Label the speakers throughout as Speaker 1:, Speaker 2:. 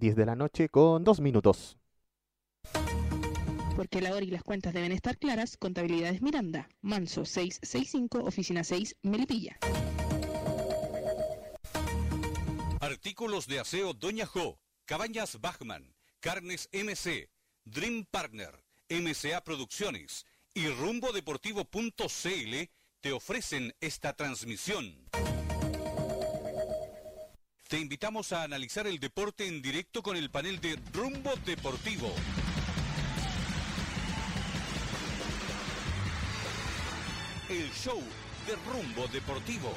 Speaker 1: 10 de la noche con 2 minutos.
Speaker 2: Porque la hora y las cuentas deben estar claras, Contabilidades Miranda, Manso 665, Oficina 6, Melipilla.
Speaker 3: Artículos de aseo Doña Jo, Cabañas Bachman, Carnes MC, Dream Partner, MCA Producciones y rumbodeportivo.cl te ofrecen esta transmisión. Te invitamos a analizar el deporte en directo con el panel de Rumbo Deportivo. El show de Rumbo Deportivo.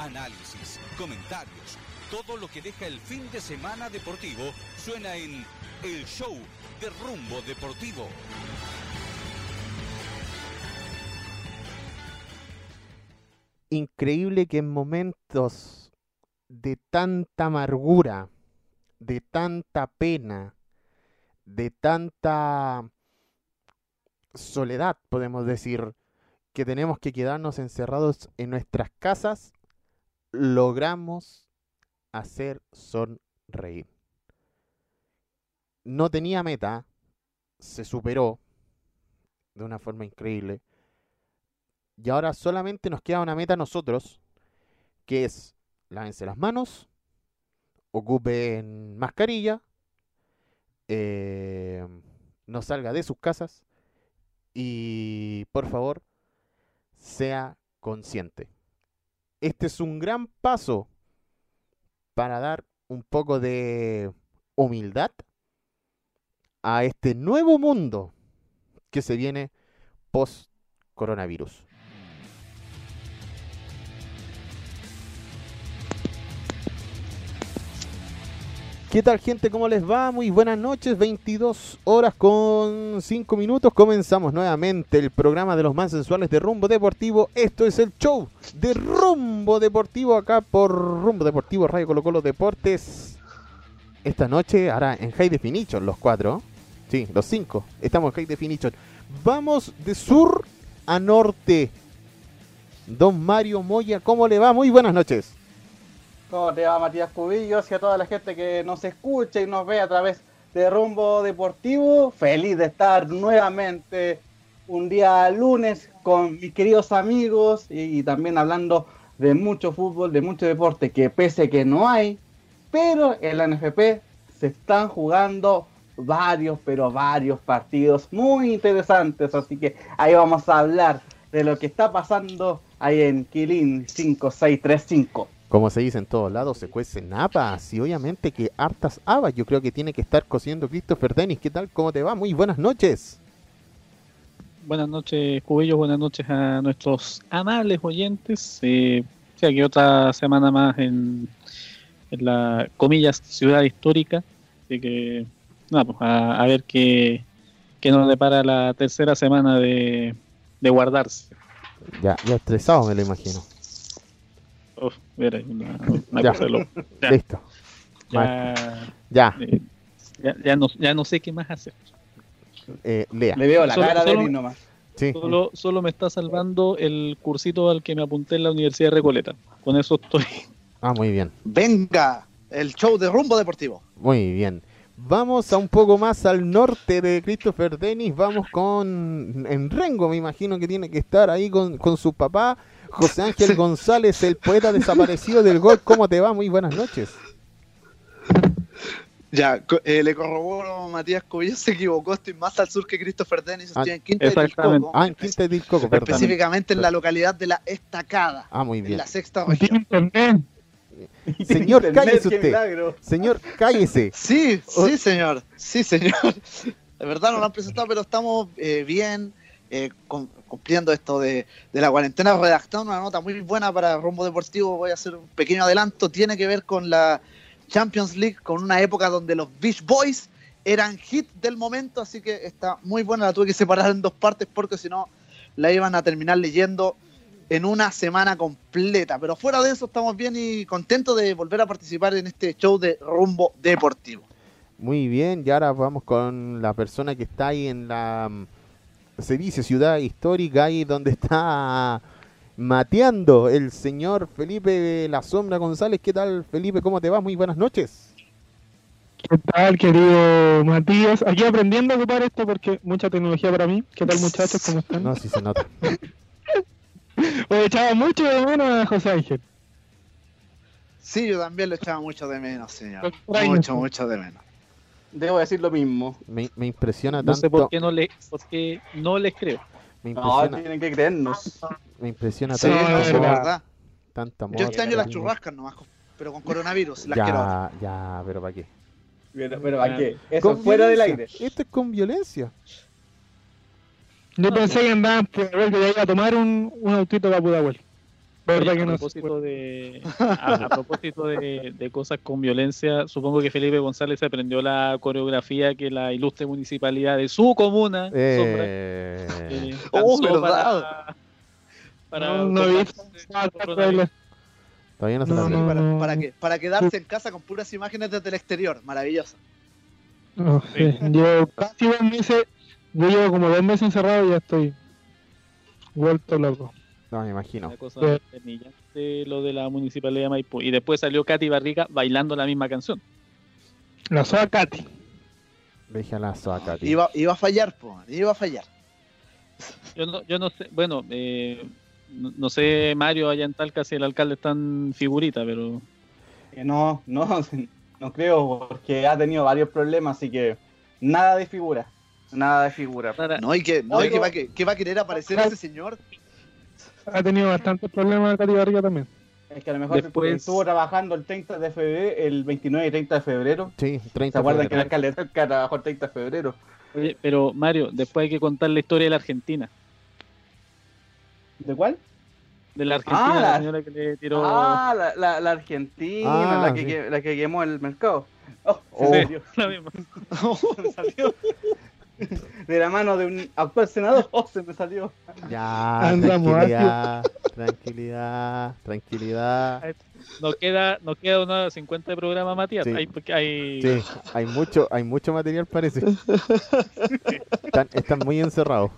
Speaker 3: Análisis, comentarios, todo lo que deja el fin de semana deportivo suena en El show de Rumbo Deportivo.
Speaker 1: Increíble que en momentos de tanta amargura, de tanta pena, de tanta soledad, podemos decir, que tenemos que quedarnos encerrados en nuestras casas, logramos hacer sonreír. No tenía meta, se superó de una forma increíble. Y ahora solamente nos queda una meta a nosotros, que es lávense las manos, ocupen mascarilla, eh, no salga de sus casas y por favor sea consciente. Este es un gran paso para dar un poco de humildad a este nuevo mundo que se viene post coronavirus. ¿Qué tal gente? ¿Cómo les va? Muy buenas noches, 22 horas con 5 minutos. Comenzamos nuevamente el programa de los más sensuales de Rumbo Deportivo. Esto es el show de Rumbo Deportivo acá por Rumbo Deportivo Radio Colo Colo Deportes. Esta noche, ahora en High Definition, los cuatro. Sí, los cinco. Estamos en High Definition. Vamos de sur a norte. Don Mario Moya, ¿cómo le va? Muy buenas noches.
Speaker 4: ¿Cómo te va Matías Cubillos y a toda la gente que nos escucha y nos ve a través de Rumbo Deportivo? Feliz de estar nuevamente un día lunes con mis queridos amigos y, también hablando de mucho fútbol, de mucho deporte que pese que no hay, pero en la NFP se están jugando varios, pero varios partidos muy interesantes, así que ahí vamos a hablar de lo que está pasando ahí en Kilin 5635.
Speaker 1: Como se dice en todos lados, se cuecen habas y obviamente que hartas habas. Yo creo que tiene que estar cociendo Christopher Dennis. ¿Qué tal? ¿Cómo te va? Muy buenas noches.
Speaker 5: Buenas noches, Cubillos. Buenas noches a nuestros amables oyentes. Eh, sí, aquí otra semana más en, en la, comillas, ciudad histórica. Así que, nada, pues a, a ver qué, qué nos depara la tercera semana de, de guardarse.
Speaker 1: Ya, ya estresado me lo imagino.
Speaker 5: Uf, mira, una, una
Speaker 1: Ya.
Speaker 5: cosa de loco. Ya,
Speaker 1: Listo.
Speaker 5: ya,
Speaker 1: Ya,
Speaker 5: eh, ya, ya no, ya no sé qué más hacer.
Speaker 1: eh, lea.
Speaker 4: Le veo la
Speaker 5: Solo-
Speaker 4: cara de
Speaker 5: solo-
Speaker 4: él nomás.
Speaker 1: Sí.
Speaker 5: Solo, solo me está salvando el cursito al que me apunté en la Universidad de Recoleta. Con eso estoy.
Speaker 1: Ah, muy bien.
Speaker 6: Venga, el show de Rumbo Deportivo.
Speaker 1: Muy bien. Vamos a un poco más al norte de Christopher Dennis. Vamos con en Rengo, me imagino que tiene que estar ahí con, con su papá, José Ángel González, el poeta desaparecido del gol. ¿Cómo te va? Muy buenas noches.
Speaker 6: Ya, eh, le corroboro, Matías Cubillo se equivocó, estoy más al sur que Christopher Dennis,
Speaker 1: Ah,
Speaker 6: estoy en Quinta de
Speaker 5: exactamente.
Speaker 6: Tilcoco,
Speaker 1: Ah, en Quinta de Tilcoco, perdón.
Speaker 6: específicamente en la localidad de La Estacada,
Speaker 1: Ah, muy
Speaker 6: en
Speaker 1: bien.
Speaker 6: la sexta región.
Speaker 1: Señor,
Speaker 4: Internet,
Speaker 1: cállese
Speaker 4: qué
Speaker 1: usted.
Speaker 4: milagro.
Speaker 1: Señor, cállese.
Speaker 6: Sí, sí, señor, sí, señor. De verdad no lo han presentado, pero estamos eh, bien, eh, cum- cumpliendo esto de, la cuarentena, redactando una nota muy buena para Rumbo Deportivo, voy a hacer un pequeño adelanto, tiene que ver con la Champions League, con una época donde los Beach Boys eran hit del momento, así que está muy buena, la tuve que separar en dos partes porque si no la iban a terminar leyendo en una semana completa. Pero fuera de eso estamos bien y contentos de volver a participar en este show de Rumbo Deportivo.
Speaker 1: Muy bien, y ahora vamos con la persona que está ahí en la, se dice, ciudad histórica, ahí donde está mateando el señor Felipe La Sombra González. ¿Qué tal, Felipe? ¿Cómo te va? Muy buenas noches.
Speaker 7: ¿Qué tal, querido Matías? Aquí aprendiendo a ocupar esto porque mucha tecnología para mí. ¿Qué tal, muchachos? ¿Cómo están?
Speaker 1: No, sí se nota.
Speaker 7: Oye, echaba mucho de menos a José Ángel.
Speaker 6: Sí, yo también lo echaba mucho de menos, señor. Mucho, mucho de menos.
Speaker 4: Debo decir lo mismo.
Speaker 1: Me, me impresiona
Speaker 5: No
Speaker 1: tanto.
Speaker 5: sé por qué no, le, por qué no les creo.
Speaker 1: Me
Speaker 4: No, tienen que creernos.
Speaker 1: me impresiona
Speaker 6: Sí,
Speaker 1: tanto,
Speaker 7: no,
Speaker 6: no,
Speaker 7: es verdad.
Speaker 6: Yo extraño las
Speaker 1: cariño.
Speaker 6: churrascas nomás, pero con coronavirus, las quiero.
Speaker 1: Ya, ya, pero ¿para qué?
Speaker 4: Pero, pero ¿a qué? Eso
Speaker 1: Con
Speaker 4: fuera del aire.
Speaker 1: Esto es con violencia.
Speaker 7: Yo pensé que andaban por ver que iba a tomar un, un autito para Pudahuel. ¿Verdad
Speaker 5: Oye,
Speaker 7: que
Speaker 5: a propósito de, a, a propósito de, de cosas con violencia, supongo que Felipe González aprendió la coreografía que la ilustre municipalidad de su comuna Sombra,
Speaker 1: Eh,
Speaker 5: eh,
Speaker 6: Oh, ¿verdad?
Speaker 5: para, para
Speaker 7: No, no he visto.
Speaker 5: contra- coronavirus.
Speaker 1: todavía no se la
Speaker 7: No,
Speaker 1: aprende.
Speaker 7: no.
Speaker 6: Para, para, que, para quedarse en casa con puras imágenes desde el exterior. Maravilloso.
Speaker 7: No, sí. Yo casi dos meses, yo llevo como dos meses encerrado y ya estoy vuelto loco.
Speaker 1: No, me imagino.
Speaker 5: Una cosa humillante lo de la municipalidad de Maipú. Y después salió Katy Barriga bailando la misma canción.
Speaker 7: La soa Katy.
Speaker 1: Déjala soaca, tío.
Speaker 6: Iba, iba a fallar, po, iba a fallar.
Speaker 5: Yo no, yo no sé, bueno, eh, no, no sé, Mario, allá en Talca, si el alcalde está en figurita, pero
Speaker 4: Que no, no, no creo, porque ha tenido varios problemas, así que nada de figura. Nada de figura.
Speaker 5: para-
Speaker 6: No, y que, no, y que, va, a que, que va a querer aparecer ese señor.
Speaker 7: Ha tenido bastantes problemas Katy Barriga también.
Speaker 4: Es que a lo mejor
Speaker 5: Después-
Speaker 4: estuvo trabajando el 30 de febrero, el 29 y 30 de febrero.
Speaker 1: Sí, 30
Speaker 4: ¿Se acuerdan que el
Speaker 1: febrero.
Speaker 4: alcalde de Talca trabajó el 30 de febrero?
Speaker 5: Oye, pero Mario, después hay que contar la historia de la Argentina.
Speaker 4: ¿De cuál?
Speaker 5: De la Argentina,
Speaker 4: Ah,
Speaker 5: la
Speaker 4: la-
Speaker 5: señora que le tiró.
Speaker 4: Ah, la, la, la Argentina,
Speaker 1: Ah,
Speaker 4: la, que,
Speaker 1: sí.
Speaker 4: que- la que quemó el mercado. Oh, se
Speaker 1: Oh.
Speaker 4: salió,
Speaker 5: la misma.
Speaker 4: salió. De la mano de un actual senador. Oh, se me salió.
Speaker 1: Ya,
Speaker 7: Andamos,
Speaker 1: tranquilidad, tranquilidad, tranquilidad.
Speaker 5: Nos queda, nos queda una 50 de programa, Matías.
Speaker 1: Sí.
Speaker 5: Hay, hay-
Speaker 1: Sí, hay mucho, hay mucho material parece. Están, están muy encerrados.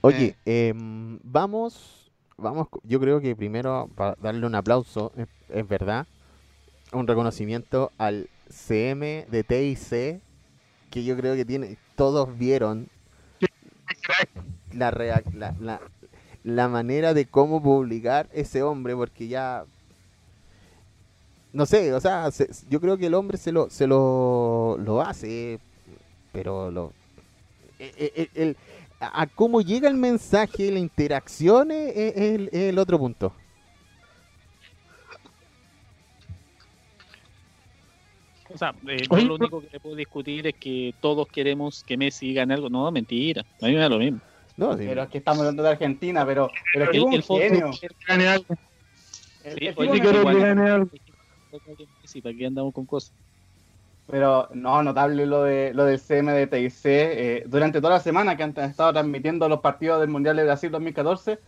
Speaker 1: Oye, em, vamos, vamos, yo creo que primero para darle un aplauso, es, es verdad, un reconocimiento al CM de TIC, que yo creo que tiene, todos vieron la, la, la, manera de cómo publicar ese hombre, porque ya no sé, o sea, se- yo creo que el hombre se lo, se lo, lo hace, pero lo, e- e- e- el- a, a cómo llega el mensaje, la interacción el, es el otro punto.
Speaker 5: O sea, eh, yo lo único que le puedo discutir es que todos queremos que Messi gane algo. No, mentira. A mí me da lo mismo.
Speaker 1: No, sí,
Speaker 4: Pero es que estamos hablando de Argentina, pero, pero es que
Speaker 5: El-
Speaker 4: es un
Speaker 5: el fútbol-
Speaker 4: genio.
Speaker 7: Que gane algo.
Speaker 4: El-
Speaker 5: Sí, oye,
Speaker 7: quiero
Speaker 5: igual-
Speaker 7: que gane algo.
Speaker 5: Sí, ¿para qué andamos con cosas?
Speaker 4: Pero no, notable lo de lo del CM de TIC. eh, durante toda la semana que han han estado transmitiendo los partidos del Mundial de Brasil 2014,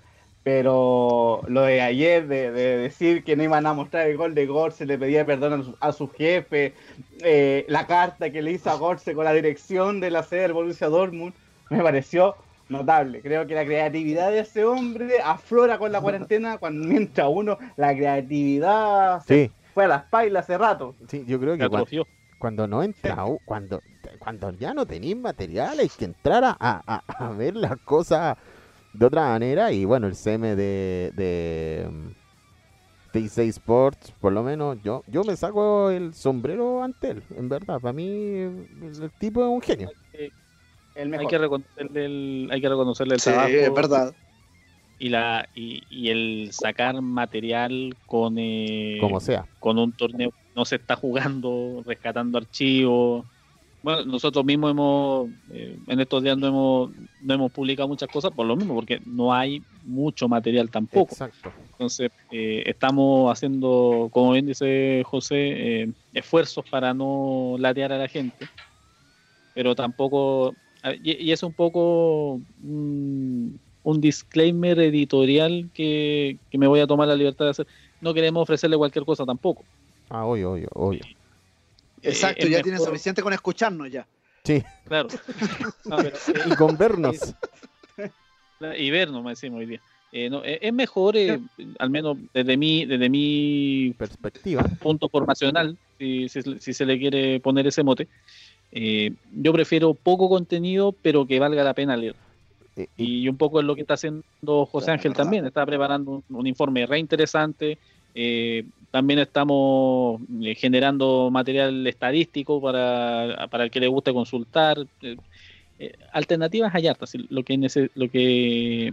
Speaker 4: pero lo de ayer, de, de decir que no iban a mostrar el gol de Gorse, le pedía perdón a su, a su jefe, eh, la carta que le hizo a Gorse con la dirección de la sede del Borussia Dortmund, me pareció notable. Creo que la creatividad de ese hombre aflora con la cuarentena, cuando mientras uno, la creatividad se
Speaker 1: sí,
Speaker 4: fue a las pailas hace rato.
Speaker 1: sí, yo creo que cuando, no entra, cuando, cuando ya no tenéis material, hay que entrar a, a- a ver las cosas de otra manera. Y bueno, el CM de, de mm, TIC Sports, por lo menos yo, yo me saco el sombrero ante él, en verdad. Para mí, el, tipo es un genio.
Speaker 4: El
Speaker 5: hay, que reconocerle el, hay que reconocerle el
Speaker 6: Sí,
Speaker 5: trabajo.
Speaker 6: es verdad.
Speaker 5: Y, la, y, y el sacar material con, eh,
Speaker 1: Como sea.
Speaker 5: con un torneo que no se está jugando, rescatando archivos. Bueno, nosotros mismos hemos, eh, en estos días no hemos, no hemos publicado muchas cosas por lo mismo, porque no hay mucho material tampoco.
Speaker 1: Exacto.
Speaker 5: Entonces, eh, estamos haciendo, como bien dice José, eh, esfuerzos para no latear a la gente, pero tampoco, y, y es un poco un, un disclaimer editorial que, que me voy a tomar la libertad de hacer. No queremos ofrecerle cualquier cosa tampoco.
Speaker 1: Ah, obvio, obvio, obvio.
Speaker 6: Exacto,
Speaker 5: Eh, es
Speaker 6: ya tienen
Speaker 5: mejor-
Speaker 6: suficiente con escucharnos ya.
Speaker 1: Sí,
Speaker 5: Claro. No, pero, eh,
Speaker 1: y con vernos.
Speaker 5: Y ver, no me decimos hoy día. Eh, no, eh, es mejor, eh, al menos desde mi, desde mi
Speaker 1: Perspectiva.
Speaker 5: punto formacional, si, si- si se le quiere poner ese mote. eh, yo prefiero poco contenido, pero que valga la pena leer.
Speaker 1: Y-
Speaker 5: Y un poco es lo que está haciendo José Ángel también. Está preparando un, un informe re interesante. Eh, también estamos eh, generando material estadístico para, para el que le guste consultar. Eh, eh, alternativas hay hartas. Lo que, lo que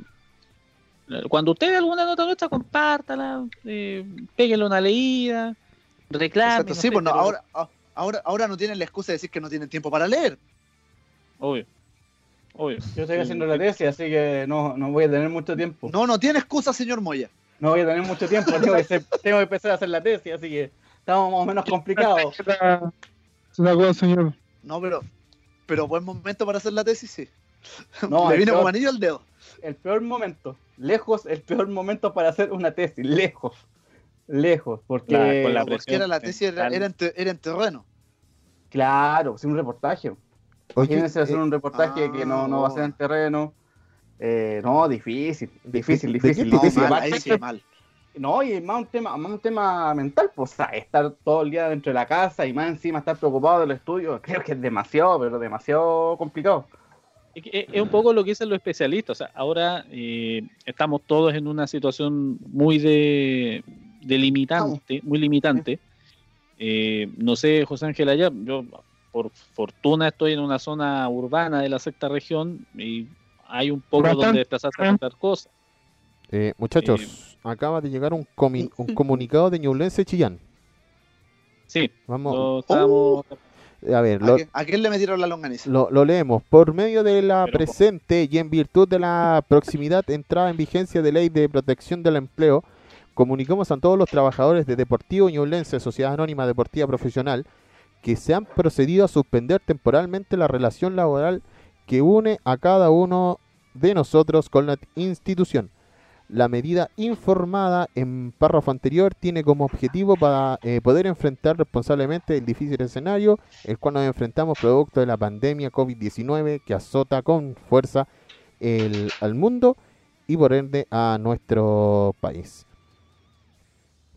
Speaker 5: cuando usted ve alguna nota nuestra, compártala, eh, péguele una leída, reclame.
Speaker 6: Exacto,
Speaker 5: no
Speaker 6: sí,
Speaker 5: sé,
Speaker 6: pues no,
Speaker 5: pero-
Speaker 6: ahora, a- ahora, ahora no tienen la excusa de decir que no tienen tiempo para leer.
Speaker 5: Obvio. Obvio.
Speaker 4: Yo estoy haciendo la tesis, así que no, no voy a tener mucho tiempo.
Speaker 6: No, no tiene excusa, señor Moya.
Speaker 4: No voy a tener mucho tiempo, tengo que, hacer- tengo que empezar a hacer la tesis, así que estamos más o menos complicados.
Speaker 7: Se la cosa, señor.
Speaker 6: No, pero, pero buen momento para hacer la tesis, sí.
Speaker 4: No,
Speaker 6: Le
Speaker 4: el
Speaker 6: vino
Speaker 4: peor-
Speaker 6: como anillo al dedo.
Speaker 4: El peor momento, lejos, el peor momento para hacer una tesis, lejos, lejos, porque...
Speaker 5: La- con la
Speaker 6: Porque era la tesis era, era en, te- era en terreno.
Speaker 4: Claro, es un reportaje.
Speaker 1: Oye,
Speaker 4: Imagínense hacer
Speaker 1: eh,
Speaker 4: un reportaje que no, no va a ser en terreno. Eh, no, difícil, difícil,
Speaker 1: ¿De qué
Speaker 4: difícil.
Speaker 6: No,
Speaker 4: difícil.
Speaker 6: mal,
Speaker 4: Aparte
Speaker 6: ahí sí,
Speaker 4: que-
Speaker 6: mal.
Speaker 4: No, y más un tema, más un tema mental, pues, o sea, estar todo el día dentro de la casa y más encima estar preocupado del estudio, creo que es demasiado, pero demasiado complicado.
Speaker 5: Es, que es- es un poco lo que dicen los especialistas. O sea, ahora eh, estamos todos en una situación muy de, de limitante, muy limitante. Eh, no sé, José Ángel, allá, yo por fortuna estoy en una zona urbana de la sexta región y hay un poco
Speaker 7: Bastante.
Speaker 5: donde desplazarse a comprar cosas.
Speaker 1: eh, muchachos, acaba de llegar un, comi- un comunicado de Ñublense Chillán.
Speaker 5: Sí,
Speaker 1: Vamos,
Speaker 5: estábamos-
Speaker 1: a ver,
Speaker 6: ¿A,
Speaker 1: lo,
Speaker 6: qué- a quién le metieron la longaniza?
Speaker 1: Lo, lo leemos. Por medio de la
Speaker 5: Pero,
Speaker 1: presente y en virtud de la proximidad entrada en vigencia de ley de protección del empleo, comunicamos a todos los trabajadores de Deportivo Ñublense, Sociedad Anónima Deportiva Profesional, que se han procedido a suspender temporalmente la relación laboral que une a cada uno de nosotros con la institución. La medida informada en párrafo anterior tiene como objetivo para eh, poder enfrentar responsablemente el difícil escenario el cual nos enfrentamos producto de la pandemia COVID-19 que azota con fuerza el, al mundo y por ende a nuestro país.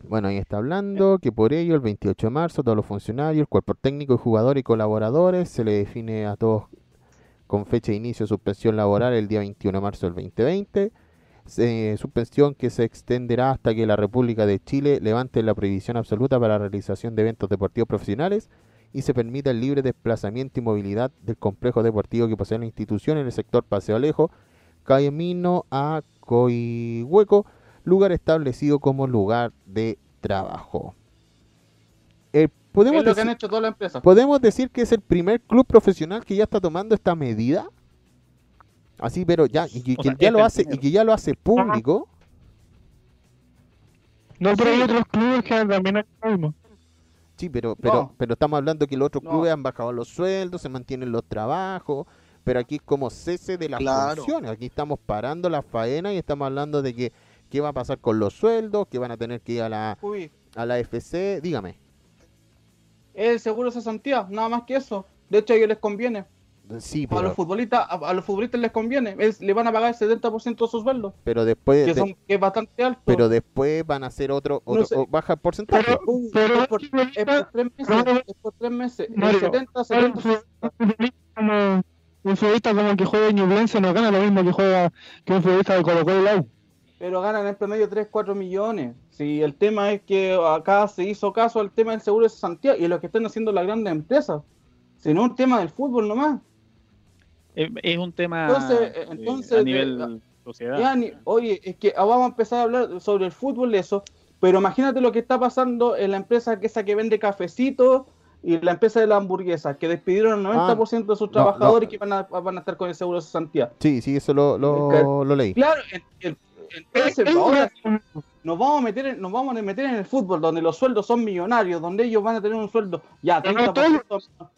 Speaker 1: Bueno, ahí está hablando que por ello el 28 de marzo todos los funcionarios, cuerpo técnico y jugadores y colaboradores se le define a todos con fecha de inicio de suspensión laboral el día 21 de marzo del 2020. Se- suspensión que se extenderá hasta que la República de Chile levante la prohibición absoluta para la realización de eventos deportivos profesionales y se permita el libre desplazamiento y movilidad del complejo deportivo que posee la institución en el sector Paseo Alejo, camino a Coihueco, lugar establecido como lugar de trabajo. Podemos,
Speaker 4: Es lo que han
Speaker 1: decir,
Speaker 4: hecho todas las empresas.
Speaker 1: podemos decir que es el primer club profesional que ya está tomando esta medida. Así, pero ya, y que, que
Speaker 5: sea,
Speaker 1: ya lo hace, y que ya lo hace público.
Speaker 7: No, pero hay otros clubes que también hacen lo mismo.
Speaker 1: Sí, pero, pero,
Speaker 4: No.
Speaker 1: pero estamos hablando que los otros
Speaker 4: No.
Speaker 1: clubes han bajado los sueldos, se mantienen los trabajos, pero aquí es como cese de las
Speaker 6: Claro.
Speaker 1: funciones. Aquí estamos parando la faena y estamos hablando de que qué va a pasar con los sueldos, que van a tener que ir a la,
Speaker 4: Uy,
Speaker 1: a la FC. Dígame.
Speaker 4: Es el seguro de cesantía, nada más que eso. De hecho, a ellos les conviene.
Speaker 1: Sí,
Speaker 4: A los futbolistas, a, a los futbolistas les conviene. Es- le van a pagar el 70% de sus sueldos,
Speaker 1: pero después
Speaker 4: que,
Speaker 1: de-
Speaker 4: son, que es bastante alto.
Speaker 1: pero después van a hacer otro,
Speaker 4: No
Speaker 1: otro
Speaker 4: sé.
Speaker 1: o baja el porcentaje.
Speaker 7: Pero,
Speaker 4: es, por, es por tres meses. Es por tres meses. El
Speaker 7: Mario,
Speaker 4: 70,
Speaker 7: un
Speaker 4: 70,
Speaker 7: futbolista como- un futbolista como el que juega en Ñublense no gana lo mismo que juega que un futbolista de Colo Colo.
Speaker 4: Pero ganan en promedio 3, 4 millones. Si el tema es que acá se hizo caso al tema del seguro de cesantía y lo que están haciendo las grandes empresas, sino un tema del fútbol nomás.
Speaker 5: es, es un tema
Speaker 4: Entonces,
Speaker 5: eh,
Speaker 4: entonces,
Speaker 5: a
Speaker 4: de-
Speaker 5: nivel sociedad.
Speaker 4: Ya, ni- oye, es que ah, vamos a empezar a hablar sobre el fútbol, eso, pero imagínate lo que está pasando en la empresa que esa que vende cafecitos y la empresa de la hamburguesa, que despidieron al 90% de sus trabajadores
Speaker 1: no.
Speaker 4: que van a, van a estar con el seguro de cesantía.
Speaker 1: Sí, sí, eso lo, lo, lo leí.
Speaker 4: Claro, en- entonces
Speaker 7: Es- es
Speaker 4: ahora nos vamos a meter en, nos vamos a meter en el fútbol donde los sueldos son millonarios, donde ellos van a tener un sueldo ya
Speaker 7: Pero no
Speaker 4: 30%,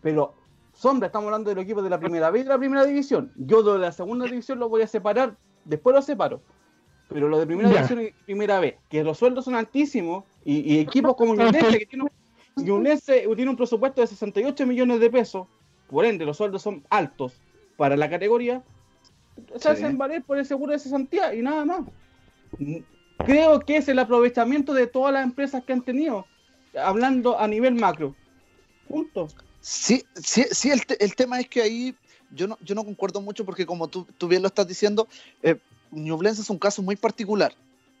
Speaker 4: pero sombra, estamos hablando de los equipos de la primera B y de la primera división. Yo de la segunda división lo voy a separar, después lo separo. Pero lo de primera
Speaker 7: Ya.
Speaker 4: división y primera B, que los sueldos son altísimos y, y equipos como que tiene, un- Ñublense tiene un presupuesto de 68 millones de pesos, por ende los sueldos son altos para la categoría. Se hacen valer por el seguro de cesantía y nada más. Creo que es el aprovechamiento de todas las empresas que han tenido, hablando a nivel macro. Punto.
Speaker 6: Sí, sí, sí el, te- el tema es que ahí yo no, yo no concuerdo mucho porque como tú, tú bien lo estás diciendo, eh, Ñublense es un caso muy particular.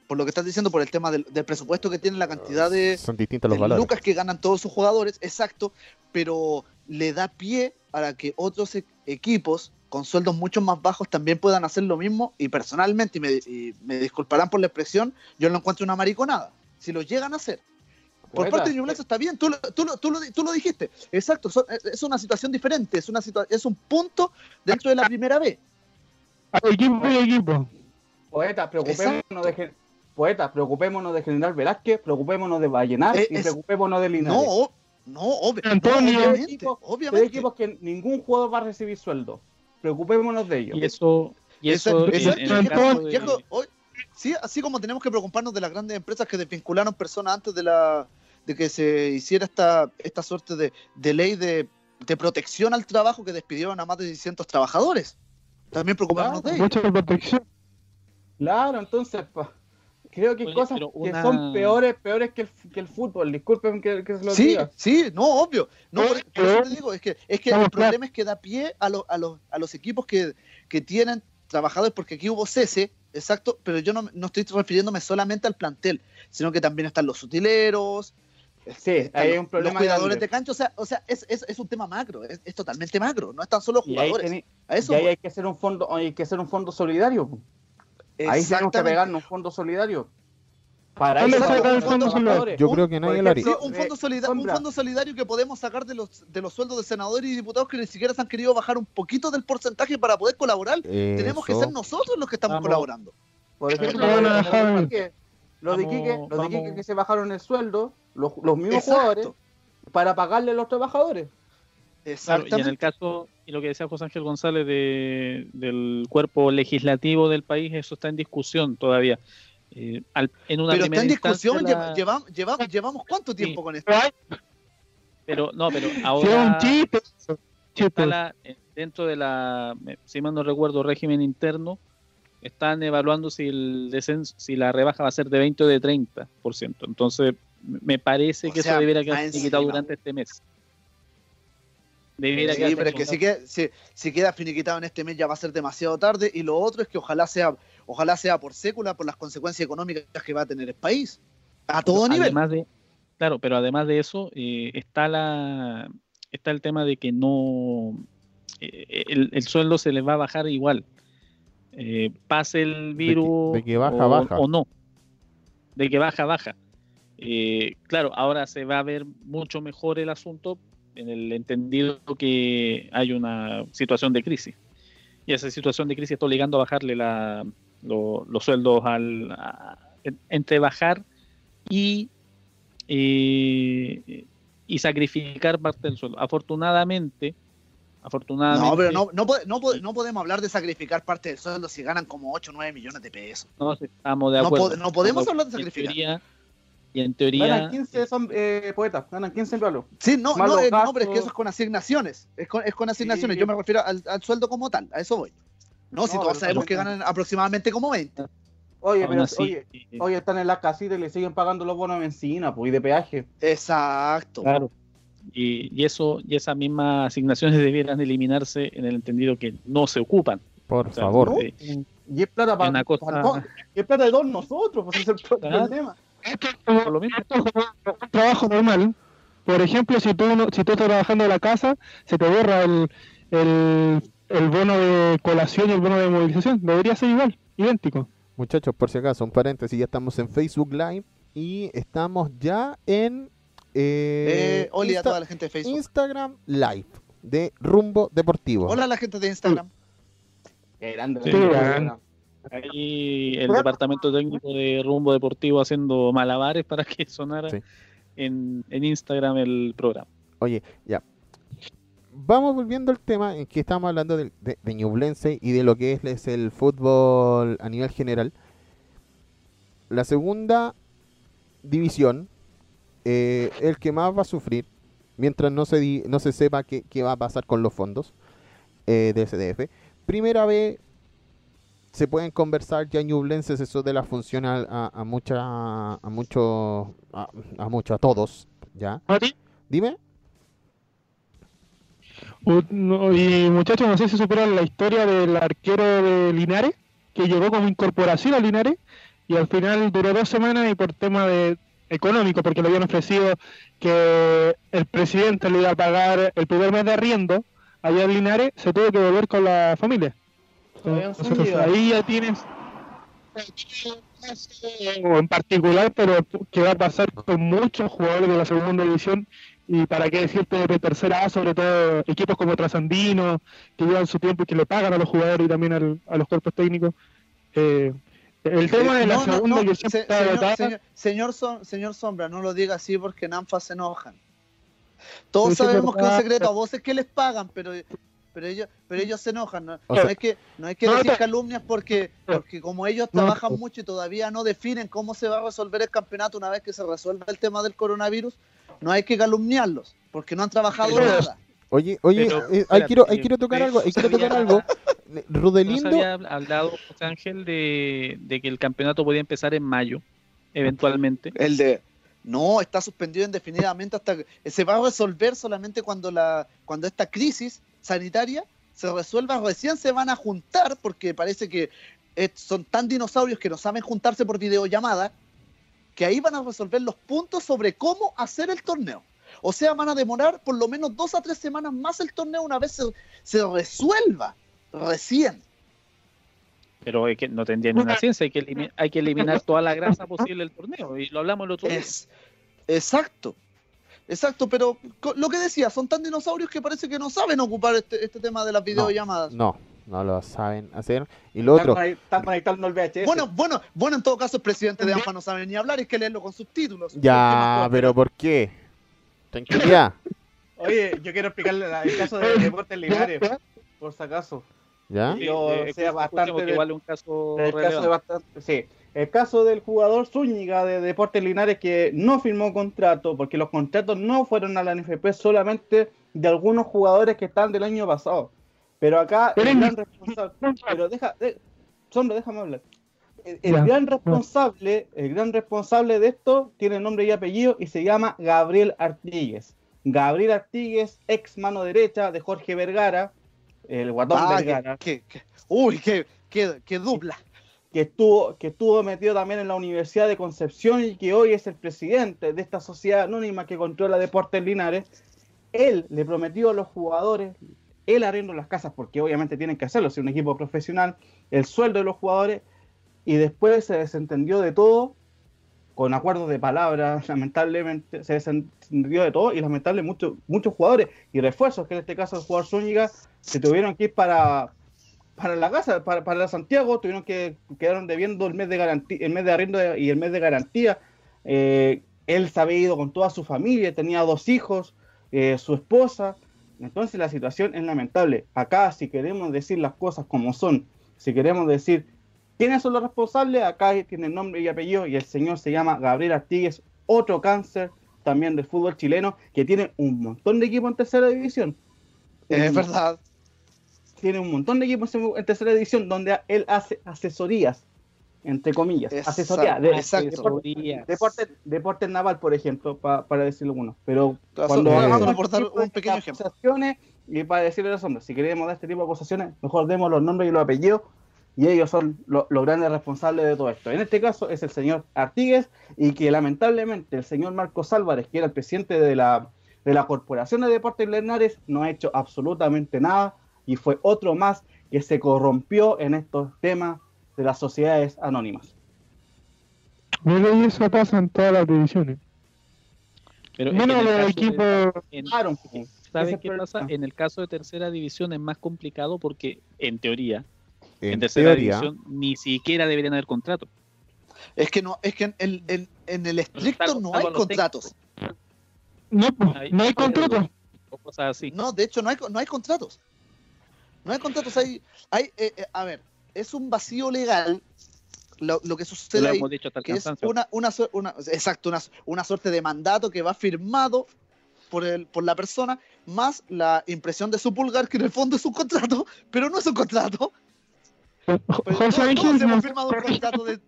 Speaker 6: Por lo que estás diciendo, por el tema del, del presupuesto que tiene, la cantidad de,
Speaker 1: Son distintos los
Speaker 6: de
Speaker 1: valores.
Speaker 6: lucas que ganan todos sus jugadores, exacto, pero le da pie para que otros e- equipos con sueldos mucho más bajos también puedan hacer lo mismo y personalmente, y me, y me disculparán por la expresión, yo lo encuentro una mariconada. Si lo llegan a hacer. Por parte de Ñublense está bien, tú, lo- tú, lo- tú, lo, tú lo dijiste, exacto, son- es- una situación diferente, es, una situa- es un punto dentro de la primera B.
Speaker 7: Hay equipo y equipo.
Speaker 4: Poeta, preocupémonos de, poeta, preocupémonos de General Velázquez, preocupémonos de Vallenar
Speaker 6: Eh,
Speaker 4: y
Speaker 6: es-
Speaker 4: preocupémonos de Linares.
Speaker 6: No, no, obvi-
Speaker 7: Antonio.
Speaker 6: no, obviamente,
Speaker 4: equipos-
Speaker 6: obviamente.
Speaker 4: equipos que ningún jugador va a recibir sueldo. Preocupémonos de ellos.
Speaker 5: Y eso, y eso
Speaker 6: Exacto,
Speaker 5: en-
Speaker 6: exacto,
Speaker 5: en el
Speaker 6: viejo,
Speaker 5: caso de-
Speaker 6: viejo, hoy- sí, así como tenemos que preocuparnos de las grandes empresas que desvincularon personas antes de la de que se hiciera esta, esta suerte de, de ley de, de protección al trabajo que despidieron a más de 600 trabajadores. También preocuparnos de ellos.
Speaker 7: Mucha protección.
Speaker 4: Claro, entonces, pa, creo que hay
Speaker 5: Oye,
Speaker 4: cosas que son peores, peores que el, que el fútbol. Disculpen que, que se lo
Speaker 6: Sí,
Speaker 4: diga.
Speaker 6: sí, no, obvio. No, por, por eso
Speaker 7: Pero-
Speaker 6: te digo, es que, es que el problema es que da pie a, los a, los, a los equipos que, que tienen trabajadores, porque aquí hubo cese, exacto, pero yo no, no estoy refiriéndome solamente al plantel, sino que también están los utileros,
Speaker 4: Sí, ahí hay
Speaker 6: los,
Speaker 4: un problema
Speaker 6: los cuidadores
Speaker 4: grande.
Speaker 6: de cancha, o sea, o sea es, es, es un tema macro, es, es totalmente macro, no están solo
Speaker 4: Y ahí,
Speaker 6: jugadores.
Speaker 4: teni-
Speaker 6: a eso
Speaker 4: y ahí
Speaker 6: voy.
Speaker 4: hay que hacer un fondo, hay que hacer un fondo solidario. Ahí tenemos que pegarnos un fondo solidario. Para
Speaker 7: ¿Dónde
Speaker 4: eso
Speaker 6: el fondo.
Speaker 1: Yo creo que nadie lo haría.
Speaker 6: Un fondo,
Speaker 4: eh,
Speaker 6: solida- un
Speaker 4: Sombra,
Speaker 6: fondo solidario que podemos sacar de los, de los sueldos de senadores y diputados que ni siquiera se han querido bajar un poquito del porcentaje para poder colaborar. Tenemos que ser nosotros los que estamos
Speaker 5: Vamos.
Speaker 6: colaborando.
Speaker 4: Por ejemplo, los de los de Iquique, los de que se bajaron el sueldo, los, los mismos
Speaker 6: Exacto.
Speaker 4: jugadores, para pagarle a los trabajadores.
Speaker 5: Claro, y en
Speaker 6: Exactamente.
Speaker 5: el caso, y lo que decía José Ángel González de, del cuerpo legislativo del país, eso está en discusión todavía. Eh, al- en una
Speaker 6: Pero está en discusión,
Speaker 5: instancia
Speaker 6: lleva-
Speaker 5: la-
Speaker 6: llevamos, cuánto tiempo con esto.
Speaker 5: pero no, pero ahora
Speaker 7: un chiste.
Speaker 5: está la- eh, dentro de la, si mal no recuerdo, régimen interno, están evaluando si el descenso, si la rebaja va a ser de 20 o de 30%. Entonces, me parece
Speaker 6: O
Speaker 5: que
Speaker 6: sea,
Speaker 5: eso debiera quedar finiquitado durante este mes.
Speaker 6: Sí, pero es que si queda, si, si queda finiquitado en este mes ya va a ser demasiado tarde. Y lo otro es que ojalá sea, ojalá sea por sécula, por las consecuencias económicas que va a tener el país. A todo nivel.
Speaker 5: Además de, claro, pero además de eso, eh, está la está el tema de que no eh, el, el sueldo se les va a bajar igual. Eh, pase el virus
Speaker 1: de que baja,
Speaker 5: o,
Speaker 1: baja.
Speaker 5: o no. De que baja, baja. Eh, claro, ahora se va a ver mucho mejor el asunto en el entendido que hay una situación de crisis. Y esa situación de crisis está obligando a bajarle la, lo- los sueldos al, a- entre bajar y, eh, y sacrificar parte del sueldo. Afortunadamente, afortunadamente
Speaker 6: No, pero no, no, no, no podemos hablar de sacrificar parte del sueldo si ganan como 8 o 9 millones de pesos.
Speaker 5: no estamos de acuerdo.
Speaker 6: no podemos hablar de
Speaker 5: en
Speaker 6: sacrificar.
Speaker 5: teoría- y en teoría,
Speaker 4: Ganan 15 son, eh, poetas, ganan 15 palos.
Speaker 6: Sí, no, no, eh, no, pero es que eso es con asignaciones. Es con, es con asignaciones.
Speaker 4: Sí.
Speaker 6: Yo me refiero al, al sueldo como tal. A eso voy. No, si todos sabemos que ganan aproximadamente como 20.
Speaker 4: Oye, pero
Speaker 5: así,
Speaker 4: oye,
Speaker 5: eh,
Speaker 4: oye, están en las casitas y le siguen pagando los bonos de benzina pues, y de peaje.
Speaker 6: Exacto.
Speaker 5: Claro. Y, y eso y esas mismas asignaciones debieran eliminarse en el entendido que no se ocupan.
Speaker 1: Por
Speaker 5: O sea,
Speaker 1: favor.
Speaker 4: ¿no?
Speaker 5: eh,
Speaker 4: Y es plata para,
Speaker 5: cosa-
Speaker 4: para- y es plata de todos nosotros, pues es el
Speaker 5: Claro.
Speaker 4: problema.
Speaker 7: Esto es como-
Speaker 5: por lo mismo.
Speaker 7: esto es como un trabajo normal. Por ejemplo, si tú, no- si tú estás trabajando en la casa, se te borra el, el, el bono de colación y el bono de movilización. Debería ser igual, idéntico.
Speaker 1: Muchachos, por si acaso, un paréntesis, ya estamos en Facebook Live y estamos ya en eh,
Speaker 6: Eh, a toda la gente de Facebook.
Speaker 1: Instagram Live de Rumbo Deportivo.
Speaker 6: Hola a la gente de Instagram.
Speaker 4: Qué grande.
Speaker 5: Sí, Ahí el departamento técnico de Rumbo Deportivo haciendo malabares para que sonara
Speaker 1: Sí.
Speaker 5: en, en Instagram el programa.
Speaker 1: Oye, ya. Vamos volviendo al tema en que estamos hablando del- de, de Ñublense y de lo que es, es el fútbol a nivel general. La segunda división, eh, el que más va a sufrir, mientras no se, di- no se sepa qué, qué va a pasar con los fondos eh, del CDF. Primera vez, se pueden conversar ya ñublenses eso de la función a, a, a mucha a mucho a, a mucho a todos ya
Speaker 7: Mati,
Speaker 1: dime.
Speaker 7: Y muchachos, no sé si supieron la historia del arquero de Linares, que llegó como incorporación a Linares y al final duró dos semanas y por tema de económico, porque le habían ofrecido que el presidente le iba a pagar el primer mes de arriendo allá en Linares, se tuvo que volver con la familia. Ahí ya tienes o en particular, pero que va a pasar con muchos jugadores de la segunda división y para qué decirte de tercera A, sobre todo equipos como Trasandino, que llevan su tiempo y que le pagan a los jugadores y también al- a los cuerpos técnicos. Eh, el tema de la
Speaker 6: No,
Speaker 7: segunda
Speaker 6: no,
Speaker 7: que
Speaker 6: se-
Speaker 7: siempre está
Speaker 6: señor, señor, señor Som- señor Sombra, no lo diga así porque en ANFA se enojan. Todos
Speaker 7: Sí,
Speaker 6: sabemos que es un secreto, a voces que les pagan, pero pero ellos pero ellos se enojan. No, No
Speaker 1: sea-
Speaker 6: es que no es que
Speaker 7: No,
Speaker 6: decir calumnias porque porque como ellos
Speaker 7: No.
Speaker 6: trabajan mucho y todavía no definen cómo se va a resolver el campeonato una vez que se resuelva el tema del coronavirus, no hay que calumniarlos porque no han trabajado
Speaker 5: Pero-
Speaker 6: nada.
Speaker 1: oye oye
Speaker 5: Pero,
Speaker 1: eh, ahí
Speaker 5: espérate,
Speaker 1: quiero ahí
Speaker 5: eh,
Speaker 1: quiero tocar
Speaker 5: eh,
Speaker 1: algo ahí quiero tocar algo
Speaker 5: No
Speaker 1: Rodelindo
Speaker 5: se había hablado, José Ángel, de, de que el campeonato podía empezar en mayo, eventualmente.
Speaker 6: El de no, está suspendido indefinidamente hasta que se va a resolver solamente cuando la cuando esta crisis sanitaria se resuelva, recién se van a juntar porque parece que eh, son tan dinosaurios que no saben juntarse por videollamada que ahí van a resolver los puntos sobre cómo hacer el torneo. O sea, van a demorar por lo menos dos a tres semanas más el torneo una vez se, se resuelva recién.
Speaker 5: Pero es que no tendría ni una ciencia, hay que, elimi- hay que eliminar toda la grasa posible del torneo. Y lo hablamos el otro día.
Speaker 6: Es exacto. Exacto, pero lo que decía, son tan dinosaurios que parece que no saben ocupar este, este tema de las videollamadas.
Speaker 1: no no lo saben hacer y lo
Speaker 4: Están
Speaker 1: otro
Speaker 4: Están conectando el VHS.
Speaker 6: Bueno, bueno, bueno, en todo caso el presidente de ANFA no sabe ni hablar, es que leerlo con subtítulos.
Speaker 1: ya pero por qué tranquilidad
Speaker 4: Oye, yo quiero explicarle el caso de Deportes Linares, por si acaso.
Speaker 1: ya
Speaker 4: yo
Speaker 5: Eh,
Speaker 4: sea
Speaker 5: escuchemos
Speaker 4: bastante
Speaker 5: igual un caso
Speaker 4: El caso, de bastante- sí. El caso del jugador Zúñiga de Deportes Linares que no firmó contrato porque los contratos no fueron a la NFP solamente de algunos jugadores que están del año pasado. Pero acá el gran responsable, pero deja, de, Sombra, déjame hablar. El, el
Speaker 7: Ya.
Speaker 4: gran responsable, el gran responsable de esto tiene nombre y apellido y se llama Gabriel Artigues. Gabriel Artigues, ex mano derecha de Jorge Vergara, el guatón
Speaker 6: Ah,
Speaker 4: Vergara
Speaker 6: que- que- que- uy, qué, qué, qué dupla.
Speaker 4: Que estuvo, que estuvo metido también en la Universidad de Concepción y que hoy es el presidente de esta sociedad anónima que controla Deportes Linares, él le prometió a los jugadores el arriendo las casas, porque obviamente tienen que hacerlo, si un equipo profesional, el sueldo de los jugadores, y después se desentendió de todo, con acuerdos de palabras, lamentablemente se desentendió de todo, y lamentablemente muchos muchos jugadores y refuerzos, que en este caso el jugador Zúñiga, se tuvieron que ir para, para la casa, para, para Santiago, tuvieron que quedaron debiendo el mes de garantía, el mes de arriendo y el mes de garantía. Eh, él se había ido con toda su familia, tenía dos hijos, eh, su esposa. Entonces la situación es lamentable. Acá, si queremos decir las cosas como son, si queremos decir quiénes son los responsables, acá tiene nombre y apellido y el señor se llama Gabriel Artigues, otro cáncer también del fútbol chileno, que tiene un montón de equipos en tercera división.
Speaker 6: Es verdad.
Speaker 4: Tiene un montón de equipos en, tercera división donde él hace asesorías, entre comillas,
Speaker 6: Exacto,
Speaker 4: asesoría de deporte, deporte naval, por ejemplo, pa- para decirlo uno. Pero cuando
Speaker 6: dar
Speaker 4: este tipo
Speaker 6: un pequeño
Speaker 4: de
Speaker 6: ejemplo.
Speaker 4: y para decirle a los hombres, si queremos dar este tipo de acusaciones, mejor demos los nombres y los apellidos y ellos son lo- los grandes responsables de todo esto. En este caso es el señor Artigues y que lamentablemente el señor Marcos Álvarez, que era el presidente de la, de la Corporación de Deportes Linares, no ha hecho absolutamente nada y fue otro más que se corrompió en estos temas de las sociedades anónimas.
Speaker 7: Bueno, y eso pasa en todas las divisiones.
Speaker 5: Pero
Speaker 7: Bueno,
Speaker 5: en el
Speaker 7: los
Speaker 5: de- en-
Speaker 4: Claro,
Speaker 5: ¿Sabes qué
Speaker 4: el
Speaker 5: pasa? En el caso de tercera división es más complicado porque, en teoría, en,
Speaker 1: en
Speaker 5: tercera
Speaker 1: teoría
Speaker 5: división ni siquiera deberían haber contrato.
Speaker 6: Es que no, es que en, en- en- en el estricto no hay contratos.
Speaker 7: No, pues,
Speaker 5: Ahí-
Speaker 7: no hay contrato.
Speaker 5: O cosas así.
Speaker 6: No, de hecho no hay, no hay contratos. No hay contratos. Hay, hay eh, eh, a ver, es un vacío legal lo, lo que
Speaker 5: Lo
Speaker 6: sucede ahí,
Speaker 5: hemos dicho hasta el
Speaker 6: que es una, una, exacto, una, una suerte de mandato que va firmado por, el, por la persona, más la impresión de su pulgar, que en el fondo es un contrato, pero no es un contrato. Pero
Speaker 7: José Ángel
Speaker 6: hemos firmado un contrato de,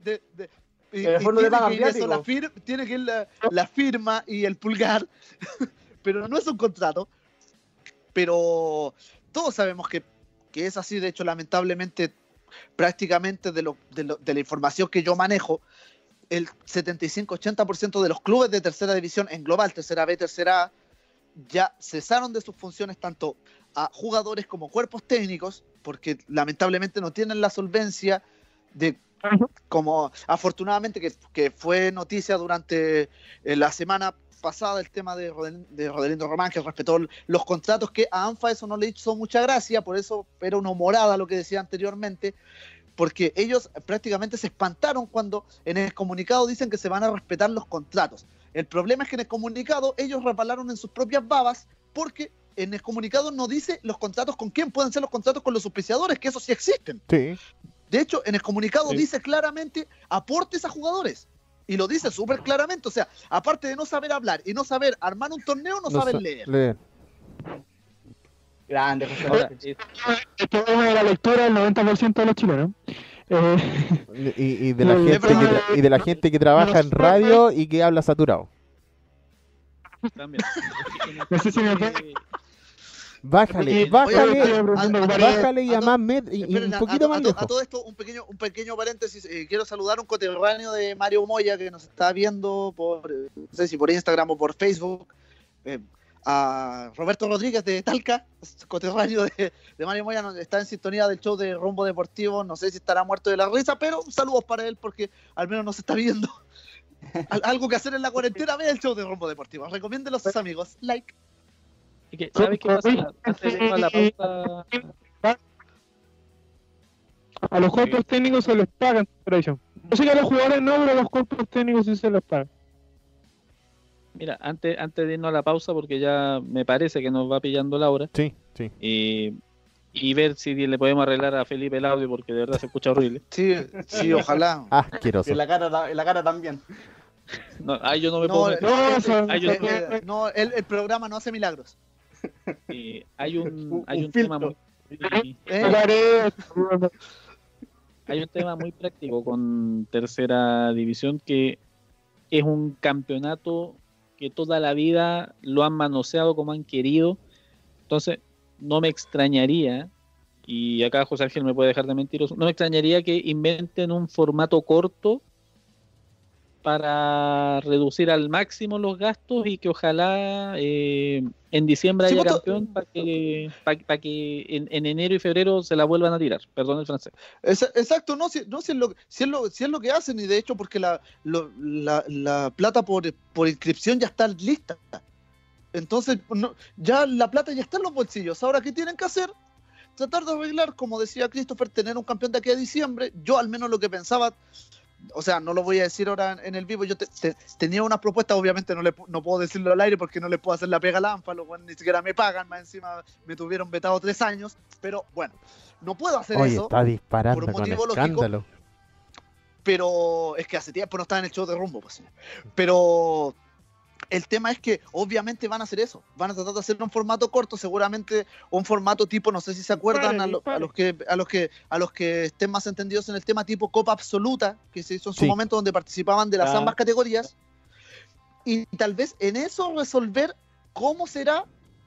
Speaker 6: y- y tiene que ir eso,
Speaker 4: viático.
Speaker 6: la fir- tiene que ir la, la firma y el pulgar, pero no es un contrato. Pero todos sabemos que, que es así, de hecho, lamentablemente, prácticamente de, lo, de, lo- de la información que yo manejo, el 75-80% de los clubes de tercera división en global, tercera B, tercera A, ya cesaron de sus funciones tanto a jugadores como cuerpos técnicos, porque lamentablemente no tienen la solvencia de como afortunadamente que, que fue noticia durante eh, la semana pasada el tema de, Rodel- de Rodelindo Román, que respetó los contratos, que a ANFA eso no le hizo mucha gracia, por eso era una humorada lo que decía anteriormente, porque ellos prácticamente se espantaron cuando en el comunicado dicen que se van a respetar los contratos. El problema es que en el comunicado ellos repalaron en sus propias babas porque en el comunicado no dice los contratos con quién pueden ser los contratos con los auspiciadores, que eso sí existen.
Speaker 1: Sí.
Speaker 6: De hecho, en el comunicado
Speaker 5: Sí.
Speaker 6: dice claramente aportes a jugadores. Y lo dice súper claramente. O sea, aparte de no saber hablar y no saber armar un torneo, no, saben
Speaker 1: sa-
Speaker 6: leer.
Speaker 4: Grande, José
Speaker 7: El problema de la lectura del 90% de los chilenos. Eh,
Speaker 1: Y, y de la
Speaker 7: No,
Speaker 1: gente que y de la gente que trabaja en radio y que habla saturado.
Speaker 5: también.
Speaker 7: No sé si me
Speaker 1: Bájale,
Speaker 7: Oye,
Speaker 1: bájale,
Speaker 6: a-
Speaker 1: bájale y
Speaker 6: a
Speaker 1: más med- y- y
Speaker 6: Esperen,
Speaker 1: un poquito
Speaker 6: a,
Speaker 1: más
Speaker 6: a to-
Speaker 1: lejos.
Speaker 6: a todo esto, un pequeño, un pequeño paréntesis. eh, quiero saludar a un coterráneo de Mario Moya que nos está viendo por, no sé si por Instagram o por Facebook. eh, a Roberto Rodríguez de Talca, coterráneo de, de Mario Moya, está en sintonía del show de Rumbo Deportivo. No sé si estará muerto de la risa, pero saludos para él porque al menos nos está viendo. Al- algo que hacer en la cuarentena, ve el show de Rumbo Deportivo. Recomiéndelo a sus amigos. Like.
Speaker 5: Que, ¿Sabes qué pasa? Antes de irnos a la pausa,
Speaker 7: a los cuerpos técnicos se les pagan por eso. Yo sé que a los jugadores no, pero a los cuerpos técnicos sí se les pagan.
Speaker 5: mira, antes, antes de irnos a la pausa, porque ya me parece que nos va pillando la hora,
Speaker 1: Sí, sí.
Speaker 5: y, y ver si le podemos arreglar a Felipe el audio, porque de verdad se escucha horrible.
Speaker 6: Sí, sí, ojalá.
Speaker 1: Asqueroso.
Speaker 4: Y en la cara, en la cara también.
Speaker 5: No, ahí yo no me
Speaker 6: No,
Speaker 5: puedo
Speaker 6: eh.
Speaker 7: No,
Speaker 6: eh,
Speaker 5: Ay, yo-
Speaker 6: eh, no, el, el programa no hace milagros.
Speaker 5: Eh, hay un, hay
Speaker 4: un
Speaker 5: un tema muy,
Speaker 6: ¿eh?
Speaker 7: Hablaré-
Speaker 5: hay un tema muy práctico con tercera división que es un campeonato que toda la vida lo han manoseado como han querido. Entonces, no me extrañaría, y acá José Ángel me puede dejar de mentiroso, no me extrañaría que inventen un formato corto para reducir al máximo los gastos y que ojalá eh, en diciembre haya
Speaker 6: pues,
Speaker 5: campeón para que, en, en enero y febrero se la vuelvan a tirar. Perdón el francés.
Speaker 6: Es- exacto, no, si, no si, es lo, si, es lo, si es lo que hacen, y de hecho, porque la, lo- la, la plata por, por inscripción ya está lista. Entonces, no, ya la plata ya está en los bolsillos. Ahora, ¿qué tienen que hacer? Tratar de arreglar, como decía Christopher, tener un campeón de aquí a diciembre. Yo, al menos, lo que pensaba, o sea, no lo voy a decir ahora en, el vivo. Yo te- te- tenía una propuesta, obviamente no, le, no puedo decirlo al aire porque no les puedo hacer la pega a la ANFA. Los buenos ni siquiera me pagan, más encima me tuvieron vetado tres años. Pero bueno, no puedo hacer
Speaker 1: Oye,
Speaker 6: eso
Speaker 1: está disparando
Speaker 6: por un
Speaker 1: con
Speaker 6: motivo lógico.
Speaker 1: escándalo.
Speaker 6: pero es que hace tiempo no estaba en el show de rumbo, pues. Pero el tema es que obviamente van a hacer eso, van a tratar de hacer un formato corto, seguramente un formato tipo, no sé si se acuerdan, a, lo- a los que a los que a los que estén más entendidos en el tema tipo Copa Absoluta, que se hizo en su
Speaker 1: Sí.
Speaker 6: momento donde participaban de las
Speaker 4: Ah.
Speaker 6: ambas categorías, y tal vez en eso resolver cómo será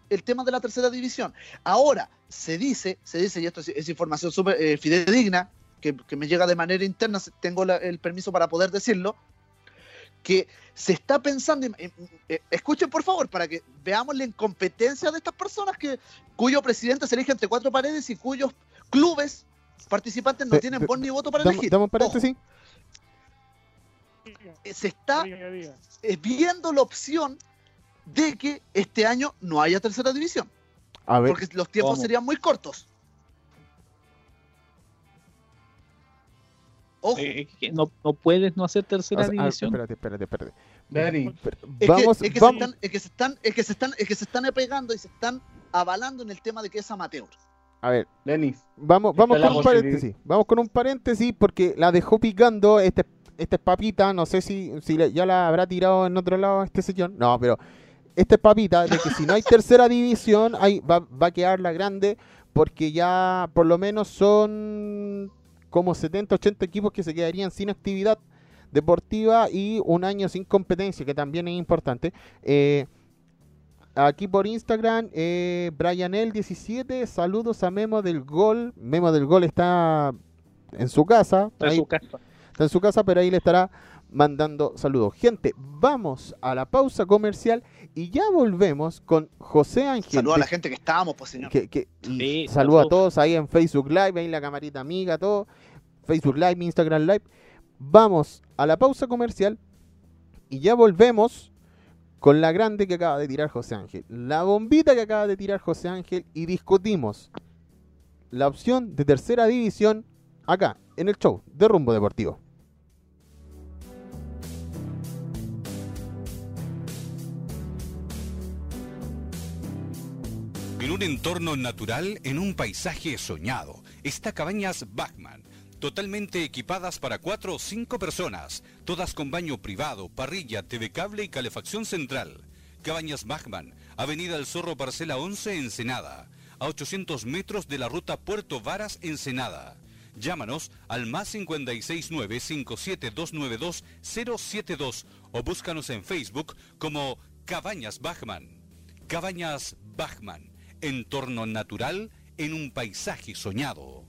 Speaker 6: el tema de la tercera división. Ahora, se dice, se dice, y esto es, es información súper eh, fidedigna, que, que me llega de manera interna, tengo la- el permiso para poder decirlo, que se está pensando, en- en- eh, escuchen por favor, para que veamos la incompetencia de estas personas que, cuyo presidente se elige entre cuatro paredes y cuyos clubes participantes no tienen voz ni voto para elegir.
Speaker 1: damos un paréntesis.
Speaker 6: Ojo, eh, se está eh, viendo la opción de que este año no haya tercera división,
Speaker 1: A ver,
Speaker 6: porque los tiempos
Speaker 5: ¿Cómo?
Speaker 6: serían muy cortos. Ojo,
Speaker 5: Eh, es que no, no puedes no hacer tercera
Speaker 1: o sea, ah,
Speaker 5: división.
Speaker 1: espérate, espérate, espérate.
Speaker 6: Es,
Speaker 1: Vamos,
Speaker 6: que, es, que
Speaker 1: vamos.
Speaker 6: Se están, es que se están, es que se están, es que se están apegando y se están avalando en el tema de que es amateur.
Speaker 1: A ver,
Speaker 4: Denis.
Speaker 1: vamos, vamos con un paréntesis. Vamos con un paréntesis porque la dejó picando este, este papita. No sé si, si le- ya la habrá tirado en otro lado este señor. No, pero este es papita de que si no hay tercera división, hay, va, va a quedar la grande porque ya por lo menos son como 70, 80 equipos que se quedarían sin actividad deportiva y un año sin competencia, que también es importante. Eh, aquí por Instagram, eh, BrianL17, saludos a Memo del Gol. Memo del Gol está en su casa.
Speaker 5: Está en
Speaker 1: ahí-
Speaker 5: su casa.
Speaker 1: está en su casa, pero ahí le estará mandando saludos. Gente, vamos a la pausa comercial y ya volvemos con José Ángel.
Speaker 6: Saludos a la gente que estábamos, pues señor.
Speaker 1: que, que-
Speaker 5: Sí,
Speaker 1: y saludo a
Speaker 5: saludos.
Speaker 1: todos ahí en Facebook Live, ahí la camarita amiga, todo. Facebook Live, Instagram Live. Vamos a la pausa comercial y ya volvemos con la grande que acaba de tirar José Ángel. La bombita que acaba de tirar José Ángel y discutimos la opción de tercera división acá, en el show de Rumbo Deportivo.
Speaker 3: Un entorno natural, en un paisaje soñado, está Cabañas Bachman, totalmente equipadas para cuatro o cinco personas, todas con baño privado, parrilla, TV cable y calefacción central. Cabañas Bachman, Avenida El Zorro, parcela 11, Ensenada, a 800 metros de la ruta Puerto Varas, Ensenada. Llámanos al más 569-57292-072 o búscanos en Facebook como Cabañas Bachman. Cabañas Bachman, entorno natural en un paisaje soñado.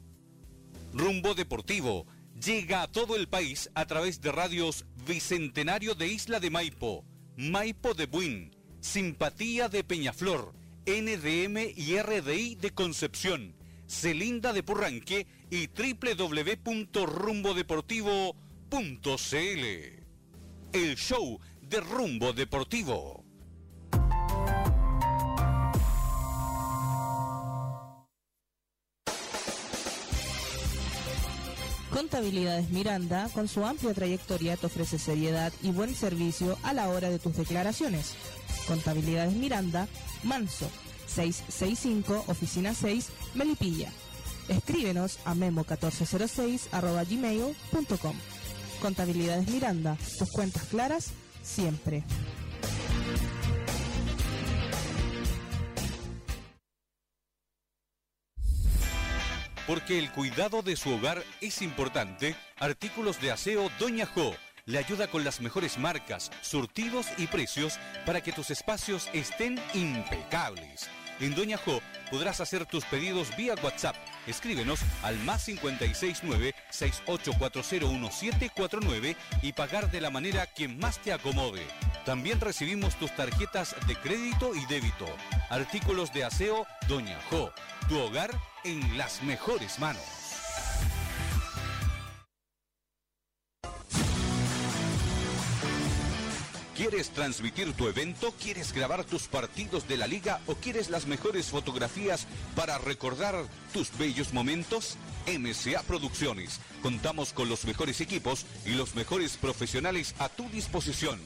Speaker 3: Rumbo Deportivo llega a todo el país a través de radios Bicentenario de Isla de Maipo, Maipo de Buin, Simpatía de Peñaflor, NDM y RDI de Concepción, Celinda de Purranque y www.rumbodeportivo.cl. El show de Rumbo Deportivo.
Speaker 2: Contabilidades Miranda, con su amplia trayectoria, te ofrece seriedad y buen servicio a la hora de tus declaraciones. Contabilidades Miranda, Manso, 665, Oficina 6, Melipilla. Escríbenos a memo1406 arroba gmail.com. Contabilidades Miranda, tus cuentas claras, siempre.
Speaker 3: Porque el cuidado de su hogar es importante, Artículos de Aseo Doña Jo le ayuda con las mejores marcas, surtidos y precios para que tus espacios estén impecables. En Doña Jo podrás hacer tus pedidos vía WhatsApp. Escríbenos al más 569-68401749 y pagar de la manera que más te acomode. También recibimos tus tarjetas de crédito y débito. Artículos de aseo Doña Jo. Tu hogar en las mejores manos. ¿Quieres transmitir tu evento? ¿Quieres grabar tus partidos de la liga? ¿O quieres las mejores fotografías para recordar tus bellos momentos? MCA Producciones. Contamos con los mejores equipos y los mejores profesionales a tu disposición.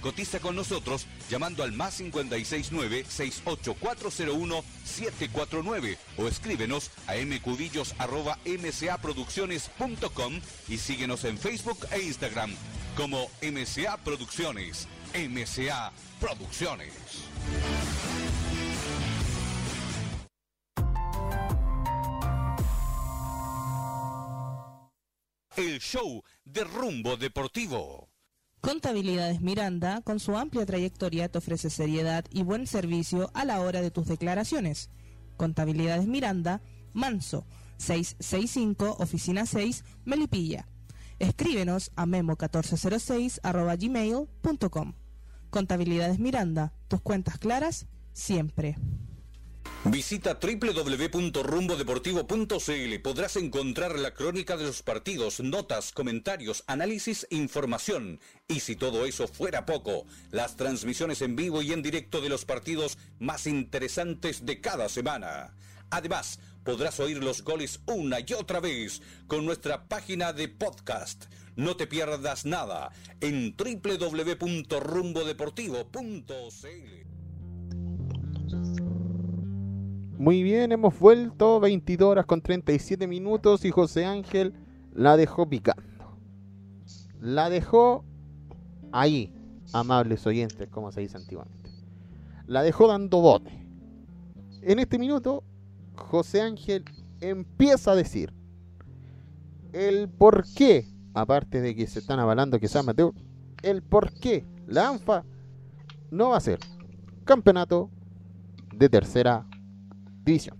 Speaker 3: Cotiza con nosotros llamando al más 569-68401-749 o escríbenos a mcubillos.mcaproducciones.com y síguenos en Facebook e Instagram como MCA Producciones. MCA Producciones. El show de Rumbo Deportivo.
Speaker 2: Contabilidades Miranda, con su amplia trayectoria, te ofrece seriedad y buen servicio a la hora de tus declaraciones. Contabilidades Miranda, Manso, 665, Oficina 6, Melipilla. Escríbenos a memo1406 arroba gmail.com. Contabilidades Miranda, tus cuentas claras, siempre.
Speaker 3: Visita www.rumbodeportivo.cl. Podrás encontrar la crónica de los partidos, notas, comentarios, análisis información. Y si todo eso fuera poco, las transmisiones en vivo y en directo de los partidos más interesantes de cada semana. Además, podrás oír los goles una y otra vez con nuestra página de podcast. No te pierdas nada en www.rumbodeportivo.cl.
Speaker 1: Muy bien, hemos vuelto 22 horas con 37 minutos y José Ángel la dejó picando. La dejó ahí, amables oyentes, como se dice antiguamente. La dejó dando bote. En este minuto, José Ángel empieza a decir, el por qué, aparte de que se están avalando que sea amateur, el por qué la ANFA no va a ser campeonato de tercera división.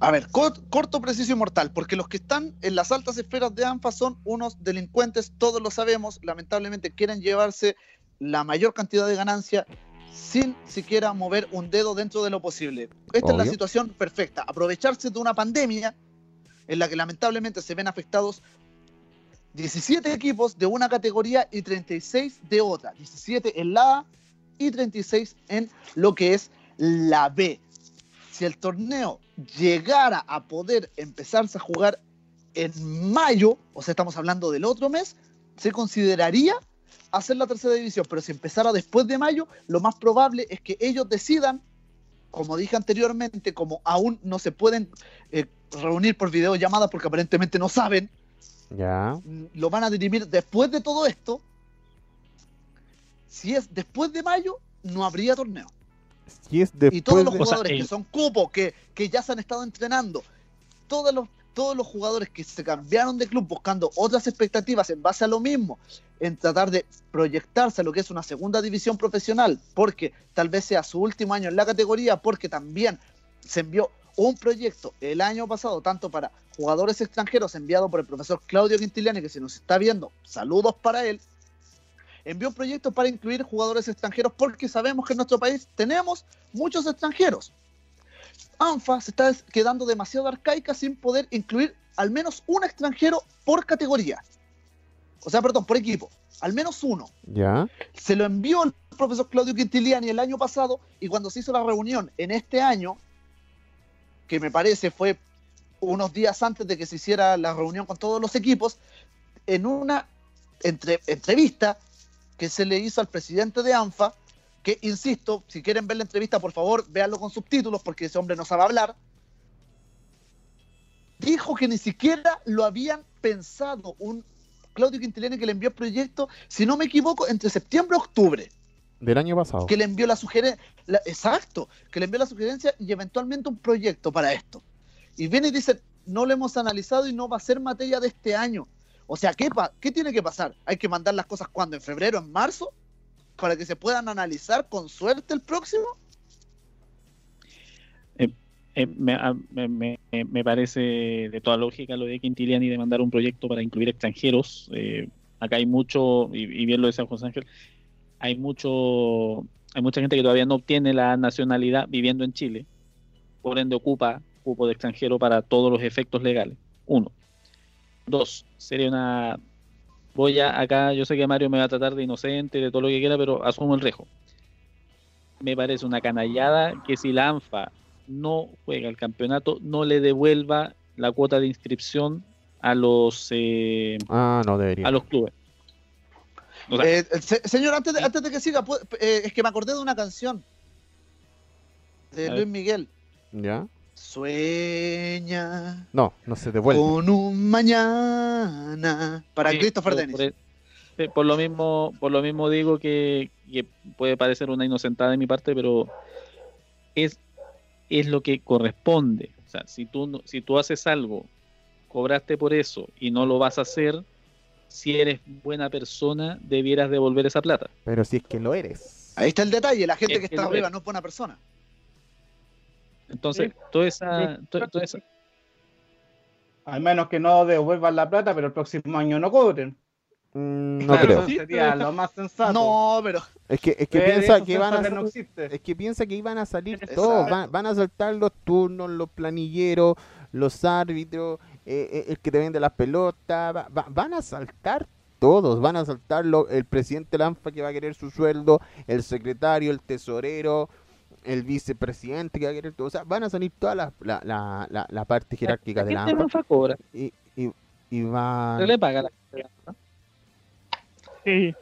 Speaker 6: A ver, cor- corto, preciso y mortal, porque los que están en las altas esferas de ANFA son unos delincuentes, todos lo sabemos, lamentablemente quieren llevarse la mayor cantidad de ganancia sin siquiera mover un dedo dentro de lo posible. Esta es la situación perfecta, aprovecharse de una pandemia en la que lamentablemente se ven afectados 17 equipos de una categoría y 36 de otra, 17 en la A y 36 en lo que es la B. Si el torneo llegara a poder empezarse a jugar en mayo, o sea, estamos hablando del otro mes, se consideraría hacer la tercera división, pero si empezara después de mayo, lo más probable es que ellos decidan, como dije anteriormente, como aún no se pueden eh, reunir por videollamada porque aparentemente no saben,
Speaker 1: Ya.
Speaker 6: mm, lo van a dirimir después de todo esto. Si es después de mayo, no habría torneo.
Speaker 1: Si es después
Speaker 6: Y todos los
Speaker 1: de-
Speaker 5: O sea,
Speaker 6: jugadores
Speaker 5: el-
Speaker 6: que son cupos, que, que ya se han estado entrenando, todos los, todos los jugadores que se cambiaron de club buscando otras expectativas en base a lo mismo, en tratar de proyectarse a lo que es una segunda división profesional, porque tal vez sea su último año en la categoría, porque también se envió un proyecto el año pasado, tanto para jugadores extranjeros, enviado por el profesor Claudio Quintiliani, que si nos está viendo, saludos para él, envió un proyecto para incluir jugadores extranjeros porque sabemos que en nuestro país tenemos muchos extranjeros. ANFA se está quedando demasiado arcaica sin poder incluir al menos un extranjero por categoría. O sea, perdón, por equipo. Al menos uno.
Speaker 1: Ya.
Speaker 6: Se lo envió el profesor Claudio Quintiliani el año pasado y cuando se hizo la reunión en este año, que me parece fue unos días antes de que se hiciera la reunión con todos los equipos, en una entre- entrevista que se le hizo al presidente de ANFA, que insisto, si quieren ver la entrevista, por favor, véanlo con subtítulos porque ese hombre no sabe hablar, dijo que ni siquiera lo habían pensado. Un Claudio Quintiliani que le envió el proyecto, si no me equivoco, entre septiembre y octubre
Speaker 1: Del año pasado.
Speaker 6: que le envió la sugerencia, exacto, que le envió la sugerencia y eventualmente un proyecto para esto. Y viene y dice, no lo hemos analizado y no va a ser materia de este año. O sea, ¿qué, pa- ¿qué tiene que pasar? ¿Hay que mandar las cosas cuando? ¿En febrero? ¿En marzo? Para que se puedan analizar con suerte el próximo.
Speaker 5: Eh, me, a- me- me- me parece de toda lógica lo de Quintiliani de mandar un proyecto para incluir extranjeros. Eh, acá hay mucho, y, y bien lo decía José Ángel, hay mucho, hay mucha gente que todavía no obtiene la nacionalidad viviendo en Chile, por ende ocupa cupo de extranjero para todos los efectos legales. Uno. Dos, sería una voy a acá, yo sé que Mario me va a tratar de inocente, de todo lo que quiera, pero asumo el rejo. Me parece una canallada que si la ANFA no juega el campeonato, no le devuelva la cuota de inscripción a los eh,
Speaker 1: Ah, no debería.
Speaker 5: a los clubes. O sea,
Speaker 6: Eh, se- señor, antes de, antes de que siga, eh, es que me acordé de una canción de. Luis Miguel.
Speaker 1: ¿Ya?
Speaker 6: Sueña
Speaker 1: No, no se devuelve.
Speaker 6: con un mañana. Para
Speaker 5: sí,
Speaker 6: Christopher
Speaker 5: por-
Speaker 6: Dennis.
Speaker 5: Por, sí, por lo mismo, por lo mismo digo que, que puede parecer una inocentada de mi parte, pero es, es lo que corresponde. O sea, si tú, no- si tú haces algo, cobraste por eso y no lo vas a hacer, si eres buena persona, debieras devolver esa plata.
Speaker 1: Pero si es que lo eres.
Speaker 6: Ahí está el detalle. La gente
Speaker 5: Es
Speaker 6: que
Speaker 5: que
Speaker 6: está arriba no es buena persona.
Speaker 5: Entonces, toda esa, to- toda esa,
Speaker 4: Al menos que no devuelvan la plata, pero el próximo año no cobren.
Speaker 1: Mm, no
Speaker 5: Claro,
Speaker 1: creo.
Speaker 4: Eso sería lo más sensato.
Speaker 6: No, pero
Speaker 1: Es que, es que
Speaker 4: Pero
Speaker 1: piensa que van a
Speaker 4: sensato no existe.
Speaker 1: es que piensa que iban a salir
Speaker 6: Exacto.
Speaker 1: todos, van, van a saltar los turnos, los planilleros, los árbitros, eh, eh, el que te vende las pelotas, va- va- van a saltar todos, van a saltar lo- el presidente de la ANFA que va a querer su sueldo, el secretario, el tesorero, el vicepresidente que va a querer todo, o sea, van a salir toda la, la, la, la- la parte jerárquica de la
Speaker 5: ¿Qué
Speaker 1: ANFA
Speaker 5: ANFA cobra?
Speaker 1: y, y, y van...
Speaker 5: Se le paga la
Speaker 7: Sí.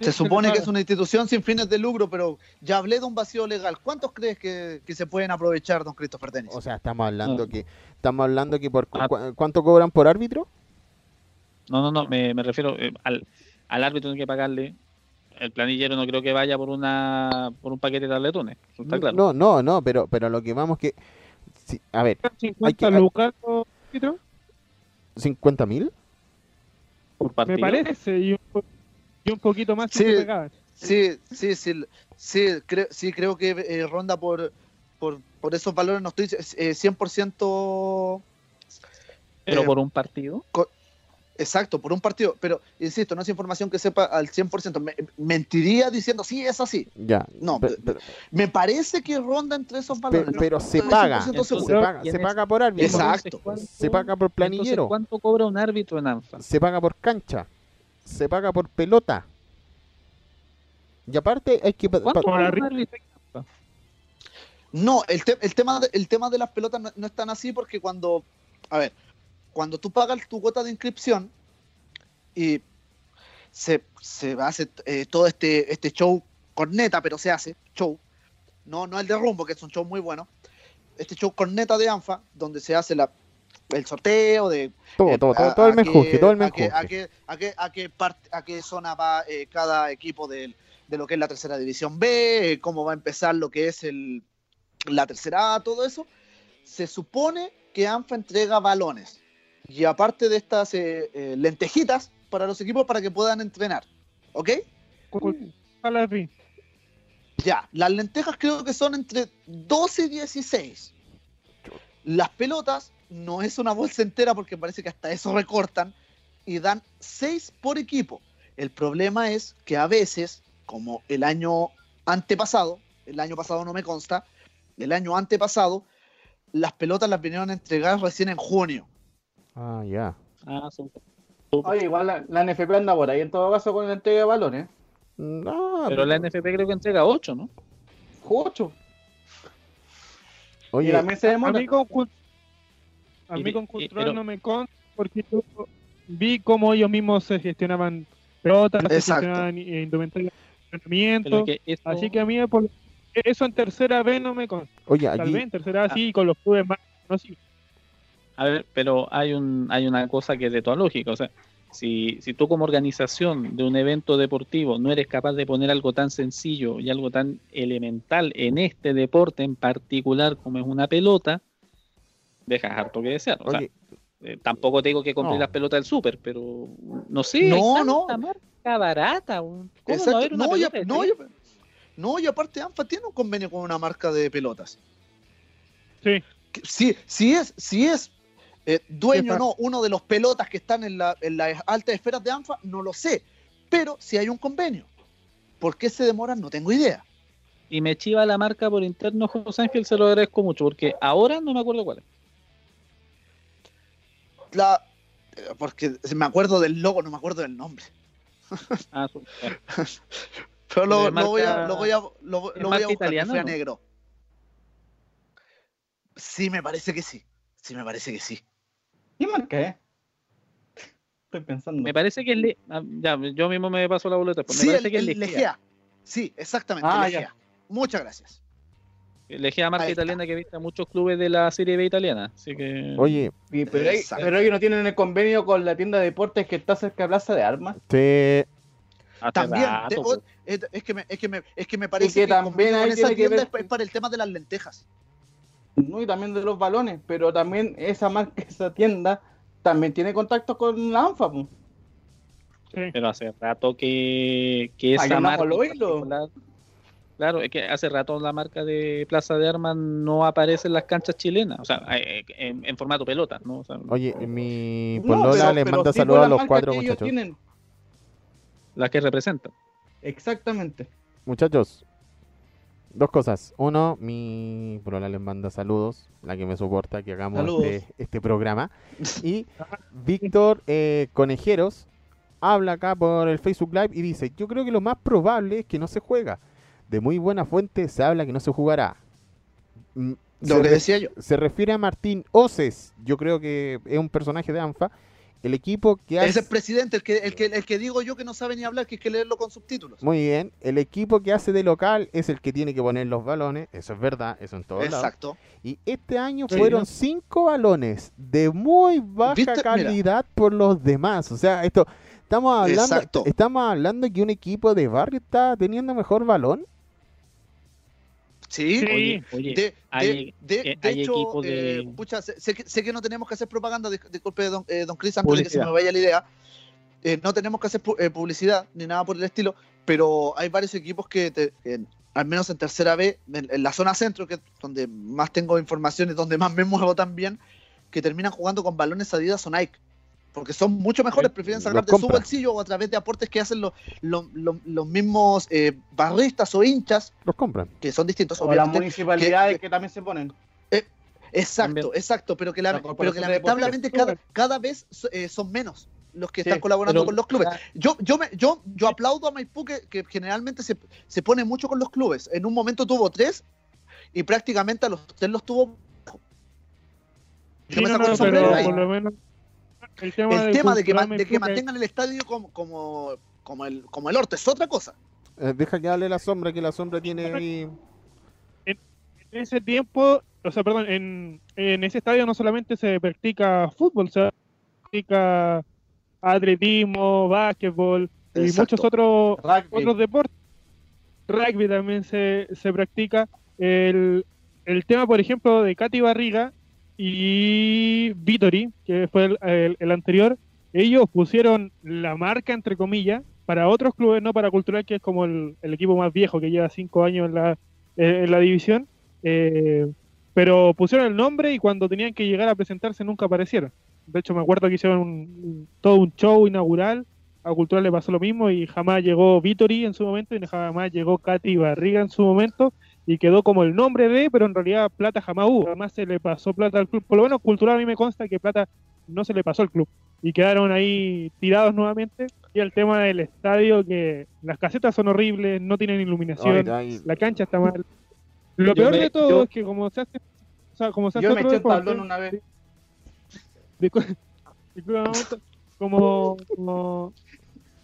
Speaker 6: se supone que es una institución sin fines de lucro, pero ya hablé de un vacío legal. ¿Cuántos crees que, que se pueden aprovechar, don Christopher Dennis?
Speaker 1: O sea, estamos hablando
Speaker 5: Ah.
Speaker 1: que estamos hablando que por cu-
Speaker 5: Ah.
Speaker 1: cu- cuánto cobran por árbitro?
Speaker 5: No, no, no, me, me refiero eh, al, al árbitro tiene que pagarle. El planillero no creo que vaya por una por un paquete de tabletones, eso está claro.
Speaker 1: No, no, no, pero pero lo que vamos que sí, a ver,
Speaker 7: 50
Speaker 1: que-
Speaker 7: lucas árbitro?
Speaker 1: ¿50 mil?
Speaker 5: Por partido.
Speaker 7: Me parece, y un, y un poquito más si
Speaker 6: Sí.
Speaker 7: te pegaban.
Speaker 6: Sí, sí, sí, sí, creo, sí, creo que eh, ronda por, por, por esos valores, no estoy eh, 100%
Speaker 5: Pero
Speaker 6: eh,
Speaker 5: por un partido.
Speaker 6: Exacto, por un partido, pero insisto, no es información que sepa al 100%, me- mentiría diciendo, sí, es así.
Speaker 1: Ya.
Speaker 6: No,
Speaker 1: Pe- pero,
Speaker 6: Me parece que ronda entre esos valores. no
Speaker 1: pero se paga.
Speaker 6: 100%
Speaker 1: Se paga, se por árbitro.
Speaker 6: Exacto.
Speaker 5: ¿cuánto-
Speaker 1: Se paga por planillero.
Speaker 5: entonces, ¿Cuánto cobra un árbitro en ANFA?
Speaker 1: se paga por cancha, se paga por pelota. Y aparte hay que...
Speaker 5: ¿Cuánto cobra un árbitro en ANFA?
Speaker 6: No, el, te- el, tema de, el tema de las pelotas no, no es tan así porque cuando, a ver, cuando tú pagas tu cuota de inscripción y se, se hace eh, todo este, este show corneta, pero se hace show, no, no el de Rumbo, que es un show muy bueno, este show corneta de ANFA, donde se hace la, el sorteo de
Speaker 1: todo,
Speaker 6: eh,
Speaker 1: todo, todo,
Speaker 6: a-
Speaker 1: todo el
Speaker 6: qué-
Speaker 1: todo el
Speaker 6: a qué-
Speaker 1: menjunje.
Speaker 6: A qué, a qué, a qué parte- a qué zona va eh, cada equipo del- de, lo que es la tercera división B, eh, cómo va a empezar lo que es el, la tercera A, todo eso. Se supone que ANFA entrega balones. Y aparte de estas eh, eh, lentejitas para los equipos para que puedan entrenar. ¿Ok?
Speaker 7: Vi.
Speaker 6: Ya, las lentejas creo que son entre 12 y 16. Las pelotas no es una bolsa entera porque parece que hasta eso recortan y dan 6 por equipo. El problema es que a veces, como el año antepasado, el año pasado no me consta, el año antepasado, las pelotas las vinieron a entregar recién en junio.
Speaker 1: Ah, ya.
Speaker 5: Ah, son-
Speaker 4: Oye, igual la, la NFP anda por ahí en todo caso con la entrega de balones.
Speaker 1: No,
Speaker 5: Pero la NFP creo que entrega 8, ¿no?
Speaker 4: Ocho. Y
Speaker 1: Oye,
Speaker 4: también se
Speaker 7: A
Speaker 4: demora.
Speaker 7: mí con, a mí con Cultural no me consta porque yo vi cómo ellos mismos se gestionaban pelotas, se
Speaker 6: Exacto.
Speaker 7: gestionaban eh, indumentaria de entrenamiento.
Speaker 5: que
Speaker 7: Así que a mí por- eso en tercera vez no me consta.
Speaker 1: oye,
Speaker 7: Tal vez en tercera
Speaker 5: Ah.
Speaker 7: sí, con los clubes más conocidos.
Speaker 5: A ver, pero hay un hay una cosa que es de toda lógica, o sea, si, si tú como organización de un evento deportivo no eres capaz de poner algo tan sencillo y algo tan elemental en este deporte en particular como es una pelota, dejas harto que desear. O sea, eh, tampoco te digo que compré
Speaker 1: No.
Speaker 5: las pelotas del súper, pero no sé,
Speaker 6: No,
Speaker 5: hay
Speaker 6: no.
Speaker 5: marca barata. ¿Cómo no
Speaker 6: Exacto.
Speaker 5: haber una
Speaker 6: No, y,
Speaker 5: pelota de
Speaker 6: no, no, y aparte ANFA tiene un convenio con una marca de pelotas.
Speaker 7: Sí.
Speaker 6: que- si, si es, si es eh, dueño no uno de los pelotas que están en, la, en las altas esferas de ANFA, no lo sé. Pero si hay un convenio. ¿Por qué se demoran? No tengo idea.
Speaker 5: y me chiva la marca por interno, José Ángel, se lo agradezco mucho, porque ahora no me acuerdo cuál es.
Speaker 6: La, eh, porque me acuerdo del logo, no me acuerdo del nombre.
Speaker 5: Ah.
Speaker 6: Pero lo,
Speaker 5: ¿Es
Speaker 6: lo voy a, lo voy a, lo, lo voy a
Speaker 5: marca
Speaker 6: buscar, que fue a negro. Sí, me parece que sí. Sí, me parece que sí.
Speaker 4: ¿Qué marca es? Estoy pensando.
Speaker 5: me parece que es Le- ah, ya, yo mismo me paso la boleta, pues me
Speaker 6: sí,
Speaker 5: parece
Speaker 6: el,
Speaker 5: que es Legea.
Speaker 6: Legea. Sí, exactamente,
Speaker 4: Ah,
Speaker 6: Legea.
Speaker 4: ya.
Speaker 6: Muchas gracias.
Speaker 5: Legea marca italiana que viste a muchos clubes de la Serie B italiana, así que
Speaker 1: oye,
Speaker 4: Y- pero,
Speaker 6: Exacto.
Speaker 4: pero ellos no tienen el convenio con la tienda de deportes que está cerca de Plaza de Armas.
Speaker 1: te,
Speaker 5: hace
Speaker 6: También,
Speaker 5: rato,
Speaker 6: te-
Speaker 5: pues.
Speaker 6: es, que me, es, que me, es que me parece
Speaker 4: que
Speaker 6: que,
Speaker 4: también
Speaker 6: con esa
Speaker 4: que
Speaker 6: tienda
Speaker 4: ver-
Speaker 6: es para el tema de las lentejas.
Speaker 4: ¿No? Y también de los balones. Pero también esa marca, esa tienda, también tiene contacto con la ANFA.
Speaker 7: Sí.
Speaker 5: pero hace rato que, que esa marca claro, es que hace rato la marca de Plaza de Armas no aparece en las canchas chilenas, o sea, eh, en, en formato pelota, ¿no? O sea,
Speaker 1: oye, mi
Speaker 4: No,
Speaker 1: polola les
Speaker 4: pero
Speaker 1: manda
Speaker 4: sí
Speaker 1: saludos a los cuatro muchachos.
Speaker 4: tienen.
Speaker 5: las que representan.
Speaker 4: Exactamente.
Speaker 1: Muchachos, dos cosas. Uno, mi polola les manda saludos, la que me soporta que hagamos este, este programa. Y Víctor eh, Conejeros habla acá por el Facebook Live y dice, yo creo que lo más probable es que no se juega. De muy buena fuente se habla que no se jugará. Mm,
Speaker 6: Lo
Speaker 1: se
Speaker 6: que decía yo.
Speaker 1: se refiere a Martín Oces, yo creo que es un personaje de ANFA. El equipo que
Speaker 6: Es
Speaker 1: hace...
Speaker 6: el presidente, el que, el, que, el que digo yo que no sabe ni hablar, que hay que leerlo con subtítulos.
Speaker 1: Muy bien, el equipo que hace de local es el que tiene que poner los balones, eso es verdad, eso en todos lados.
Speaker 6: Exacto.
Speaker 1: Y este año
Speaker 7: Sí,
Speaker 1: fueron
Speaker 7: ¿no?
Speaker 1: cinco balones de muy baja
Speaker 6: ¿Viste? Mira.
Speaker 1: calidad por los demás. O sea, esto estamos hablando,
Speaker 6: Exacto.
Speaker 1: estamos hablando que un equipo de barrio está teniendo mejor balón.
Speaker 6: Sí,
Speaker 7: Sí.
Speaker 5: Oye, oye,
Speaker 6: de,
Speaker 5: hay-
Speaker 6: de, de,
Speaker 5: eh,
Speaker 6: de
Speaker 5: hay
Speaker 6: hecho,
Speaker 5: de-
Speaker 6: eh, pucha, sé, sé que, sé que no tenemos que hacer propaganda, dis- disculpe, don, eh, don Chris, antes de que se me vaya la idea. Eh, no tenemos que hacer pu- eh, publicidad ni nada por el estilo, pero hay varios equipos que, te- que al menos en tercera B, en, en la zona centro, que es donde más tengo información y donde más me muevo también, que terminan jugando con balones Adidas o Nike. Porque son mucho mejores,
Speaker 1: Eh,
Speaker 6: prefieren sacar de su bolsillo o a través de aportes que hacen los, los, los- los mismos eh, barristas o hinchas,
Speaker 1: Los compran.
Speaker 6: que son distintos.
Speaker 4: O las municipalidades
Speaker 6: que-
Speaker 4: que, también se ponen.
Speaker 6: Exacto,
Speaker 5: También.
Speaker 6: exacto, pero que, la-
Speaker 4: La
Speaker 6: pero que lamentablemente cada, cada vez eh, son menos los que
Speaker 4: Sí,
Speaker 6: están colaborando
Speaker 5: pero-
Speaker 6: con los clubes. Yo, yo, me, yo, yo aplaudo a Maipú que, que generalmente se, se pone mucho con los clubes. En un momento tuvo tres y prácticamente a los tres los tuvo. Yo
Speaker 7: Sí,
Speaker 6: me
Speaker 7: no,
Speaker 6: saco
Speaker 7: no,
Speaker 6: el sombrero
Speaker 7: pero
Speaker 6: ahí.
Speaker 7: por lo menos el tema,
Speaker 6: El tema de que,
Speaker 7: cultural
Speaker 6: man- de que
Speaker 7: Maipú,
Speaker 6: mantengan el estadio como, como, como, el, como el orto es otra cosa.
Speaker 1: Eh, deja que hable la sombra, que la sombra tiene ahí.
Speaker 7: en ese tiempo, o sea, perdón, en, en ese estadio no solamente se practica fútbol, se practica atletismo, básquetbol y muchos otros
Speaker 4: Rugby.
Speaker 7: otros deportes. Rugby también se, se practica. El, el tema, por ejemplo, de Katy Barriga y Vitori, que fue el, anterior, ellos pusieron la marca, entre comillas, para otros clubes, no para Cultural, que es como el, equipo más viejo que lleva cinco años en la, eh, en la división. eh, pero pusieron el nombre y cuando tenían que llegar a presentarse nunca aparecieron. De hecho, me acuerdo que hicieron un- todo un show inaugural a Cultural le pasó lo mismo y jamás llegó Vitori en su momento y jamás llegó Katy Barriga en su momento y quedó como el nombre de, pero en realidad Plata jamás hubo, jamás se le pasó Plata al club. Por lo menos Cultural a mí me consta que Plata no se le pasó al club y quedaron ahí tirados nuevamente. Y el tema del estadio, que las casetas son horribles, no tienen iluminación, la cancha está mal. Lo
Speaker 5: Yo
Speaker 7: peor
Speaker 5: me-
Speaker 7: de todo
Speaker 5: yo-
Speaker 7: es que como se hace, o sea, como se hace
Speaker 4: Yo me eché
Speaker 7: deporte,
Speaker 4: tablón una vez.
Speaker 7: Como,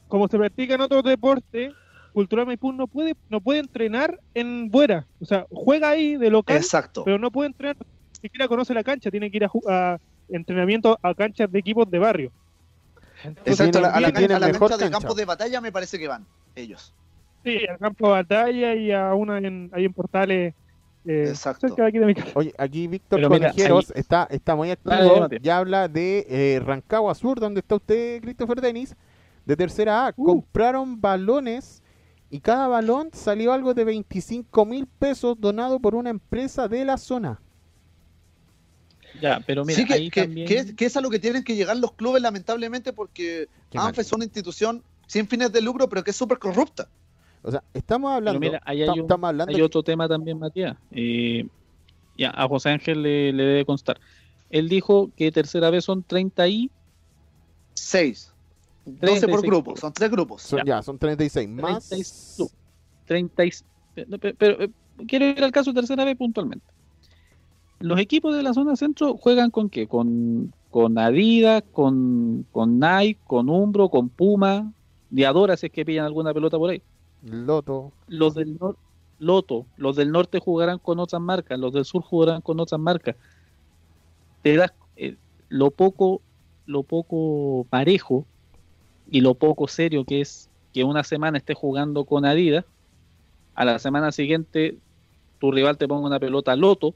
Speaker 7: como se practica en otros deportes, Cultural Maipú no puede, no puede entrenar en Buera. O sea, juega ahí de local,
Speaker 6: Exacto.
Speaker 7: pero no puede entrenar, ni siquiera conoce la cancha, tiene que ir a, entrenamiento a canchas de equipos de barrio.
Speaker 6: Exacto, a la, a la
Speaker 1: que tienen
Speaker 6: cancha, a la
Speaker 1: mejor
Speaker 6: cancha de
Speaker 1: cancha.
Speaker 6: campo de batalla me parece que van ellos.
Speaker 7: Sí, al campo de batalla y a una en, ahí en Portales, eh,
Speaker 6: Exacto.
Speaker 7: aquí de mi casa.
Speaker 1: Oye, aquí Víctor Conejeros está, está muy activo. Ya habla de eh, Rancagua Sur, donde está usted, Christopher Denis, de tercera A.
Speaker 7: Uh.
Speaker 1: Compraron balones y cada balón salió algo de 25 mil pesos donado por una empresa de la zona.
Speaker 5: Ya, pero mira,
Speaker 6: sí, que,
Speaker 5: ahí
Speaker 6: que-
Speaker 5: también...
Speaker 6: que es, que es a lo que tienen que llegar los clubes, lamentablemente, porque. ANFE es una institución sin fines de lucro, pero que es súper corrupta.
Speaker 1: O sea, estamos hablando.
Speaker 5: Pero mira, ahí hay,
Speaker 1: tam-
Speaker 5: un-
Speaker 1: estamos hablando
Speaker 5: hay otro tema también, Matías. Eh, ya, a José Ángel le, le debe constar. Él dijo que tercera vez son 30 y...
Speaker 6: Seis. 12 por
Speaker 5: 36
Speaker 6: grupo, son tres grupos.
Speaker 1: son, ya. son 36 más.
Speaker 5: 36. 30 y- pero, pero, eh, quiero ir al caso de tercera vez puntualmente. Los equipos de la zona centro juegan con qué? Con, con Adidas, con, con Nike, con Umbro, con Puma, Diadora si es que pillan alguna pelota por ahí.
Speaker 1: Loto.
Speaker 5: Los del norte, Loto, los del norte jugarán con otras marcas, los del sur jugarán con otras marcas. Te das eh, lo poco, lo poco parejo y lo poco serio que es que una semana estés jugando con Adidas, a la semana siguiente tu rival te ponga una pelota Loto,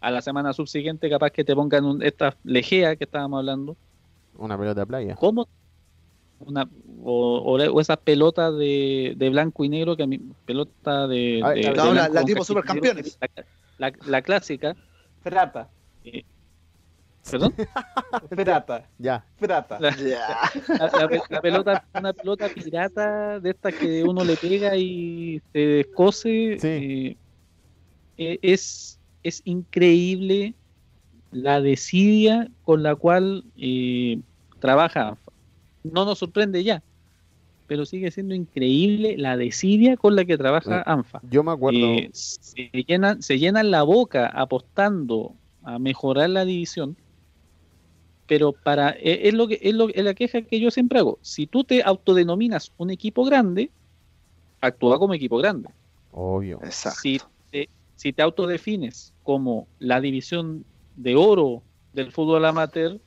Speaker 5: a la semana subsiguiente capaz que te pongan un, esta Legea que estábamos hablando,
Speaker 1: Una pelota de playa.
Speaker 5: ¿Cómo? Una, o, o, o esas pelotas de, de blanco y negro, que a mí, pelota de. De-
Speaker 6: la- tipo supercampeones.
Speaker 5: La, la- la clásica,
Speaker 4: Pirata,
Speaker 5: perdón.
Speaker 4: pirata,
Speaker 1: Ya.
Speaker 4: pirata.
Speaker 5: La,
Speaker 6: Ya.
Speaker 5: la- la- la pelota, una pelota pirata de estas que uno le pega y se descose.
Speaker 1: Sí.
Speaker 5: eh, eh, es, es increíble la desidia con la cual eh, trabaja ANFA. No nos sorprende ya, pero sigue siendo increíble la desidia con la que trabaja
Speaker 1: Eh,
Speaker 5: ANFA.
Speaker 1: Yo me acuerdo.
Speaker 5: Eh, se, llenan, se llenan la boca apostando a mejorar la división, pero para eh, es lo que es, lo, es la queja que yo siempre hago. Si tú te autodenominas un equipo grande, actúa como equipo grande.
Speaker 1: Obvio.
Speaker 6: Exacto.
Speaker 5: Si te, si te autodefines como la división de oro del fútbol amateur,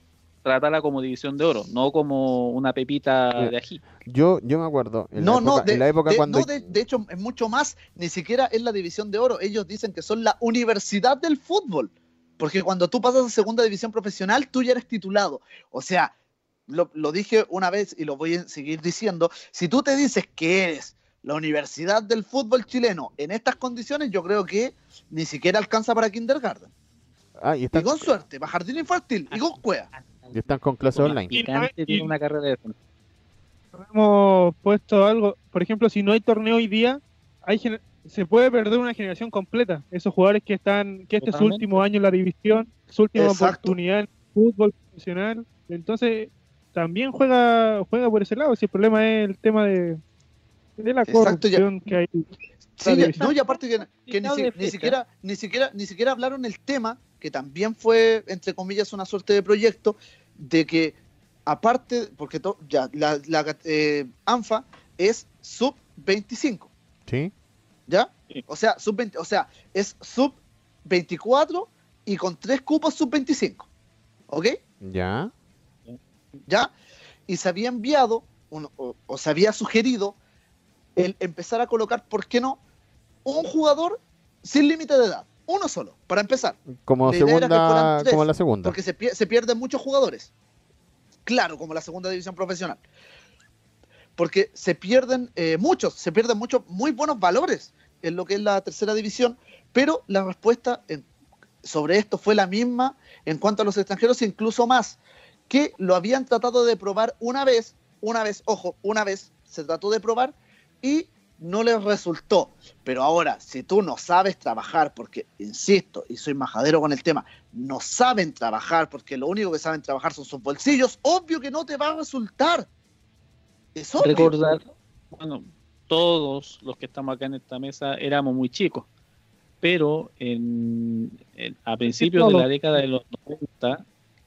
Speaker 5: trátala como división de oro, no como una pepita de ají.
Speaker 1: Yo, yo me acuerdo, en,
Speaker 6: no,
Speaker 1: la, época,
Speaker 6: no, de,
Speaker 1: en la época
Speaker 6: de-
Speaker 1: cuando...
Speaker 6: no, de, de hecho es mucho más, ni siquiera es la división de oro, ellos dicen que son la universidad del fútbol, porque cuando tú pasas a segunda división profesional, tú ya eres titulado. O sea, lo, lo dije una vez y lo voy a seguir diciendo, si tú te dices que eres la universidad del fútbol chileno en estas condiciones, yo creo que ni siquiera alcanza para kindergarten.
Speaker 1: Ah, y
Speaker 6: Y con suerte, para jardín infantil y con cueva.
Speaker 1: y están con clase
Speaker 5: Como
Speaker 1: online.
Speaker 5: Picante tiene una carrera de.
Speaker 7: Hemos puesto algo, por ejemplo, si no hay torneo hoy día, hay se puede perder una generación completa. Esos jugadores que están, que este es su último año en la división, su última
Speaker 6: Exacto.
Speaker 7: oportunidad en fútbol profesional, entonces también juega, juega por ese lado. Si el problema es el tema de, de la
Speaker 6: Exacto,
Speaker 7: corrupción que hay.
Speaker 6: Sí, ya- no, y aparte que, que ni, si- ni siquiera, ni siquiera, ni siquiera hablaron el tema, que también fue, entre comillas, una suerte de proyecto, de que aparte, porque to- ya, la, la, eh, ANFA es sub 25,
Speaker 1: ¿Sí?
Speaker 6: ¿Ya?
Speaker 5: Sí.
Speaker 6: O sea, sub 20, o sea, es sub 24 y con tres cupos sub 25. ¿Ok?
Speaker 1: Ya.
Speaker 6: ¿ya? Y se había enviado, un- o, o se había sugerido, el empezar a colocar, ¿por qué no? Un jugador sin límite de edad, uno solo, para empezar,
Speaker 1: Como
Speaker 6: La
Speaker 1: segunda,
Speaker 6: tres,
Speaker 1: como la segunda.
Speaker 6: porque se, se pierden muchos jugadores. Claro, como la segunda división profesional. Porque se pierden eh, muchos, se pierden muchos muy buenos valores en lo que es la tercera división, pero la respuesta sobre esto fue la misma en cuanto a los extranjeros, incluso más, que lo habían tratado de probar una vez, una vez, ojo, una vez se trató de probar y no les resultó. Pero ahora, si tú no sabes trabajar, porque, insisto, y soy majadero con el tema, no saben trabajar porque lo único que saben trabajar son sus bolsillos, obvio que no te va a resultar. Es obvio.
Speaker 5: Recordar, bueno, todos los que estamos acá en esta mesa éramos muy chicos, pero en, en- a principios de la década de los 90,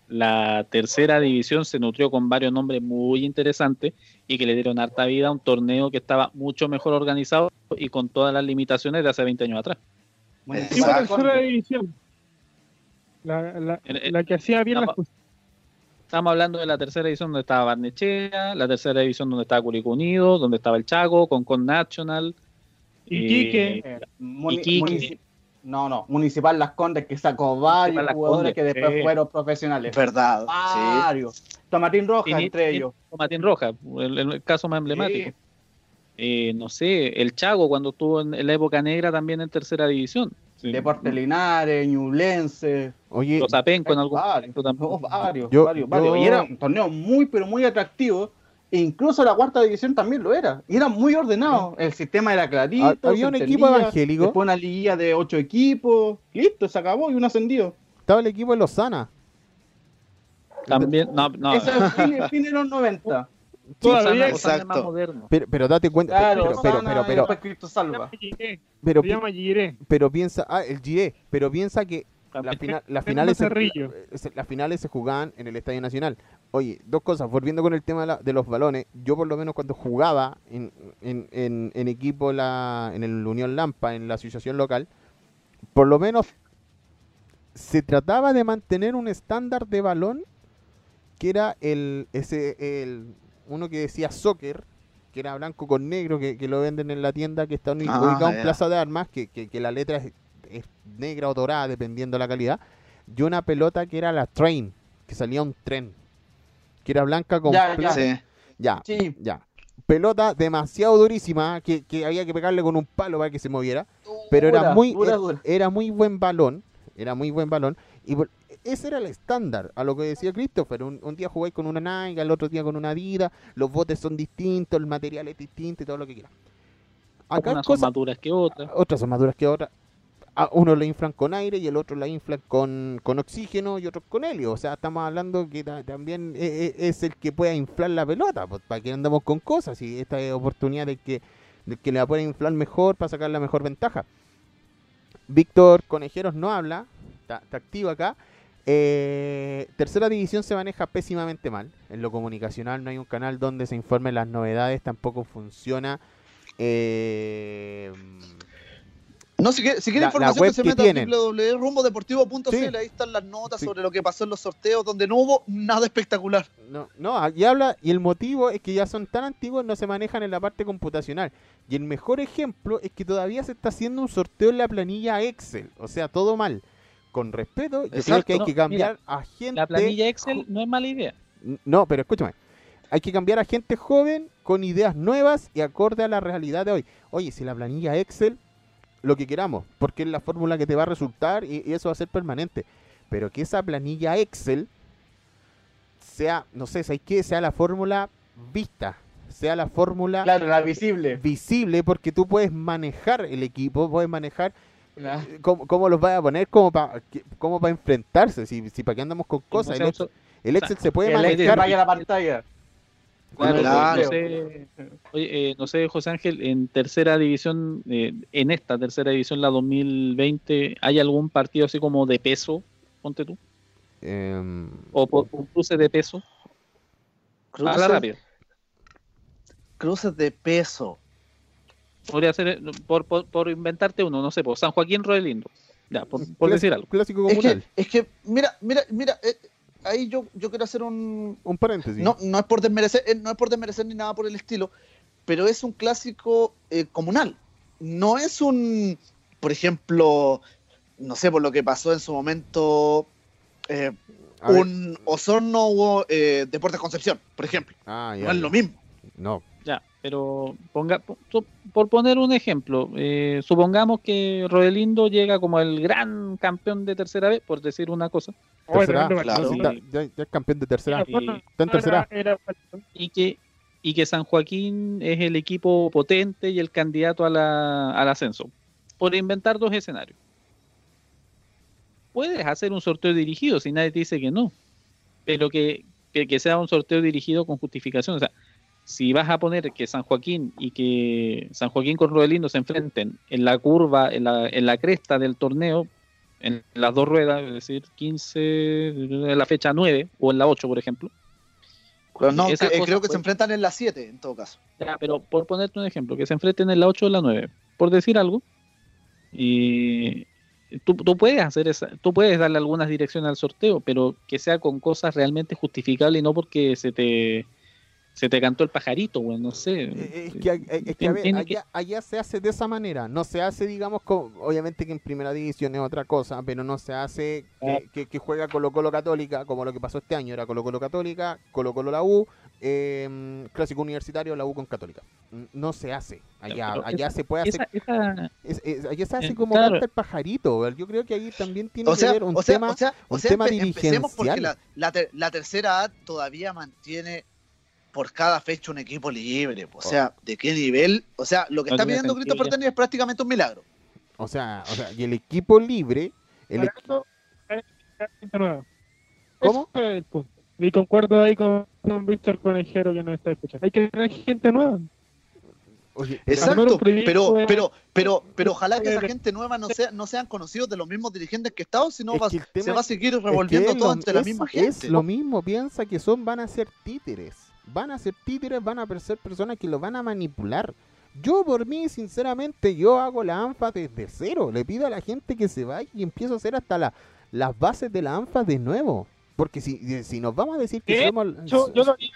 Speaker 5: la tercera división se nutrió con varios nombres muy interesantes y que le dieron harta vida a un torneo que estaba mucho mejor organizado y con todas las limitaciones de hace 20 años atrás.
Speaker 7: Sí, la tercera división. La, que hacía bien
Speaker 5: la-
Speaker 7: las cosas.
Speaker 5: Estamos hablando de la tercera división donde estaba Barnechea, la tercera división donde estaba Curicó Unido, donde estaba el Chaco, con Con National.
Speaker 7: Iquique.
Speaker 5: eh,
Speaker 4: Eh,
Speaker 5: Iquique.
Speaker 4: no, no, Municipal Las Condes que sacó varios
Speaker 5: Las
Speaker 4: jugadores
Speaker 5: Condes,
Speaker 4: que después
Speaker 5: sí.
Speaker 4: fueron profesionales.
Speaker 6: Es verdad. sí.
Speaker 4: Varios. Tomatín Roja entre ellos.
Speaker 5: Matín Roja, el, el caso más emblemático. Eh, no sé, el Chago cuando estuvo en, en la época negra también en tercera división. Sí.
Speaker 4: Deportes Linares, Ñublense.
Speaker 1: Oye,
Speaker 5: Los Apenco en algún
Speaker 4: Varios,
Speaker 5: momento también.
Speaker 4: varios,
Speaker 1: Yo-
Speaker 4: varios,
Speaker 1: yo-
Speaker 4: varios. Y era un torneo muy, pero muy atractivo. E incluso la cuarta división también lo era. Y era muy ordenado. El sistema era clarito.
Speaker 1: Ha- había un equipo evangélico.
Speaker 4: Después una liguilla de ocho equipos. Listo, se acabó y un ascendido.
Speaker 1: estaba el equipo de Lozana.
Speaker 5: También, no, no.
Speaker 4: Eso es fin, fin de los 90.
Speaker 7: Todavía
Speaker 5: Susana es más
Speaker 6: Exacto.
Speaker 5: moderno.
Speaker 1: Pero, pero date cuenta,
Speaker 4: Claro,
Speaker 1: pero, pero, pero, pero,
Speaker 4: salva.
Speaker 1: pero, pero piensa, ah, el GE, pero piensa que fina- las finales se, las finales se jugaban en el Estadio Nacional. Oye, dos cosas, volviendo con el tema de, la- de los balones, yo por lo menos cuando jugaba en, en, en, en equipo la, en el Unión Lampa, en la asociación local, por lo menos se trataba de mantener un estándar de balón que era el ese el uno que decía soccer que era blanco con negro que, que lo venden en la tienda que está
Speaker 6: Ah,
Speaker 1: ubicado en
Speaker 6: ya.
Speaker 1: Plaza de Armas que, que, que la letra es, es negra o dorada dependiendo la calidad y una pelota que era la train que salía un tren que era blanca con
Speaker 4: Ya, ya.
Speaker 6: Sí.
Speaker 1: ya,
Speaker 4: Sí.
Speaker 1: ya. pelota demasiado durísima que, que había que pegarle con un palo para que se moviera pero era muy
Speaker 4: dura,
Speaker 1: era,
Speaker 4: dura.
Speaker 1: era muy buen balón era muy buen balón y ese era el estándar a lo que decía Christopher un, un día jugáis con una Nike el otro día con una Adidas los botes son distintos el material es distinto y todo lo que quieras acá
Speaker 5: Unas son
Speaker 1: cosas
Speaker 5: más duras que otras.
Speaker 1: otras son más duras que otras a uno la inflan con aire y el otro la inflan con, con oxígeno y otros con helio. O sea, estamos hablando que ta- también e- e- es el que pueda inflar la pelota. Pues, ¿Para qué andamos con cosas? Y esta es oportunidad de que, de que la pueda inflar mejor para sacar la mejor ventaja. Víctor Conejeros no habla, está activo acá. Eh, tercera división se maneja pésimamente mal. En lo comunicacional no hay un canal donde se informen las novedades, tampoco funciona. Eh,
Speaker 6: No, si quiere, si quiere
Speaker 1: La- la
Speaker 6: información
Speaker 1: web
Speaker 6: que se meta a www.rumbodeportivo.cl,
Speaker 1: Sí.
Speaker 6: ahí están las notas
Speaker 1: Sí.
Speaker 6: sobre lo que pasó en los sorteos, donde no hubo nada espectacular.
Speaker 1: No, no, aquí habla, y el motivo es que ya son tan antiguos, no se manejan en la parte computacional. Y el mejor ejemplo es que todavía se está haciendo un sorteo en la planilla Excel, o sea, todo mal. Con respeto, yo creo que hay
Speaker 5: No,
Speaker 1: que cambiar a gente.
Speaker 5: La planilla Excel no es mala idea.
Speaker 1: No, pero escúchame. Hay que cambiar a gente joven con ideas nuevas y acorde a la realidad de hoy. Oye, si la planilla Excel, lo que queramos, porque es la fórmula que te va a resultar y, y eso va a ser permanente. Pero que esa planilla Excel sea, no sé, ¿sabes qué? Sea la fórmula vista, sea la fórmula
Speaker 4: Claro, la visible.
Speaker 1: visible, porque tú puedes manejar el equipo, puedes manejar
Speaker 4: La-
Speaker 1: eh, cómo, cómo los vas a poner, cómo para cómo pa enfrentarse, si, si para qué andamos con cosas. El, Excel- el Excel se puede
Speaker 4: Que el Excel
Speaker 1: manejar.
Speaker 4: vaya a la pantalla.
Speaker 5: Claro,
Speaker 6: Claro.
Speaker 5: No, sé, oye, eh, no sé, José Ángel, en tercera división, eh, en esta tercera división, la 2020, ¿hay algún partido así como de peso? Ponte tú.
Speaker 1: Em,
Speaker 5: O por un cruce de peso. Habla
Speaker 6: Cruces,
Speaker 5: rápido.
Speaker 6: cruces de peso.
Speaker 5: Podría ser, eh, por, por, por inventarte uno, no sé, por San Joaquín Rodelindo. Ya, por, decir algo.
Speaker 1: Clásico
Speaker 6: Es
Speaker 1: comunal.
Speaker 6: que, es que, mira, mira, mira, eh, ahí yo, yo quiero hacer un,
Speaker 1: Un paréntesis.
Speaker 6: No, no es por desmerecer, eh, no es por desmerecer ni nada por el estilo, pero es un clásico eh, comunal. No es un, por ejemplo, no sé, por lo que pasó en su momento, eh,
Speaker 1: A ver.
Speaker 6: un Osorno o eh, Deportes Concepción, por ejemplo.
Speaker 1: Ah, ya,
Speaker 6: No es
Speaker 1: ya.
Speaker 6: lo mismo.
Speaker 1: No.
Speaker 5: Pero ponga, por poner un ejemplo, eh, supongamos que Rodelindo llega como el gran campeón de tercera vez, por decir una cosa,
Speaker 1: Tercera.
Speaker 7: Bueno,
Speaker 6: claro.
Speaker 1: Ya, ya es campeón de tercera. En tercera. A.
Speaker 7: era- era-
Speaker 5: y que y que San Joaquín es el equipo potente y el candidato a la- al ascenso. Por inventar dos escenarios. Puedes hacer un sorteo dirigido si nadie te dice que no, pero que, que, que sea un sorteo dirigido con justificación. O sea, si vas a poner que San Joaquín y que San Joaquín con Rodelindo se enfrenten en la curva, en la, en la cresta del torneo, en las dos ruedas, es decir, 15, en la fecha 9 o en la 8, por ejemplo,
Speaker 6: Pero no, eh, creo que se enfrentan en la 7, en todo caso.
Speaker 5: Ya, pero por ponerte un ejemplo, que se enfrenten en la 8 o en la 9, por decir algo, y tú, tú puedes hacer esa, tú puedes darle algunas direcciones al sorteo, pero que sea con cosas realmente justificables y no porque se te se te cantó el pajarito, güey, no sé.
Speaker 1: Eh, Es que, eh, es que, a ver, allá, allá se hace de esa manera. No se hace, digamos, co- obviamente que en primera división es otra cosa, pero no se hace que, que- que juega Colo Colo Católica, como lo que pasó este año. Era Colo Colo Católica, Colo Colo la U, eh, Clásico Universitario, la U con Católica. No se hace. Allá,
Speaker 5: Pero
Speaker 1: allá
Speaker 5: esa-
Speaker 1: se puede hacer.
Speaker 5: Esa, esa-
Speaker 1: es- es- allá se hace
Speaker 5: Eh,
Speaker 1: como
Speaker 5: claro.
Speaker 1: canta el pajarito. Yo creo que ahí también tiene
Speaker 6: O
Speaker 1: que
Speaker 6: sea,
Speaker 1: ver un
Speaker 6: o sea,
Speaker 1: tema.
Speaker 6: o sea, o
Speaker 1: un
Speaker 6: sea,
Speaker 1: tema
Speaker 6: empe- empecemos porque la ter- la tercera A todavía mantiene por cada fecha un equipo libre. O sea, ¿de qué nivel? O sea, lo que
Speaker 5: No
Speaker 6: está pidiendo Christopher. Denny es prácticamente un milagro.
Speaker 1: O sea, o sea, y el equipo libre. El,
Speaker 7: Para eso, hay gente nueva.
Speaker 1: ¿Cómo?
Speaker 7: Ese es el punto. Y concuerdo ahí con, con Víctor Conejero que nos está escuchando. Hay que tener gente nueva.
Speaker 1: oye,
Speaker 6: Exacto, pero, pero, pero, pero ojalá que esa gente nueva no, sea, no sean conocidos de los mismos dirigentes que estaban, sino
Speaker 1: Es
Speaker 6: va-
Speaker 1: que
Speaker 6: se va a seguir
Speaker 1: Es que
Speaker 6: revolviendo
Speaker 1: es
Speaker 6: todo
Speaker 1: lo-
Speaker 6: entre la
Speaker 1: es-
Speaker 6: misma
Speaker 1: Es
Speaker 6: gente.
Speaker 1: lo mismo, piensa que son, van a ser títeres. Van a ser títeres, van a ser personas que lo van a manipular. Yo por mí, sinceramente, yo hago la ANFA desde cero. Le pido a la gente que se vaya y empiezo a hacer hasta la, las bases de la ANFA de nuevo. Porque si, si nos vamos a decir que
Speaker 7: ¿Qué?
Speaker 1: somos...
Speaker 7: Yo, yo lo haría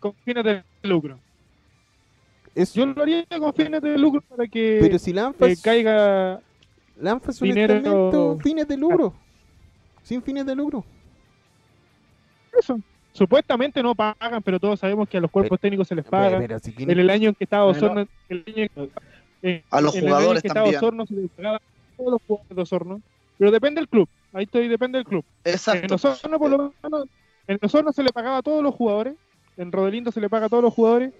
Speaker 7: con fines de lucro.
Speaker 1: es-
Speaker 7: Yo lo haría con fines de lucro para que
Speaker 1: pero si la ANFA,
Speaker 7: eh,
Speaker 1: es,
Speaker 7: caiga
Speaker 1: la ANFA es un
Speaker 7: dinero-
Speaker 1: estamento fines de lucro. Sin fines de lucro.
Speaker 7: eso. Supuestamente no pagan, pero todos sabemos que a los cuerpos técnicos se les paga.
Speaker 1: Pero, pero si tiene-
Speaker 7: En el año en que estaba. Osorno, el año- eh,
Speaker 6: A los
Speaker 7: en el año en
Speaker 6: jugadores
Speaker 7: que estaba. Osorno se les pagaba a todos los jugadores de Osorno. Pero depende del club. Ahí estoy, depende del club. En
Speaker 6: Exacto.
Speaker 7: Osorno, por lo menos, en Osorno se le pagaba a todos los jugadores. En Rodelindo se le paga a todos los jugadores.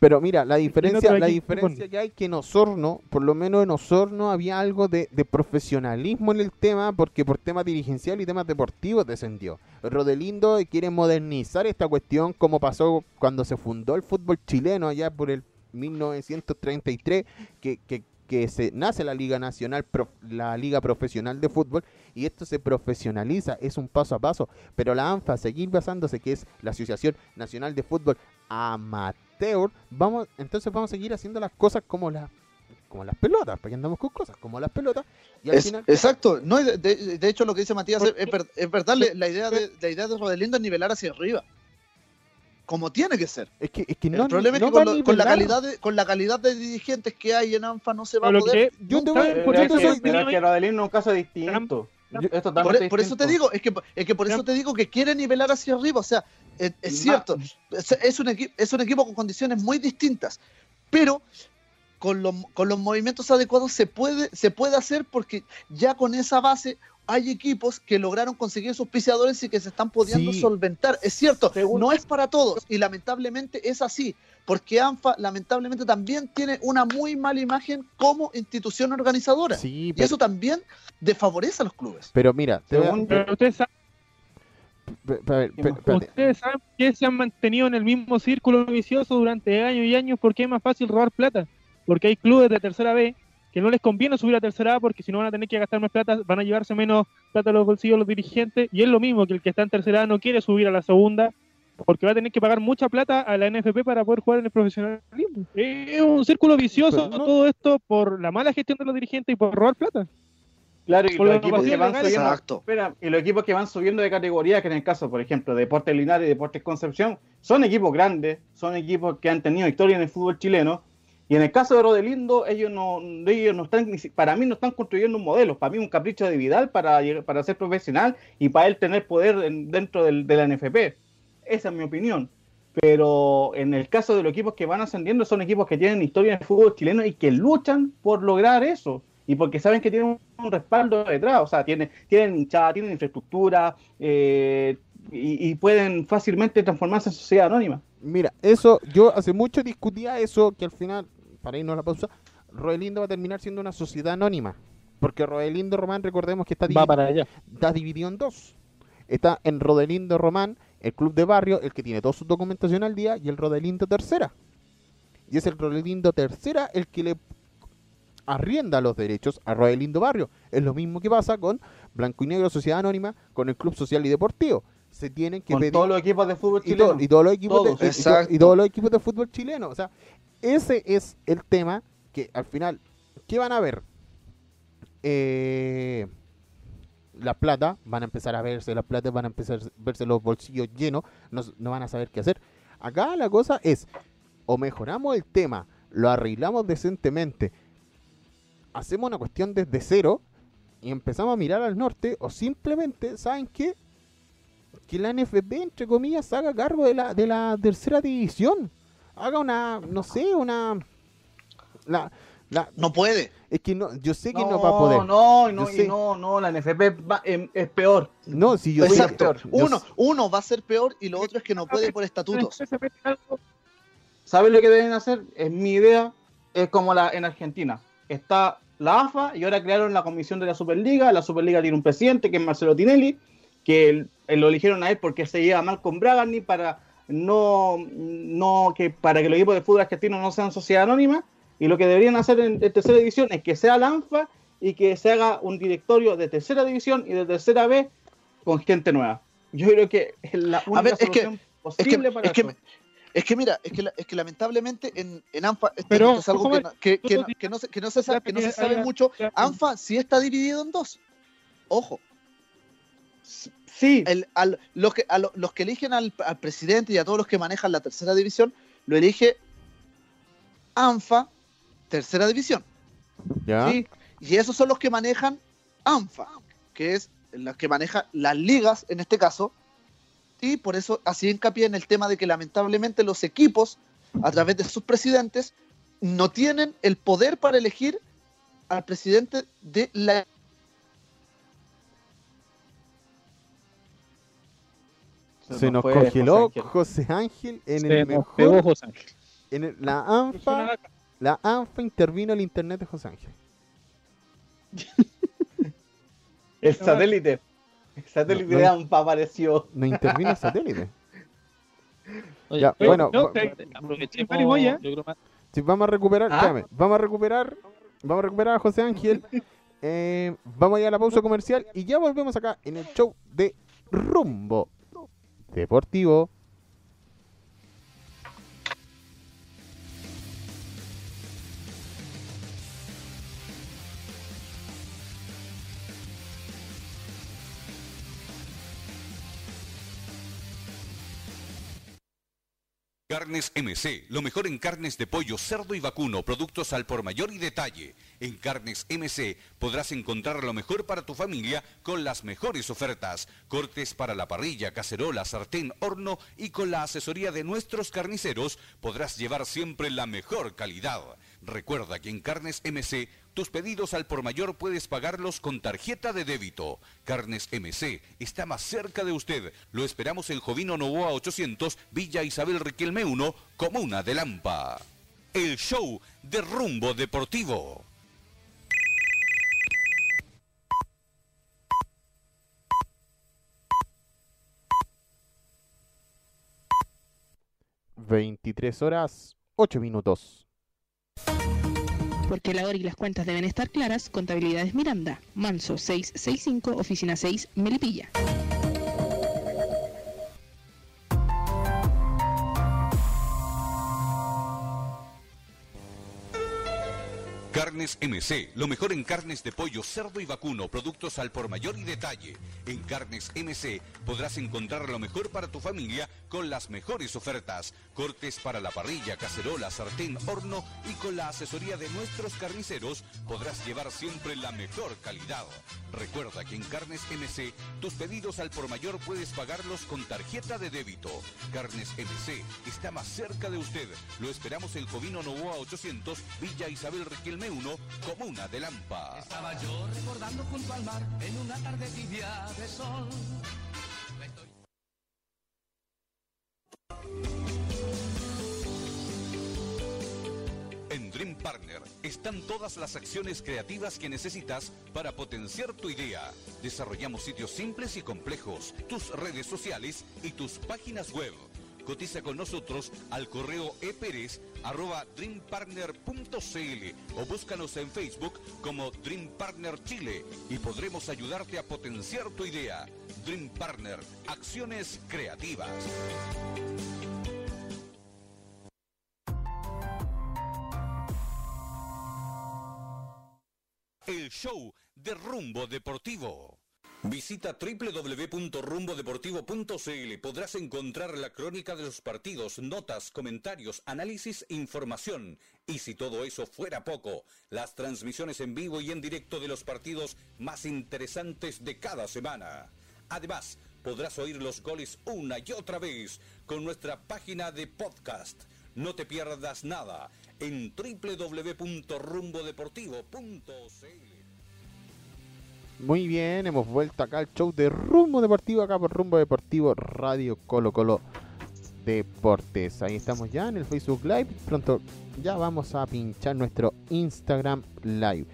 Speaker 1: Pero mira, la diferencia, la diferencia que hay que en Osorno, por lo menos en Osorno había algo de, de profesionalismo en el tema, porque por temas dirigencial y temas deportivos descendió. Rodelindo quiere modernizar esta cuestión como pasó cuando se fundó el fútbol chileno allá por el 1933, que, que, que se nace la Liga Nacional, la Liga Profesional de Fútbol, y esto se profesionaliza, es un paso a paso, pero la ANFA seguir basándose que es la Asociación Nacional de Fútbol Amateur, vamos, entonces vamos a seguir haciendo las cosas como las como las pelotas, para que andamos con cosas, como las pelotas, y al
Speaker 6: Es-
Speaker 1: final...
Speaker 6: exacto. No, y de, de- de hecho, lo que dice Matías es, es es verdad. le- La idea de, la idea de Rodelindo es nivelar hacia arriba. Como tiene que ser.
Speaker 1: Es que, es que
Speaker 6: El
Speaker 1: no,
Speaker 6: problema es
Speaker 1: no
Speaker 6: que con, lo- con la calidad de, con la calidad de dirigentes que hay en ANFA no se va a poder.
Speaker 7: que-
Speaker 1: Yo te voy-
Speaker 4: Pero es que-
Speaker 1: soy-
Speaker 4: pero es que Rodelino es un caso distinto.
Speaker 1: Yo-
Speaker 4: Es
Speaker 6: Por,
Speaker 4: totalmente
Speaker 6: por eso te digo, es que, es que por eso te digo que quiere nivelar hacia arriba. O sea, es, es
Speaker 4: Ma-
Speaker 6: cierto, es, es un es un equipo con condiciones muy distintas, pero con, los- con los movimientos adecuados se puede, se puede hacer porque ya con esa base hay equipos que lograron conseguir sus piciadores y que se están pudiendo
Speaker 1: Sí.
Speaker 6: solventar. Es cierto,
Speaker 4: Según-
Speaker 6: no es para todos y lamentablemente es así, porque ANFA lamentablemente también tiene una muy mala imagen como institución organizadora.
Speaker 1: Sí,
Speaker 6: Y eso también desfavorece a los clubes.
Speaker 1: pero mira, te voy a-
Speaker 7: ustedes saben,
Speaker 1: ver,
Speaker 7: ustedes saben que se han mantenido en el mismo círculo vicioso durante años y años porque es más fácil robar plata. Porque hay clubes de tercera B que no les conviene subir a tercera A porque si no van a tener que gastar más plata, van a llevarse menos plata a los bolsillos los dirigentes. Y es lo mismo que el que está en tercera A no quiere subir a la segunda porque va a tener que pagar mucha plata a la NFP para poder jugar en el profesionalismo. Es un círculo vicioso
Speaker 1: no-
Speaker 7: todo esto por la mala gestión de los dirigentes y por robar plata.
Speaker 4: Claro, y
Speaker 7: Por
Speaker 4: los equipos que van subiendo, espera, y los equipos que van subiendo de categoría, que en el caso, por ejemplo, de Deportes Linares y Deportes Concepción, son equipos grandes, son equipos que han tenido historia en el fútbol chileno. Y en el caso de Rodelindo, ellos no, ellos no están, para mí no están construyendo un modelo, para mí un capricho de Vidal para, para ser profesional y para él tener poder en- dentro del, de la NFP. Esa es mi opinión. Pero en el caso de los equipos que van ascendiendo, son equipos que tienen historia en el fútbol chileno y que luchan por lograr eso. Y porque saben que tienen un, respaldo detrás, o sea, tienen, tienen hinchada, tienen infraestructura eh, y pueden fácilmente transformarse en sociedad anónima.
Speaker 1: Mira, eso, yo hace mucho discutía eso, que al final, para irnos a la pausa, Roelindo va a terminar siendo una sociedad anónima. Porque Roelindo Román, recordemos que está,
Speaker 5: Va
Speaker 1: divi-
Speaker 5: para allá.
Speaker 1: está dividido en dos. Está en Rodelindo Román, el club de barrio, el que tiene toda su documentación al día, y el Rodelindo Tercera. Y es el Rodelindo Tercera el que le arrienda los derechos a Rodelindo Barrio. Es lo mismo que pasa con Blanco y Negro Sociedad Anónima, con el Club Social y Deportivo. Se tienen que
Speaker 4: Con
Speaker 1: pedir
Speaker 4: todos los equipos de fútbol
Speaker 1: y, todo-
Speaker 4: chileno.
Speaker 1: y todos los equipos
Speaker 4: Todos.
Speaker 1: de, y- y, y todos los equipos de fútbol chileno. O sea, ese es el tema que al final, ¿qué van a ver? Eh, la plata, van a empezar a verse las plata, van a empezar a verse los bolsillos llenos, no, no van a saber qué hacer. Acá la cosa es, o mejoramos el tema, lo arreglamos decentemente, hacemos una cuestión desde cero y empezamos a mirar al norte, o simplemente, ¿saben qué? que la NFP, entre comillas, haga cargo de la, de la tercera división. Haga una, no sé, una... La, la,
Speaker 6: No puede.
Speaker 1: es que no, yo sé que no, va a poder.
Speaker 4: No, no, y
Speaker 1: sé.
Speaker 4: no, no, la NFP va- em, es peor.
Speaker 1: No, si yo sé que-
Speaker 6: Exacto.
Speaker 1: yo
Speaker 6: Uno,
Speaker 1: sé-
Speaker 6: uno va a ser peor y lo otro es que no puede por estatutos.
Speaker 4: ¿Saben lo que deben hacer? Es mi idea, es como la en Argentina. Está la AFA y ahora crearon la comisión de la Superliga. La Superliga tiene un presidente que es Marcelo Tinelli, que él- él lo eligieron a él porque se lleva mal con Bragani para no, no que para que los equipos de fútbol argentinos no sean sociedad anónima. Y lo que deberían hacer en, en tercera división es que sea la ANFA y que se haga un directorio de tercera división y de tercera B con gente nueva. Yo creo que es la única
Speaker 6: ver, es que-
Speaker 4: solución
Speaker 6: Es que,
Speaker 4: posible para
Speaker 6: es, que,
Speaker 4: eso.
Speaker 6: es que mira, es que, la- es que lamentablemente en, en ANFA
Speaker 7: Pero,
Speaker 6: es algo que
Speaker 7: ¿cómo
Speaker 6: no, que, que no,
Speaker 7: tú-
Speaker 6: que no se, que no se sabe, que no se sabe mucho. ANFA sí está dividido en dos. Ojo,
Speaker 4: Sí,
Speaker 6: el- al- los, que, a lo- los que eligen al, al presidente y a todos los que manejan la tercera división, lo elige ANFA, tercera división.
Speaker 1: ¿Ya?
Speaker 4: sí.
Speaker 6: Y esos son los que manejan ANFA, que es la que maneja las ligas en este caso. Y por eso así hincapié en el tema de que lamentablemente los equipos, a través de sus presidentes, no tienen el poder para elegir al presidente de la...
Speaker 1: Se nos
Speaker 4: fue
Speaker 1: congeló
Speaker 4: José Ángel.
Speaker 1: José Ángel en
Speaker 5: Se
Speaker 1: el
Speaker 5: nos
Speaker 1: mejor...
Speaker 5: pegó José Ángel.
Speaker 1: En el- la ANFA, la ANFA intervino el internet de José Ángel.
Speaker 4: El satélite. El satélite
Speaker 1: No,
Speaker 4: de. AMPA apareció.
Speaker 1: No intervino el satélite.
Speaker 5: Oye,
Speaker 1: Ya,
Speaker 5: pero-
Speaker 1: bueno,
Speaker 7: no, te-
Speaker 5: aprovechemos,
Speaker 1: vamos a recuperar,
Speaker 4: ¿Ah?
Speaker 1: espérame, vamos a recuperar, vamos a recuperar a José Ángel. Eh, vamos a ir a la pausa comercial y ya volvemos acá en el show de Rumbo Deportivo.
Speaker 3: Carnes MC, lo mejor en carnes de pollo, cerdo y vacuno, productos al por mayor y detalle. En Carnes MC podrás encontrar lo mejor para tu familia con las mejores ofertas. Cortes para la parrilla, cacerola, sartén, horno y con la asesoría de nuestros carniceros podrás llevar siempre la mejor calidad. Recuerda que en Carnes MC tus pedidos al por mayor puedes pagarlos con tarjeta de débito. Carnes MC está más cerca de usted. Lo esperamos en Jovino Novoa 800, Villa Isabel Riquelme 1, Comuna de Lampa. El show de rumbo deportivo.
Speaker 1: Veintitrés horas, ocho minutos.
Speaker 2: Porque la hora y las cuentas deben estar claras, Contabilidades Miranda, Manso 665, Oficina 6, Melipilla.
Speaker 3: Carnes MC, lo mejor en carnes de pollo, cerdo y vacuno, productos al por mayor y detalle. En Carnes MC podrás encontrar lo mejor para tu familia con las mejores ofertas. Cortes para la parrilla, cacerola, sartén, horno y con la asesoría de nuestros carniceros podrás llevar siempre la mejor calidad. Recuerda que en Carnes MC tus pedidos al por mayor puedes pagarlos con tarjeta de débito. Carnes MC está más cerca de usted. Lo esperamos en Jovino Novoa 800, Villa Isabel Riquelme 1, Comuna de Lampa.
Speaker 8: Estaba yo recordando junto al mar en una tarde tibia de sol.
Speaker 3: En Dream Partner están todas las acciones creativas que necesitas para potenciar tu idea. Desarrollamos sitios simples y complejos, tus redes sociales y tus páginas web. Cotiza con nosotros al correo eperes arroba dreampartner.cl o búscanos en Facebook como Dream Partner Chile y podremos ayudarte a potenciar tu idea. Dream Partner, acciones creativas. El show de Rumbo Deportivo. Visita www.rumbodeportivo.cl. Podrás encontrar la crónica de los partidos, notas, comentarios, análisis, información. Y si todo eso fuera poco, las transmisiones en vivo y en directo de los partidos más interesantes de cada semana. Además, podrás oír los goles una y otra vez con nuestra página de podcast. No te pierdas nada en www.rumbodeportivo.cl.
Speaker 1: Muy bien, hemos vuelto acá al show de Rumbo Deportivo, acá por Rumbo Deportivo Radio Colo Colo Deportes. Ahí estamos ya en el Facebook Live. Pronto ya vamos a pinchar nuestro Instagram Live.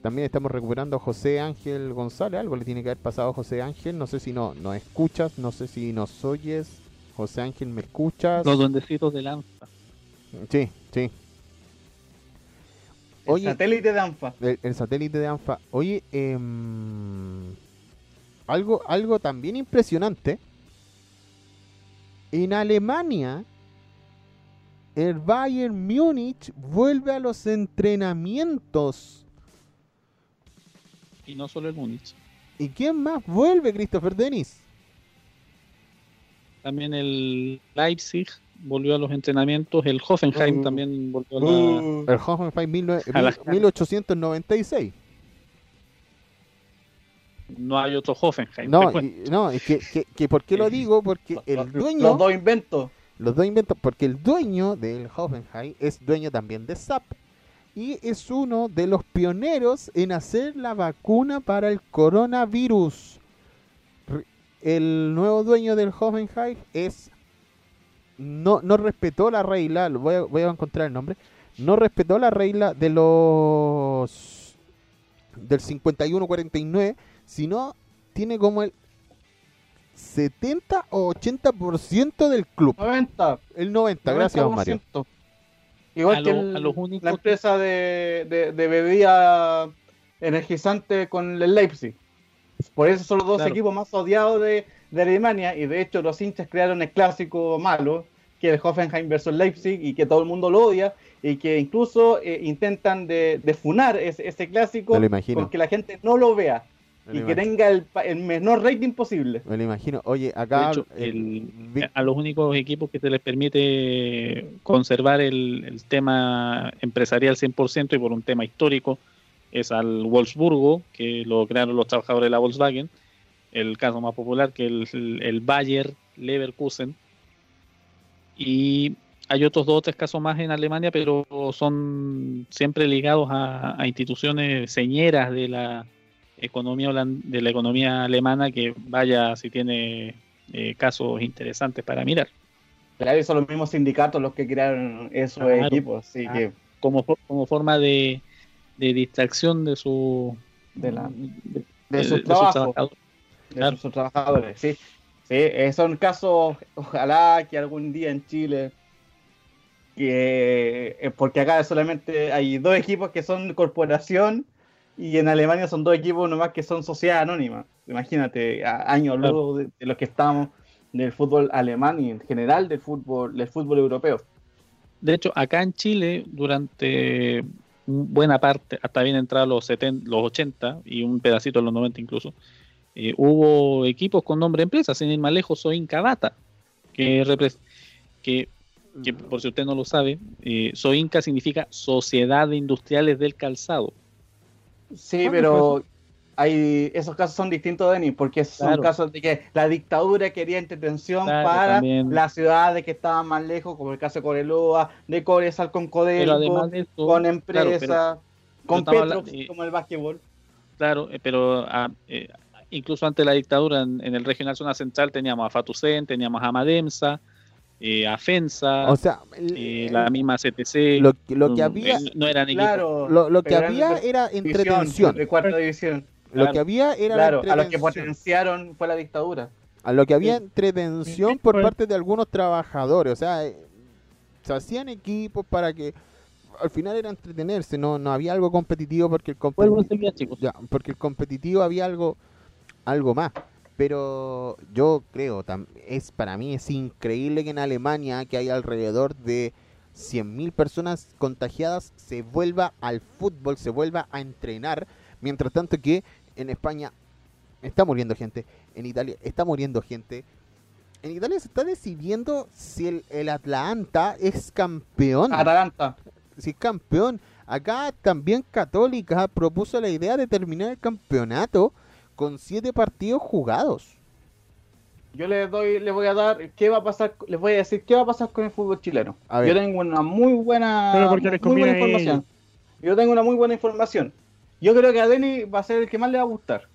Speaker 1: También estamos recuperando a José Ángel González. Algo le tiene que haber pasado a José Ángel. No sé si no nos escuchas, no sé si nos oyes. José Ángel, ¿me escuchas?
Speaker 5: Los duendecitos de Lanza.
Speaker 1: Sí, sí.
Speaker 4: El
Speaker 1: Oye,
Speaker 4: satélite de ANFA.
Speaker 1: el, el satélite de ANFA. Oye, em, algo, algo también impresionante. En Alemania, el Bayern Múnich vuelve a los entrenamientos.
Speaker 5: Y no solo el Múnich.
Speaker 1: ¿Y quién más vuelve, Christopher Dennis?
Speaker 5: También el Leipzig volvió a los entrenamientos. El Hoffenheim
Speaker 4: Uh.
Speaker 5: también volvió a la...
Speaker 4: Uh,
Speaker 1: El Hoffenheim
Speaker 5: A la-
Speaker 1: mil- 1896.
Speaker 5: No hay otro Hoffenheim.
Speaker 1: No, y- no, es que, que, que ¿por qué lo digo? Porque el dueño...
Speaker 4: Los dos inventos.
Speaker 1: Los dos inventos, porque el dueño del Hoffenheim es dueño también de SAP y es uno de los pioneros en hacer la vacuna para el coronavirus. El nuevo dueño del Hoffenheim es no, no respetó la regla, voy a, voy a encontrar el nombre, no respetó la regla de los del 51-49, sino tiene como el 70 o 80% del club.
Speaker 4: 90.
Speaker 1: El 90, gracias, don Mario.
Speaker 4: 90%. Igual
Speaker 5: A
Speaker 4: que
Speaker 5: lo-
Speaker 4: el-
Speaker 5: a los únicos
Speaker 4: la empresa de, de, de bebida energizante con el Leipzig. Por eso son los dos
Speaker 5: Claro.
Speaker 4: equipos más odiados de, de Alemania y de hecho los hinchas crearon el clásico malo, que es el Hoffenheim versus Leipzig y que todo el mundo lo odia y que incluso eh, intentan de, de funar ese, ese clásico porque la gente no lo vea.
Speaker 1: Me
Speaker 4: y que
Speaker 1: imagino.
Speaker 4: tenga el, menor rating posible.
Speaker 1: Me lo imagino. Oye,
Speaker 5: De
Speaker 1: acá
Speaker 5: hecho,
Speaker 1: el-
Speaker 5: el-
Speaker 1: Vic-
Speaker 5: a los únicos equipos que se les permite conservar el, el tema empresarial 100% y por un tema histórico es al Wolfsburgo, que lo crearon los trabajadores de la Volkswagen, el caso más popular que el, el Bayer Leverkusen, y hay otros dos o tres casos más en Alemania, pero son siempre ligados a, a instituciones señeras de la economía de la economía alemana que vaya si tiene eh, casos interesantes para mirar.
Speaker 4: Claro, y son los mismos sindicatos los que crearon esos
Speaker 5: Claro.
Speaker 4: equipos. Así
Speaker 5: Ah.
Speaker 4: que
Speaker 5: como, como forma de, de distracción de su
Speaker 4: De la-
Speaker 5: de,
Speaker 4: de
Speaker 5: de-
Speaker 4: sus
Speaker 5: de
Speaker 4: trabajos.
Speaker 5: trabajadores.
Speaker 4: de
Speaker 5: Claro.
Speaker 4: sus trabajadores, sí. Sí, eh, son casos, ojalá que algún día en Chile, que eh, porque acá solamente hay dos equipos que son corporación y en Alemania son dos equipos nomás que son sociedad anónima. Imagínate, a- años luego de, de los que estamos del fútbol alemán y en general del fútbol, del fútbol europeo.
Speaker 5: De hecho, acá en Chile, durante buena parte, hasta bien entrados los, 70, los 80 y un pedacito de los 90 incluso, eh, hubo equipos con nombre de empresa, sin ir más lejos, Soinca Bata, que, que por si usted no lo sabe, eh, Soinca significa Sociedad de Industriales del Calzado.
Speaker 4: Sí,
Speaker 7: Ah,
Speaker 4: pero hay esos casos son distintos, Denis, porque son
Speaker 5: Claro.
Speaker 4: casos de que la dictadura quería entretención
Speaker 5: Claro,
Speaker 4: para
Speaker 5: también.
Speaker 4: las ciudades que estaban más lejos, como el caso de Coreloa, de Coresal con Codelco, con empresas, con Petro,
Speaker 5: hablando-
Speaker 4: como el básquetbol.
Speaker 5: Claro, eh, pero ah, eh, incluso antes de la dictadura en, en el regional zona central teníamos a Fatucen, teníamos a Mademsa, eh, a FENSA,
Speaker 1: o sea, el-
Speaker 5: eh,
Speaker 1: el-
Speaker 5: la misma CTC.
Speaker 1: lo, que- lo que
Speaker 5: mm,
Speaker 1: había,
Speaker 5: eh, no eran equipos.
Speaker 4: Claro,
Speaker 1: lo, lo que había
Speaker 4: de
Speaker 1: era entretención.
Speaker 4: de cuarta división.
Speaker 1: Lo
Speaker 5: claro.
Speaker 1: que había era la
Speaker 4: Claro, a los que potenciaron fue la dictadura.
Speaker 1: A lo que había
Speaker 4: Sí.
Speaker 1: entretención
Speaker 7: Sí,
Speaker 1: por parte de algunos trabajadores. O sea, eh, se hacían equipos para que al final era entretenerse. No, no había algo competitivo porque el competitivo, ya, porque el competitivo había algo, algo más. Pero yo creo, es para mí es increíble que en Alemania, que hay alrededor de 100.000 personas contagiadas, se vuelva al fútbol, se vuelva a entrenar. Mientras tanto que en España está muriendo gente, en Italia está muriendo gente. En Italia se está decidiendo si el, el Atlanta es campeón.
Speaker 4: Atalanta.
Speaker 1: Si es campeón. Acá también Católica propuso la idea de terminar el campeonato con siete partidos jugados.
Speaker 4: Yo les doy, les voy a dar, ¿qué va a pasar? Les voy a decir qué va a pasar con el fútbol chileno. Yo tengo una muy buena,
Speaker 7: Pero porque les
Speaker 4: muy buena información. Yo tengo una muy buena información. Yo creo que a Denny va a ser el que más le va a gustar.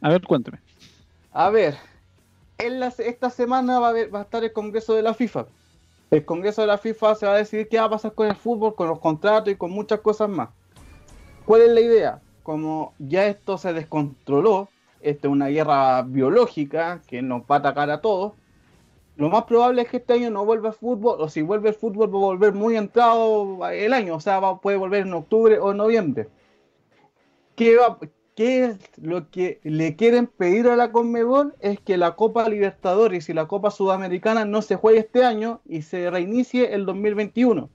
Speaker 5: A ver, cuénteme.
Speaker 4: A ver, en la- esta semana va a, haber- va a estar el Congreso de la FIFA. El Congreso de la FIFA se va a decidir qué va a pasar con el fútbol, con los contratos y con muchas cosas más. ¿Cuál es la idea? Como ya esto se descontroló, esta es una guerra biológica que nos va a atacar a todos, lo más probable es que este año no vuelva el fútbol, o si vuelve el fútbol va a volver muy entrado el año, o sea, va, puede volver en octubre o noviembre. ¿Qué, qué es lo que le quieren pedir a la Conmebol? Es que la Copa Libertadores y la Copa Sudamericana no se juegue este año y se reinicie el 2021.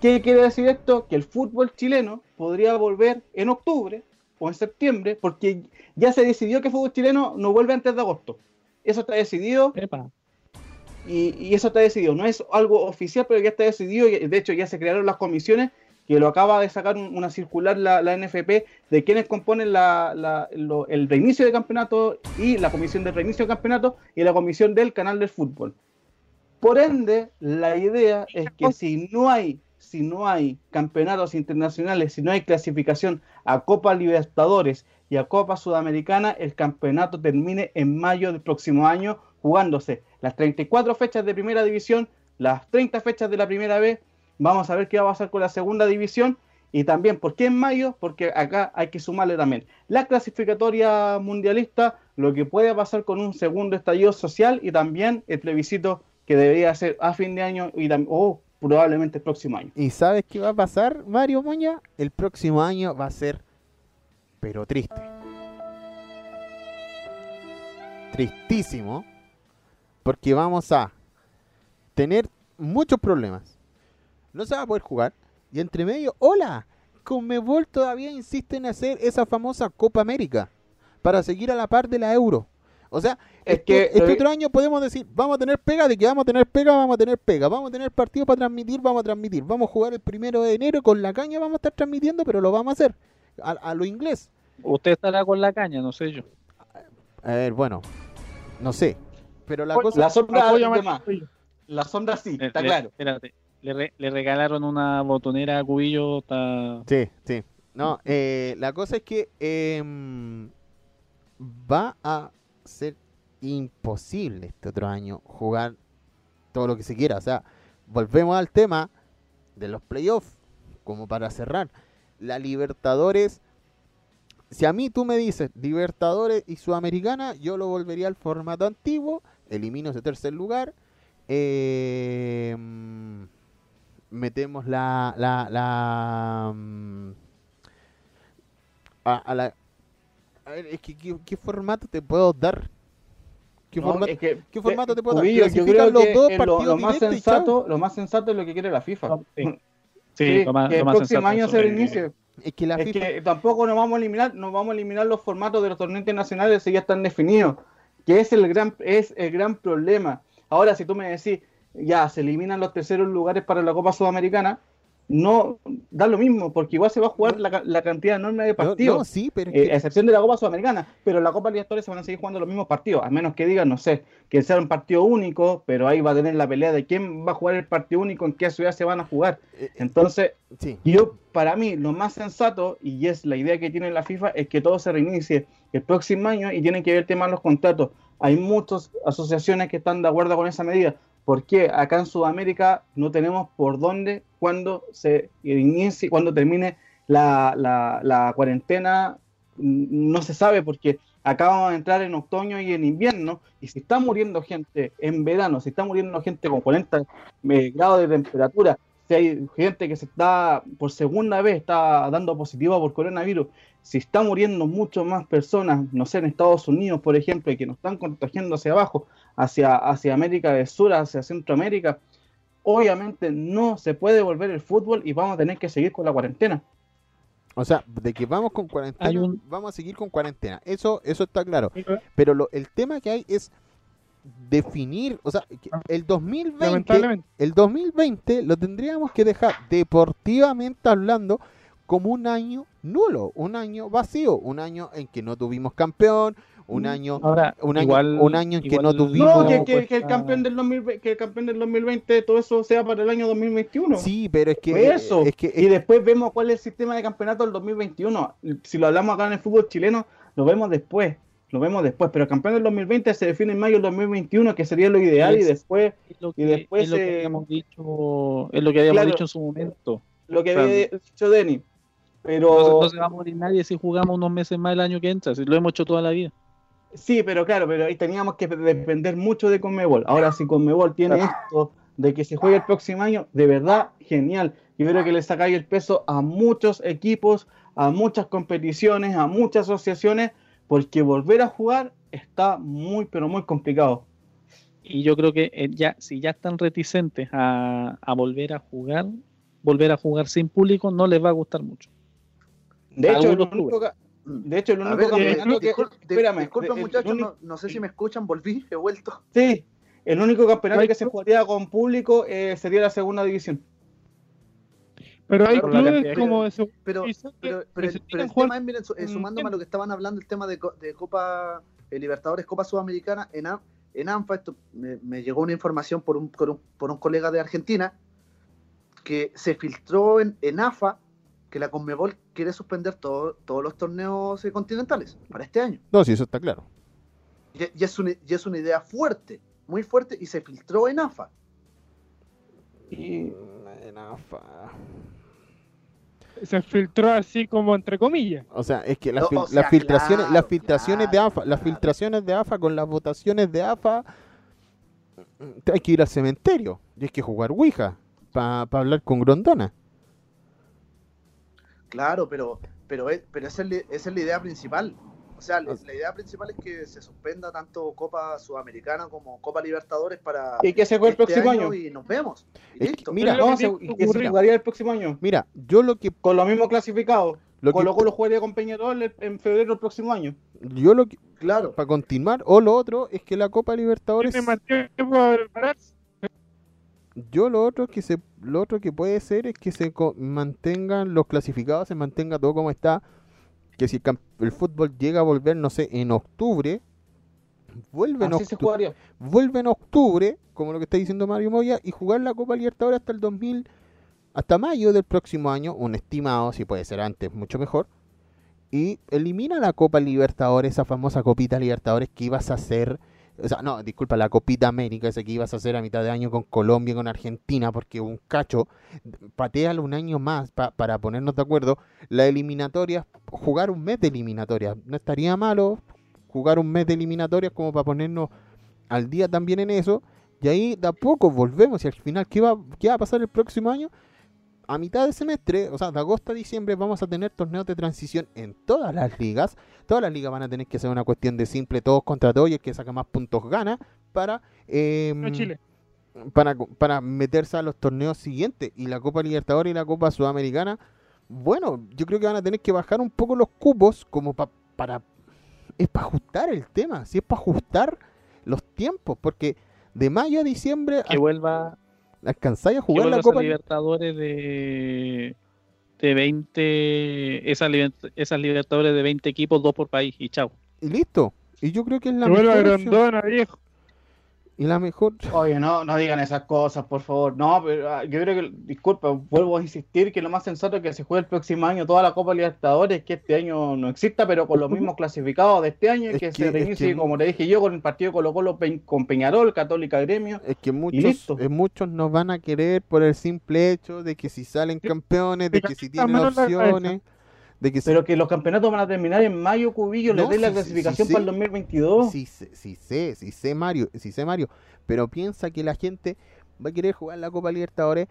Speaker 4: ¿Qué quiere decir esto? Que el fútbol chileno podría volver en octubre o en septiembre, porque ya se decidió que el fútbol chileno no vuelve antes de agosto. Eso está decidido
Speaker 5: Epa.
Speaker 4: y, y eso está decidido. No es algo oficial, pero ya está decidido. De hecho, ya se crearon las comisiones que lo acaba de sacar un- una circular la, la NFP de quienes componen la- la- lo- el reinicio de campeonato y la comisión de reinicio de campeonato y la comisión del canal del fútbol. Por ende, la idea es que si no hay, si no hay campeonatos internacionales, si no hay clasificación a Copa Libertadores y a Copa Sudamericana, el campeonato termine en mayo del próximo año, jugándose las 34 fechas de primera división, las 30 fechas de la primera vez. Vamos a ver qué va a pasar con la segunda división. Y también, ¿por qué en mayo? Porque acá hay que sumarle también la clasificatoria mundialista, lo que puede pasar con un segundo estallido social y también el plebiscito que debería ser a fin de año y o probablemente el próximo año.
Speaker 1: ¿Y sabes qué va a pasar, Mario Moña? El próximo año va a ser, pero triste. Tristísimo. Porque vamos a tener muchos problemas. No se va a poder jugar. Y entre medio, hola, Conmebol todavía insiste en hacer esa famosa Copa América. para seguir a la par de la euro. O sea,
Speaker 4: Es
Speaker 1: este,
Speaker 4: que-
Speaker 1: este otro año podemos decir, vamos a tener pega, de que vamos a tener pega, vamos a tener pega, vamos a tener partido para transmitir, vamos a transmitir, vamos a jugar el primero de enero con la caña, vamos a estar transmitiendo, pero lo vamos a hacer a, a lo inglés.
Speaker 5: Usted estará con la caña, no sé yo.
Speaker 1: A ver, bueno, no sé, pero la
Speaker 4: La
Speaker 1: cosa...
Speaker 4: sombra
Speaker 7: Apoyo
Speaker 4: de
Speaker 7: a
Speaker 4: más.
Speaker 7: Cubillo.
Speaker 4: La sombra sí,
Speaker 5: Le-
Speaker 4: está
Speaker 5: le-
Speaker 4: claro.
Speaker 5: Espérate, le, re- le regalaron una botonera a Cubillo. Está...
Speaker 1: Sí, sí. No, eh, la cosa es que em, va a ser imposible este otro año jugar todo lo que se quiera. O sea, volvemos al tema de los playoffs, como para cerrar. La Libertadores, si a mí tú me dices Libertadores y Sudamericana, yo lo volvería al formato antiguo, elimino ese tercer lugar. em, metemos la la, la a, a la a ver, es que ¿qué, qué formato te puedo dar qué
Speaker 4: No,
Speaker 1: formato
Speaker 4: es que,
Speaker 1: qué formato te puedo dar?
Speaker 4: Cubillo, yo
Speaker 1: Clasifican
Speaker 4: creo
Speaker 1: los
Speaker 4: que
Speaker 1: dos
Speaker 4: es lo,
Speaker 1: partidos
Speaker 4: lo más sensato, lo más sensato es lo que quiere la FIFA.
Speaker 5: Sí.
Speaker 4: Sí,
Speaker 5: Sí, lo más,
Speaker 4: que
Speaker 5: lo
Speaker 4: el
Speaker 5: más
Speaker 4: próximo
Speaker 5: sensato
Speaker 4: año se reinicie.
Speaker 1: es que la
Speaker 4: Es
Speaker 1: FIFA
Speaker 4: que tampoco nos vamos a eliminar, nos vamos a eliminar los formatos de los torneos internacionales si ya están definidos, que es el gran, es el gran problema. Ahora, si tú me decís, ya se eliminan los terceros lugares para la Copa Sudamericana, no da lo mismo, porque igual se va a jugar la, la cantidad enorme de partidos.
Speaker 1: no, sí pero
Speaker 4: Eh,
Speaker 1: que-
Speaker 4: a excepción de la Copa Sudamericana, pero la Copa Libertadores se van a seguir jugando los mismos partidos, a menos que digan, no sé, que sea un partido único, pero ahí va a tener la pelea de quién va a jugar el partido único, en qué ciudad se van a jugar.
Speaker 1: eh,
Speaker 4: Entonces,
Speaker 1: sí
Speaker 4: yo, para mí, lo más sensato, y es la idea que tiene la FIFA, es que todo se reinicie el próximo año y tienen que ver el tema de los contratos. Hay muchas asociaciones que están de acuerdo con esa medida. porque Acá en Sudamérica no tenemos por dónde cuando se inicie, cuando termine la, cuarentena, mm, no se sabe porque acá vamos a entrar en otoño y en invierno, y si está muriendo gente en verano, si está muriendo gente con 40 eh, grados de temperatura, si hay gente que se está por segunda vez está dando positivo por coronavirus, si está muriendo mucho más personas, no sé, en Estados Unidos, por ejemplo, y que nos están contagiando hacia abajo, hacia, hacia América del Sur, hacia Centroamérica, obviamente no se puede volver el fútbol y vamos a tener que seguir con la cuarentena.
Speaker 1: O sea, de que vamos con cuarentena,
Speaker 5: un-
Speaker 1: vamos a seguir con cuarentena. Eso, eso está claro. Pero lo, el tema que hay es definir, o sea, que el 2020,
Speaker 7: Lamentablemente.
Speaker 1: el 2020 lo tendríamos que dejar deportivamente hablando como un año nulo, un año vacío, un año en que no tuvimos campeón, un año,
Speaker 5: Ahora,
Speaker 1: un año,
Speaker 5: igual,
Speaker 1: un año en que no tuvimos.
Speaker 4: No, que,
Speaker 1: No,
Speaker 4: que- que el campeón del 2020, que el campeón del 2020 todo eso sea para el año 2021.
Speaker 1: sí, pero es que
Speaker 4: eso.
Speaker 1: es que
Speaker 4: y después vemos cuál es el sistema de campeonato del 2021. Si lo hablamos acá en el fútbol chileno, lo vemos después. Lo vemos después. Pero el campeón del 2020 se define en mayo del 2021, que sería lo ideal. Y
Speaker 5: Es-
Speaker 4: después,
Speaker 5: es lo
Speaker 4: y
Speaker 5: que,
Speaker 4: después
Speaker 5: es lo que habíamos dicho, es lo que habíamos
Speaker 4: Claro.
Speaker 5: dicho en su momento.
Speaker 4: lo que había dicho Denny.
Speaker 5: No,
Speaker 4: Pero
Speaker 5: no se va a morir nadie si jugamos unos meses más el año que entra, si lo hemos hecho toda la vida.
Speaker 4: Sí, pero claro, pero ahí teníamos que depender mucho de Conmebol. Ahora, si Conmebol tiene esto de que se juegue el próximo año, de verdad, genial. Yo creo que le sacáis el peso a muchos equipos, a muchas competiciones, a muchas asociaciones, porque volver a jugar está muy, pero muy complicado.
Speaker 5: Y yo creo que eh, ya, si ya están reticentes a, a volver a jugar, volver a jugar sin público no les va a gustar mucho.
Speaker 4: De hecho, el único, de hecho, el único
Speaker 6: ver,
Speaker 4: campeonato que...
Speaker 6: discul- di-
Speaker 4: espérame, el
Speaker 6: muchachos, no, no sé si me escuchan, volví, he vuelto.
Speaker 4: Sí, el único campeonato que se jugaría con público eh, sería la segunda división.
Speaker 7: Pero hay
Speaker 5: Claro, la
Speaker 7: clubes como de su-
Speaker 6: Pero, pero,
Speaker 7: que
Speaker 6: pero, el, pero el tema es, miren, su- eh, sumándome a lo que estaban hablando, el tema de, de Copa eh, Libertadores, Copa Sudamericana, en, A- en ANFA, esto, me, me llegó una información por un, por, un, por un colega de Argentina, que se filtró en, en AFA que la Conmebol quiere suspender todo- todos los torneos eh, continentales para este año.
Speaker 1: no, sí, eso está claro.
Speaker 6: Y, y es una, y es una idea fuerte, muy fuerte, y se filtró en AFA.
Speaker 4: Y
Speaker 1: En AFA.
Speaker 7: se filtró así como entre comillas.
Speaker 1: O sea, es que las,
Speaker 6: O-
Speaker 1: fil-
Speaker 6: o sea,
Speaker 1: las filtraciones,
Speaker 6: claro,
Speaker 1: las filtraciones de
Speaker 6: claro,
Speaker 1: AFA, las
Speaker 6: claro.
Speaker 1: filtraciones de AFA con las votaciones de AFA, hay que ir al cementerio y hay que jugar Ouija para hablar con Grondona.
Speaker 6: Claro, pero, pero, es, pero esa, es, la- esa es la idea principal. O sea, la,
Speaker 1: sea-
Speaker 6: la idea principal es que se suspenda tanto Copa Sudamericana como Copa Libertadores para
Speaker 4: y que se juegue el
Speaker 6: este
Speaker 4: próximo año.
Speaker 6: y nos vemos. Y listo.
Speaker 1: mira,
Speaker 4: No,
Speaker 7: lo
Speaker 4: se-
Speaker 7: que
Speaker 4: se jugaría el próximo año.
Speaker 1: Mira, yo lo que
Speaker 4: Con los mismos clasificados.
Speaker 1: Lo que-
Speaker 4: Colo Colo jugaría con Peñarol en- en febrero del próximo año.
Speaker 1: yo lo que,
Speaker 6: Claro.
Speaker 1: para continuar, o lo otro es que la Copa Libertadores,
Speaker 7: Tiene más tiempo para prepararse.
Speaker 1: Yo lo otro que se, lo otro que puede ser es que se co- mantengan los clasificados, se mantenga todo como está, que si el, fútbol llega a volver, no sé, en octubre, vuelve en octubre, vuelve en octubre, como lo que está diciendo Mario Moya, y jugar la Copa Libertadores hasta el 2000, hasta mayo del próximo año, un estimado, si puede ser antes, mucho mejor. Y elimina la Copa Libertadores, esa famosa Copita Libertadores que ibas a hacer, o sea, no, disculpa, la Copita América, esa que ibas a hacer a mitad de año con Colombia y con Argentina, porque un cacho, patealo un año más pa- para ponernos de acuerdo. La eliminatoria, jugar un mes de eliminatoria, no estaría malo jugar un mes de eliminatorias como para ponernos al día también en eso. Y ahí de a poco volvemos. Y al final, ¿qué va, qué va a pasar el próximo año? A mitad de semestre, o sea, de agosto a diciembre, vamos a tener torneos de transición en todas las ligas. Todas las ligas van a tener que ser una cuestión de simple todos contra todos y el que saca más puntos gana para, eh,
Speaker 7: No Chile.
Speaker 1: para, para meterse a los torneos siguientes. Y la Copa Libertadores y la Copa Sudamericana, bueno, yo creo que van a tener que bajar un poco los cupos como pa- para... Es para ajustar el tema, si es para ajustar los tiempos, porque de mayo a diciembre
Speaker 5: Que vuelva,
Speaker 1: alcanzáis a jugar la
Speaker 5: esa
Speaker 1: Copa
Speaker 5: Libertadores de, de 20, esas, esas Libertadores de 20 equipos, dos por país y chao.
Speaker 1: y listo. Y yo creo que es la mejor opción.
Speaker 7: Grondona, viejo.
Speaker 1: Y la mejor...
Speaker 4: Oye, no, no digan esas cosas, por favor. No, pero ah, yo creo que, disculpa, vuelvo a insistir que lo más sensato es que se juegue el próximo año toda la Copa Libertadores, que este año no exista, pero con los mismos clasificados de este año,
Speaker 1: Es
Speaker 4: que,
Speaker 1: que-
Speaker 4: se
Speaker 1: es
Speaker 4: reinicie,
Speaker 1: que-
Speaker 4: como te dije yo, con el partido Colo Colo con Peñarol, Católica Gremio.
Speaker 1: Es que muchos, eh, muchos nos van a querer por el simple hecho de que si salen campeones, de que si tienen opciones, de que si
Speaker 4: Pero que los campeonatos van a terminar en mayo, Cubillo,
Speaker 1: No,
Speaker 4: dé la clasificación para el
Speaker 1: sí.
Speaker 4: 2022.
Speaker 1: Sí, sí sé, sí sé Mario, sí sé Mario, pero piensa que la gente va a querer jugar la Copa Libertadores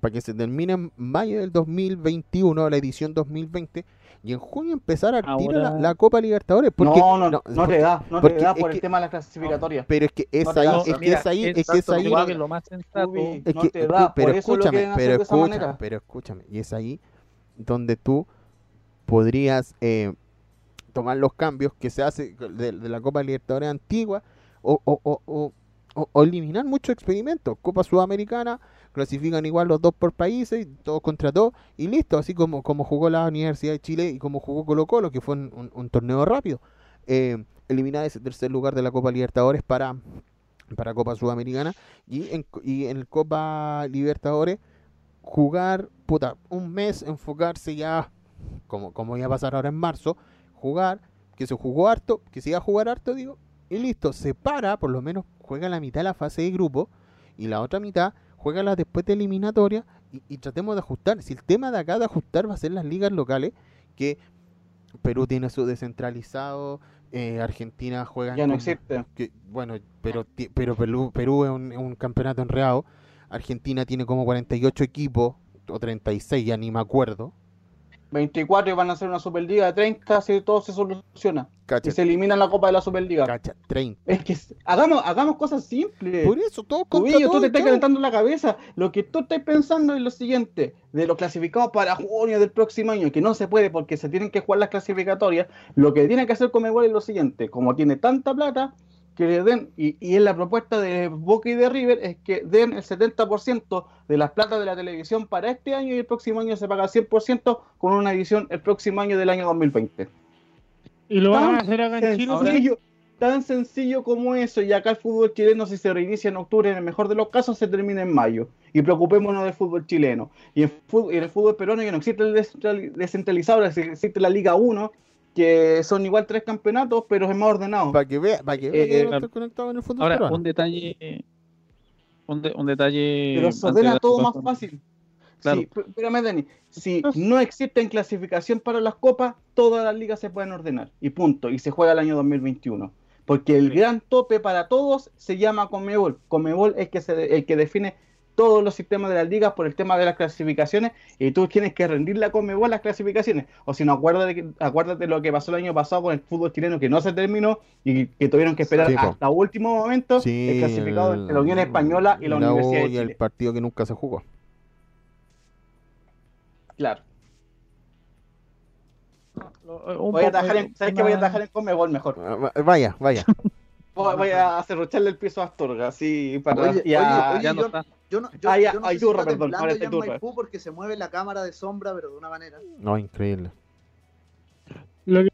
Speaker 1: para que se termine en mayo del 2021, la edición 2020, y en junio empezar a la,
Speaker 5: Ahora-
Speaker 1: la Copa Libertadores. Porque,
Speaker 4: no, no, no,
Speaker 1: porque-
Speaker 4: te da, no
Speaker 1: porque
Speaker 4: te da por
Speaker 1: que-
Speaker 4: el tema de las clasificatorias.
Speaker 1: Pero es que es
Speaker 4: No
Speaker 1: ahí,
Speaker 4: da,
Speaker 1: es que
Speaker 5: mira,
Speaker 1: es ahí, es que es ahí,
Speaker 5: que lo más sensato,
Speaker 1: es
Speaker 4: no
Speaker 1: que-
Speaker 4: te da,
Speaker 1: pero
Speaker 4: por
Speaker 1: escúchame, pero escúchame, pero escúchame, y es ahí donde tú podrías eh, tomar los cambios que se hace de, la Copa Libertadores antigua o, o, o, o- eliminar muchos experimentos. Copa Sudamericana, clasifican igual los dos por países, todos contra todos, y listo, así como, como jugó la Universidad de Chile y como jugó Colo Colo, que fue un torneo rápido. Eh, eliminar ese tercer lugar de la Copa Libertadores para, para Copa Sudamericana y en, y en Copa Libertadores jugar, puta, un mes, enfocarse ya, como, como iba a pasar ahora en marzo, jugar, que se jugó harto, que se iba a jugar harto, digo, y listo, se para, por lo menos juega la mitad de la fase de grupo y la otra mitad juega la después de eliminatoria y, y tratemos de ajustar. Si el tema de acá de ajustar va a ser las ligas locales, que Perú tiene su descentralizado, eh, Argentina juega
Speaker 4: Ya no existe.
Speaker 1: que, bueno, pero, pero Perú, Perú es un, es un campeonato enredado. Argentina tiene como 48 equipos, o 36, ya ni me acuerdo.
Speaker 4: 24 y van a hacer una Superliga de 30 si todo se soluciona.
Speaker 1: Cacha,
Speaker 4: Y se eliminan la Copa de la Superliga.
Speaker 1: cacha, 30.
Speaker 4: Es que hagamos, hagamos cosas simples.
Speaker 1: Por eso, todo contra
Speaker 4: Cubillo, tú
Speaker 1: todo,
Speaker 4: te estás calentando la cabeza. Lo que tú estás pensando es lo siguiente: de los clasificados para junio del próximo año, que no se puede porque se tienen que jugar las clasificatorias. Lo que tiene que hacer Comebol es lo siguiente: como tiene tanta plata, que le den, y, y en la propuesta de Boca y de River, es que den el 70% de las platas de la televisión para este año y el próximo año se paga el 100% con una edición el próximo año del año 2020.
Speaker 7: Y lo van a hacer acá en Chile.
Speaker 4: sencillo, tan sencillo como eso. Y acá el fútbol chileno, si se reinicia en octubre, en el mejor de los casos, se termina en mayo. Y preocupémonos del fútbol chileno. Y en, fútbol, en el fútbol peruano ya no existe el descentrali- descentralizado, existe la Liga 1, que son igual tres campeonatos, pero es más ordenado.
Speaker 1: Para que vea, para que vea
Speaker 4: Eh,
Speaker 1: que
Speaker 5: claro.
Speaker 1: conectado en el fútbol
Speaker 5: Ahora,
Speaker 1: peruano.
Speaker 5: un detalle. Un, de- un detalle.
Speaker 4: Pero se ordena todo más fácil.
Speaker 5: Claro.
Speaker 4: Sí, espérame, Dani. Si no existen clasificación para las copas, todas las ligas se pueden ordenar. Y punto. Y se juega el año 2021. Porque el gran tope para todos se llama Comebol. Comebol es que se- el que define todos los sistemas de las ligas por el tema de las clasificaciones. Y tú tienes que rendirle a Comebol las clasificaciones. O si no, acuérdate, que- acuérdate lo que pasó el año pasado con el fútbol chileno, que no se terminó y que tuvieron que esperar
Speaker 1: Sí, po.
Speaker 4: hasta último momento
Speaker 1: Sí,
Speaker 4: el clasificado entre la Unión Española y la, Universidad de
Speaker 1: y el
Speaker 4: Chile.
Speaker 1: partido que nunca se jugó.
Speaker 4: Claro. Voy a trabajar en, ¿Sabes qué? Voy a trabajar en Comebol mejor.
Speaker 1: Ah, va- Vaya, vaya.
Speaker 4: Voy, voy a cerrucharle el piso a Astorga, así para
Speaker 6: Oye,
Speaker 4: y a-
Speaker 6: oye,
Speaker 5: Ya
Speaker 6: yo-
Speaker 5: no está.
Speaker 6: Yo no, yo,
Speaker 4: Ah, ya,
Speaker 6: yo no
Speaker 4: ah,
Speaker 6: sé si
Speaker 4: Iturra,
Speaker 6: está
Speaker 4: perdón,
Speaker 6: temblando
Speaker 4: ahora está
Speaker 6: ya en
Speaker 4: Iturra.
Speaker 6: Maipú porque se mueve la cámara de sombra, pero de una manera.
Speaker 1: No, increíble.
Speaker 7: Lo que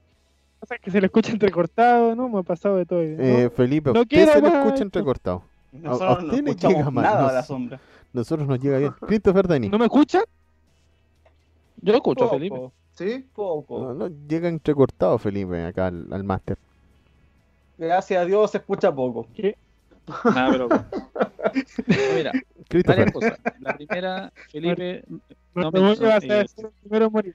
Speaker 7: pasa es que se le escucha entrecortado, ¿no? Me ha pasado de todo. ¿no?
Speaker 1: Eh, Felipe,
Speaker 7: No
Speaker 1: usted se le escucha entrecortado. A- a
Speaker 4: nosotros no
Speaker 1: usted
Speaker 4: escuchamos
Speaker 1: llega mal,
Speaker 4: nada
Speaker 1: no
Speaker 4: a la sombra.
Speaker 1: Nosotros nos llega bien. Christopher Denis.
Speaker 7: ¿No me escucha?
Speaker 5: Yo escucho a
Speaker 4: Poco,
Speaker 5: Felipe.
Speaker 6: ¿Sí?
Speaker 4: poco.
Speaker 1: No, no, llega entrecortado Felipe acá al, al máster.
Speaker 4: Gracias a Dios se escucha poco.
Speaker 5: Ah, pero. No, mira, varias cosas. La primera, Felipe. No,
Speaker 7: vas a
Speaker 5: eh,
Speaker 7: primero morir.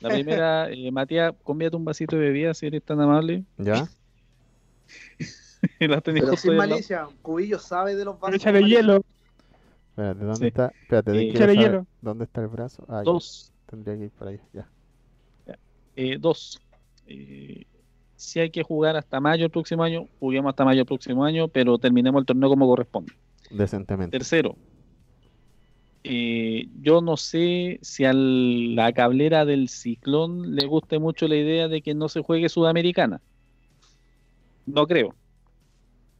Speaker 5: La primera, eh, Matías, convídate un vasito de bebida si eres tan amable.
Speaker 1: ¿ya?
Speaker 5: la
Speaker 6: Pero sin
Speaker 5: ahí
Speaker 6: malicia, un cubillo sabe de los vasos.
Speaker 7: échale hielo.
Speaker 1: Espérate, ¿dónde
Speaker 5: Sí.
Speaker 1: está? Espérate,
Speaker 5: Eh,
Speaker 7: échale hielo.
Speaker 1: ¿Dónde está el brazo? Ah, ya.
Speaker 5: Dos.
Speaker 1: Tendría que ir para allá. Ya.
Speaker 5: Eh, dos. Eh, si hay que jugar hasta mayo el próximo año, juguemos hasta mayo el próximo año, pero terminemos el torneo como corresponde.
Speaker 1: Decentemente.
Speaker 5: Tercero, eh, yo no sé si a la cablera del ciclón le guste mucho la idea de que no se juegue sudamericana. No creo.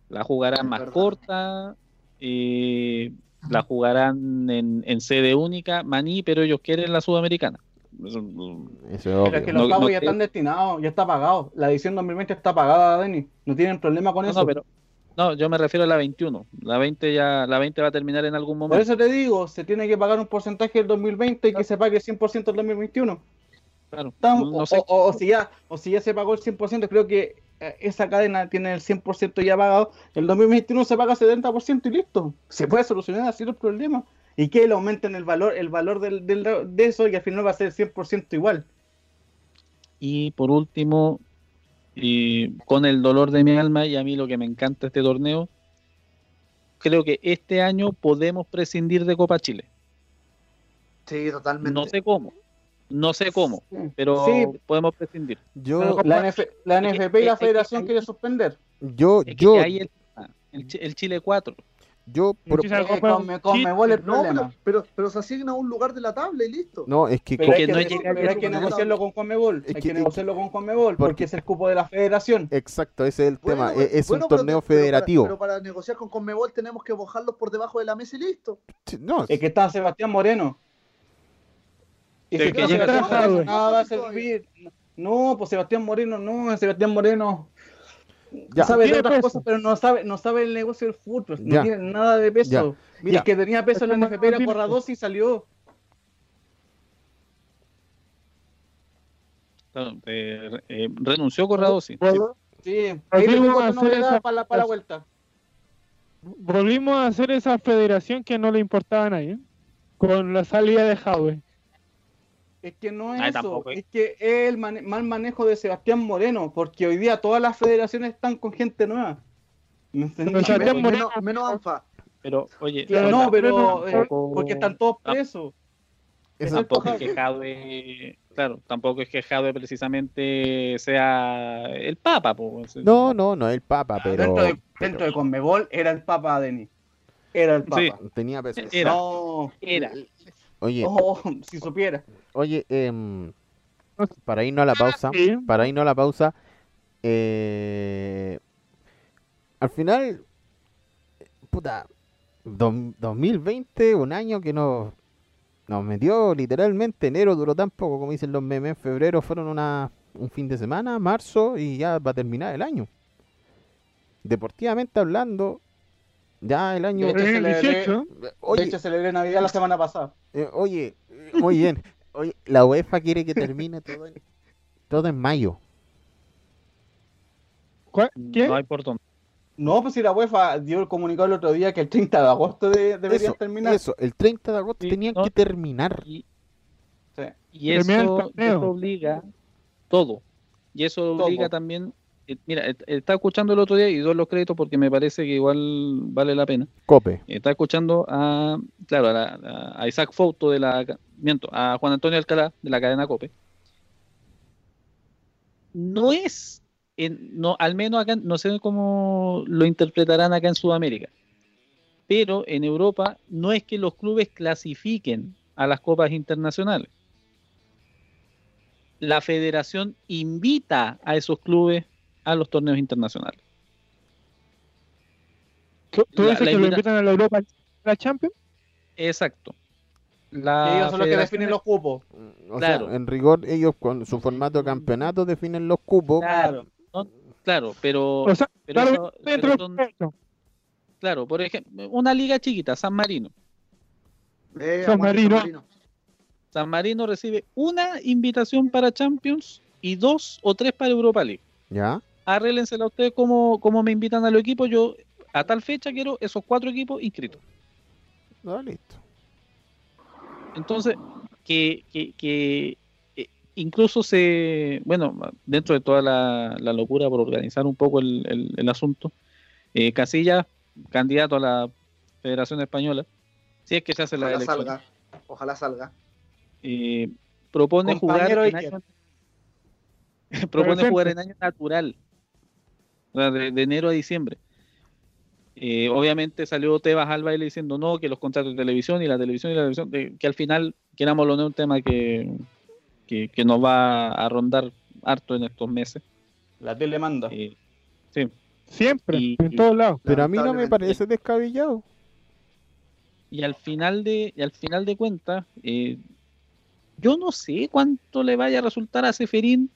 Speaker 5: La jugarán más
Speaker 6: verdad.
Speaker 5: corta, eh, la jugarán en, en sede única, maní, pero ellos quieren la sudamericana. Eso,
Speaker 1: es
Speaker 4: Pero es que
Speaker 5: No-
Speaker 4: los pagos
Speaker 5: no
Speaker 4: ya
Speaker 5: creo.
Speaker 4: están destinados, ya está pagado. La edición 2020 está pagada, Denis. No tienen problema con
Speaker 5: No,
Speaker 4: eso.
Speaker 5: no, pero no, yo me refiero a la 21. La 20 ya, la 20 va a terminar en algún
Speaker 4: Por
Speaker 5: momento.
Speaker 4: eso te digo, se tiene que pagar un porcentaje del 2020 y que se pague el 100% del 2021.
Speaker 5: Claro.
Speaker 4: Estamos-
Speaker 5: No-
Speaker 4: o,
Speaker 5: sé.
Speaker 4: o- o si ya, o si ya se pagó el 100%, creo que eh, esa cadena tiene el 100% ya pagado. El 2021 se paga 70% y listo. Se puede solucionar así los problemas. Y que le aumenten el valor, el valor del, del- de eso y al final va a ser 100% igual.
Speaker 5: Y por último, y con el dolor de mi alma y a mí lo que me encanta este torneo, creo que este año podemos prescindir de Copa Chile.
Speaker 6: Sí, totalmente.
Speaker 5: No sé cómo, no sé cómo, pero
Speaker 4: Sí.
Speaker 5: podemos prescindir.
Speaker 1: Yo,
Speaker 4: La, NF la NFP y la Federación
Speaker 5: es que-
Speaker 4: quiere suspender.
Speaker 1: yo,
Speaker 5: Es que
Speaker 1: yo,
Speaker 5: ahí el, el Chile 4.
Speaker 1: Yo, por-
Speaker 7: Muchísimas copas-
Speaker 4: con, con Mebol el
Speaker 6: No,
Speaker 4: problema.
Speaker 6: pero, pero, pero se asigna un lugar de la tabla y listo.
Speaker 1: no, es que,
Speaker 4: Pero hay que,
Speaker 5: no
Speaker 4: pero hay que negociarlo con Conmebol.
Speaker 1: Es
Speaker 4: Hay
Speaker 1: que-
Speaker 4: que negociarlo con Conmebol
Speaker 1: porque-
Speaker 4: porque es el cupo de la federación.
Speaker 1: exacto, ese es el
Speaker 6: Bueno,
Speaker 1: tema. Es, es
Speaker 6: bueno,
Speaker 1: un
Speaker 6: pero-
Speaker 1: torneo
Speaker 6: para-
Speaker 1: federativo.
Speaker 6: Pero para, negociar con Conmebol tenemos que bojarlos por debajo de la mesa y listo.
Speaker 1: No,
Speaker 4: Es que está Sebastián Moreno. Y si
Speaker 5: que
Speaker 4: está
Speaker 5: llega
Speaker 4: nada va a servir. No, pues Sebastián Moreno, no, Sebastián Moreno
Speaker 1: ya,
Speaker 4: sabe de otras
Speaker 7: peso.
Speaker 4: cosas, pero no sabe, no sabe el negocio del fútbol, no
Speaker 1: Ya.
Speaker 4: tiene nada de peso.
Speaker 1: Ya.
Speaker 4: Y
Speaker 1: Mira.
Speaker 4: el que tenía peso en la
Speaker 7: Este
Speaker 4: NFP era Corradosi y salió.
Speaker 5: Claro, eh, eh, renunció Corrado, sí.
Speaker 7: Volvimos a hacer esa-
Speaker 4: para la, para la vuelta.
Speaker 7: Volvimos a hacer esa federación que no le importaba a nadie. Con la salida de Jaue.
Speaker 4: Es que no es
Speaker 5: Ay,
Speaker 4: eso,
Speaker 5: tampoco, eh.
Speaker 4: es que es el mane- mal manejo de Sebastián Moreno, porque hoy día todas las federaciones están con gente nueva. ¿Me entendés?
Speaker 7: Pero Sebastián
Speaker 6: Menos,
Speaker 7: Moreno-
Speaker 6: menos, menos ANFA.
Speaker 5: Pero, oye,
Speaker 4: Claro, no, pero
Speaker 7: pero
Speaker 4: eh, porque están todos presos.
Speaker 1: esa-
Speaker 5: tampoco es que Jadwe, claro, tampoco es que Jadwe precisamente sea el Papa, pues.
Speaker 1: no, no, no es el Papa, pero,
Speaker 4: Ah, dentro, de,
Speaker 1: pero
Speaker 4: dentro de Conmebol era el Papa Denis. Era el Papa.
Speaker 5: Sí.
Speaker 1: tenía peso.
Speaker 5: Era.
Speaker 4: No,
Speaker 5: Era.
Speaker 1: Oye,
Speaker 4: oh, si supiera.
Speaker 1: oye, em, para irnos a la pausa,
Speaker 7: Sí.
Speaker 1: para irnos a la pausa, eh, al final, puta, dos- 2020, un año que nos, nos metió literalmente, enero duró tan poco, como dicen los memes, febrero fueron una, un fin de semana, marzo y ya va a terminar el año. Deportivamente hablando, ya el año...
Speaker 4: De hecho, le-
Speaker 7: 18.
Speaker 4: De
Speaker 1: Oye,
Speaker 4: hecho, celebré Navidad la semana pasada.
Speaker 1: eh, oye, muy bien. Oye, la UEFA quiere que termine todo en, todo en mayo.
Speaker 7: ¿Cuál- ¿Qué?
Speaker 5: No hay por dónde.
Speaker 4: No, pues si la UEFA dio el comunicado el otro día que el 30 de agosto de- deberían
Speaker 1: Eso,
Speaker 4: terminar.
Speaker 1: eso, el 30 de agosto
Speaker 5: Sí,
Speaker 1: tenían
Speaker 5: no.
Speaker 1: que terminar.
Speaker 5: Y,
Speaker 4: Sí.
Speaker 5: y eso, obliga todo. Y eso
Speaker 4: Todo.
Speaker 5: obliga también. Eh, Mira, eh, estaba escuchando el otro día y doy los créditos porque me parece que igual vale la pena.
Speaker 1: Cope.
Speaker 5: Está escuchando a, claro, a, la- a Isaac Fouto de la, miento, a Juan Antonio Alcalá de la cadena Cope. No es, en- no, al menos acá, no sé cómo lo interpretarán acá en Sudamérica, pero en Europa no es que los clubes clasifiquen a las copas internacionales. la federación invita a esos clubes a los torneos internacionales.
Speaker 7: ¿Tú dices
Speaker 5: la
Speaker 7: que lo
Speaker 5: invita-
Speaker 7: invitan a la Europa a la Champions?
Speaker 5: Exacto. La
Speaker 4: ellos son los que definen los cupos.
Speaker 1: O
Speaker 5: Claro.
Speaker 1: sea, en rigor, ellos con su formato de campeonato definen los cupos.
Speaker 5: Claro, no, claro, pero,
Speaker 7: O sea,
Speaker 5: pero
Speaker 7: claro,
Speaker 5: eso-
Speaker 7: dentro
Speaker 5: pero son- claro, por ejemplo, una liga chiquita, San Marino.
Speaker 6: Eh,
Speaker 7: San
Speaker 6: aguante
Speaker 7: Marino.
Speaker 5: San Marino recibe una invitación para Champions y dos o tres para Europa League.
Speaker 1: ¿Ya?
Speaker 5: Arréglensela ustedes como, como me invitan a los equipos. Yo a tal fecha quiero esos cuatro equipos inscritos.
Speaker 1: No, listo.
Speaker 5: Entonces, que, que, que, eh, incluso se, bueno, dentro de toda la, la locura por organizar un poco el, el- el asunto, eh, Casillas, candidato a la Federación Española, si es que se hace la elección,
Speaker 6: salga. Ojalá salga.
Speaker 5: eh, propone jugar en año, propone jugar en año natural, de, de enero a diciembre. Eh, obviamente salió Tebas al baile diciendo no, que los contratos de televisión y la televisión y la televisión, de- que al final, querámoslo no, es un tema que, que, que nos va a rondar harto en estos meses.
Speaker 4: La tele manda.
Speaker 5: Eh, sí,
Speaker 7: Siempre,
Speaker 5: Y-
Speaker 7: en todos lados.
Speaker 1: Pero a mí no me parece descabellado.
Speaker 5: y al final de, y al final de cuentas, eh, yo no sé cuánto le vaya a resultar a Seferín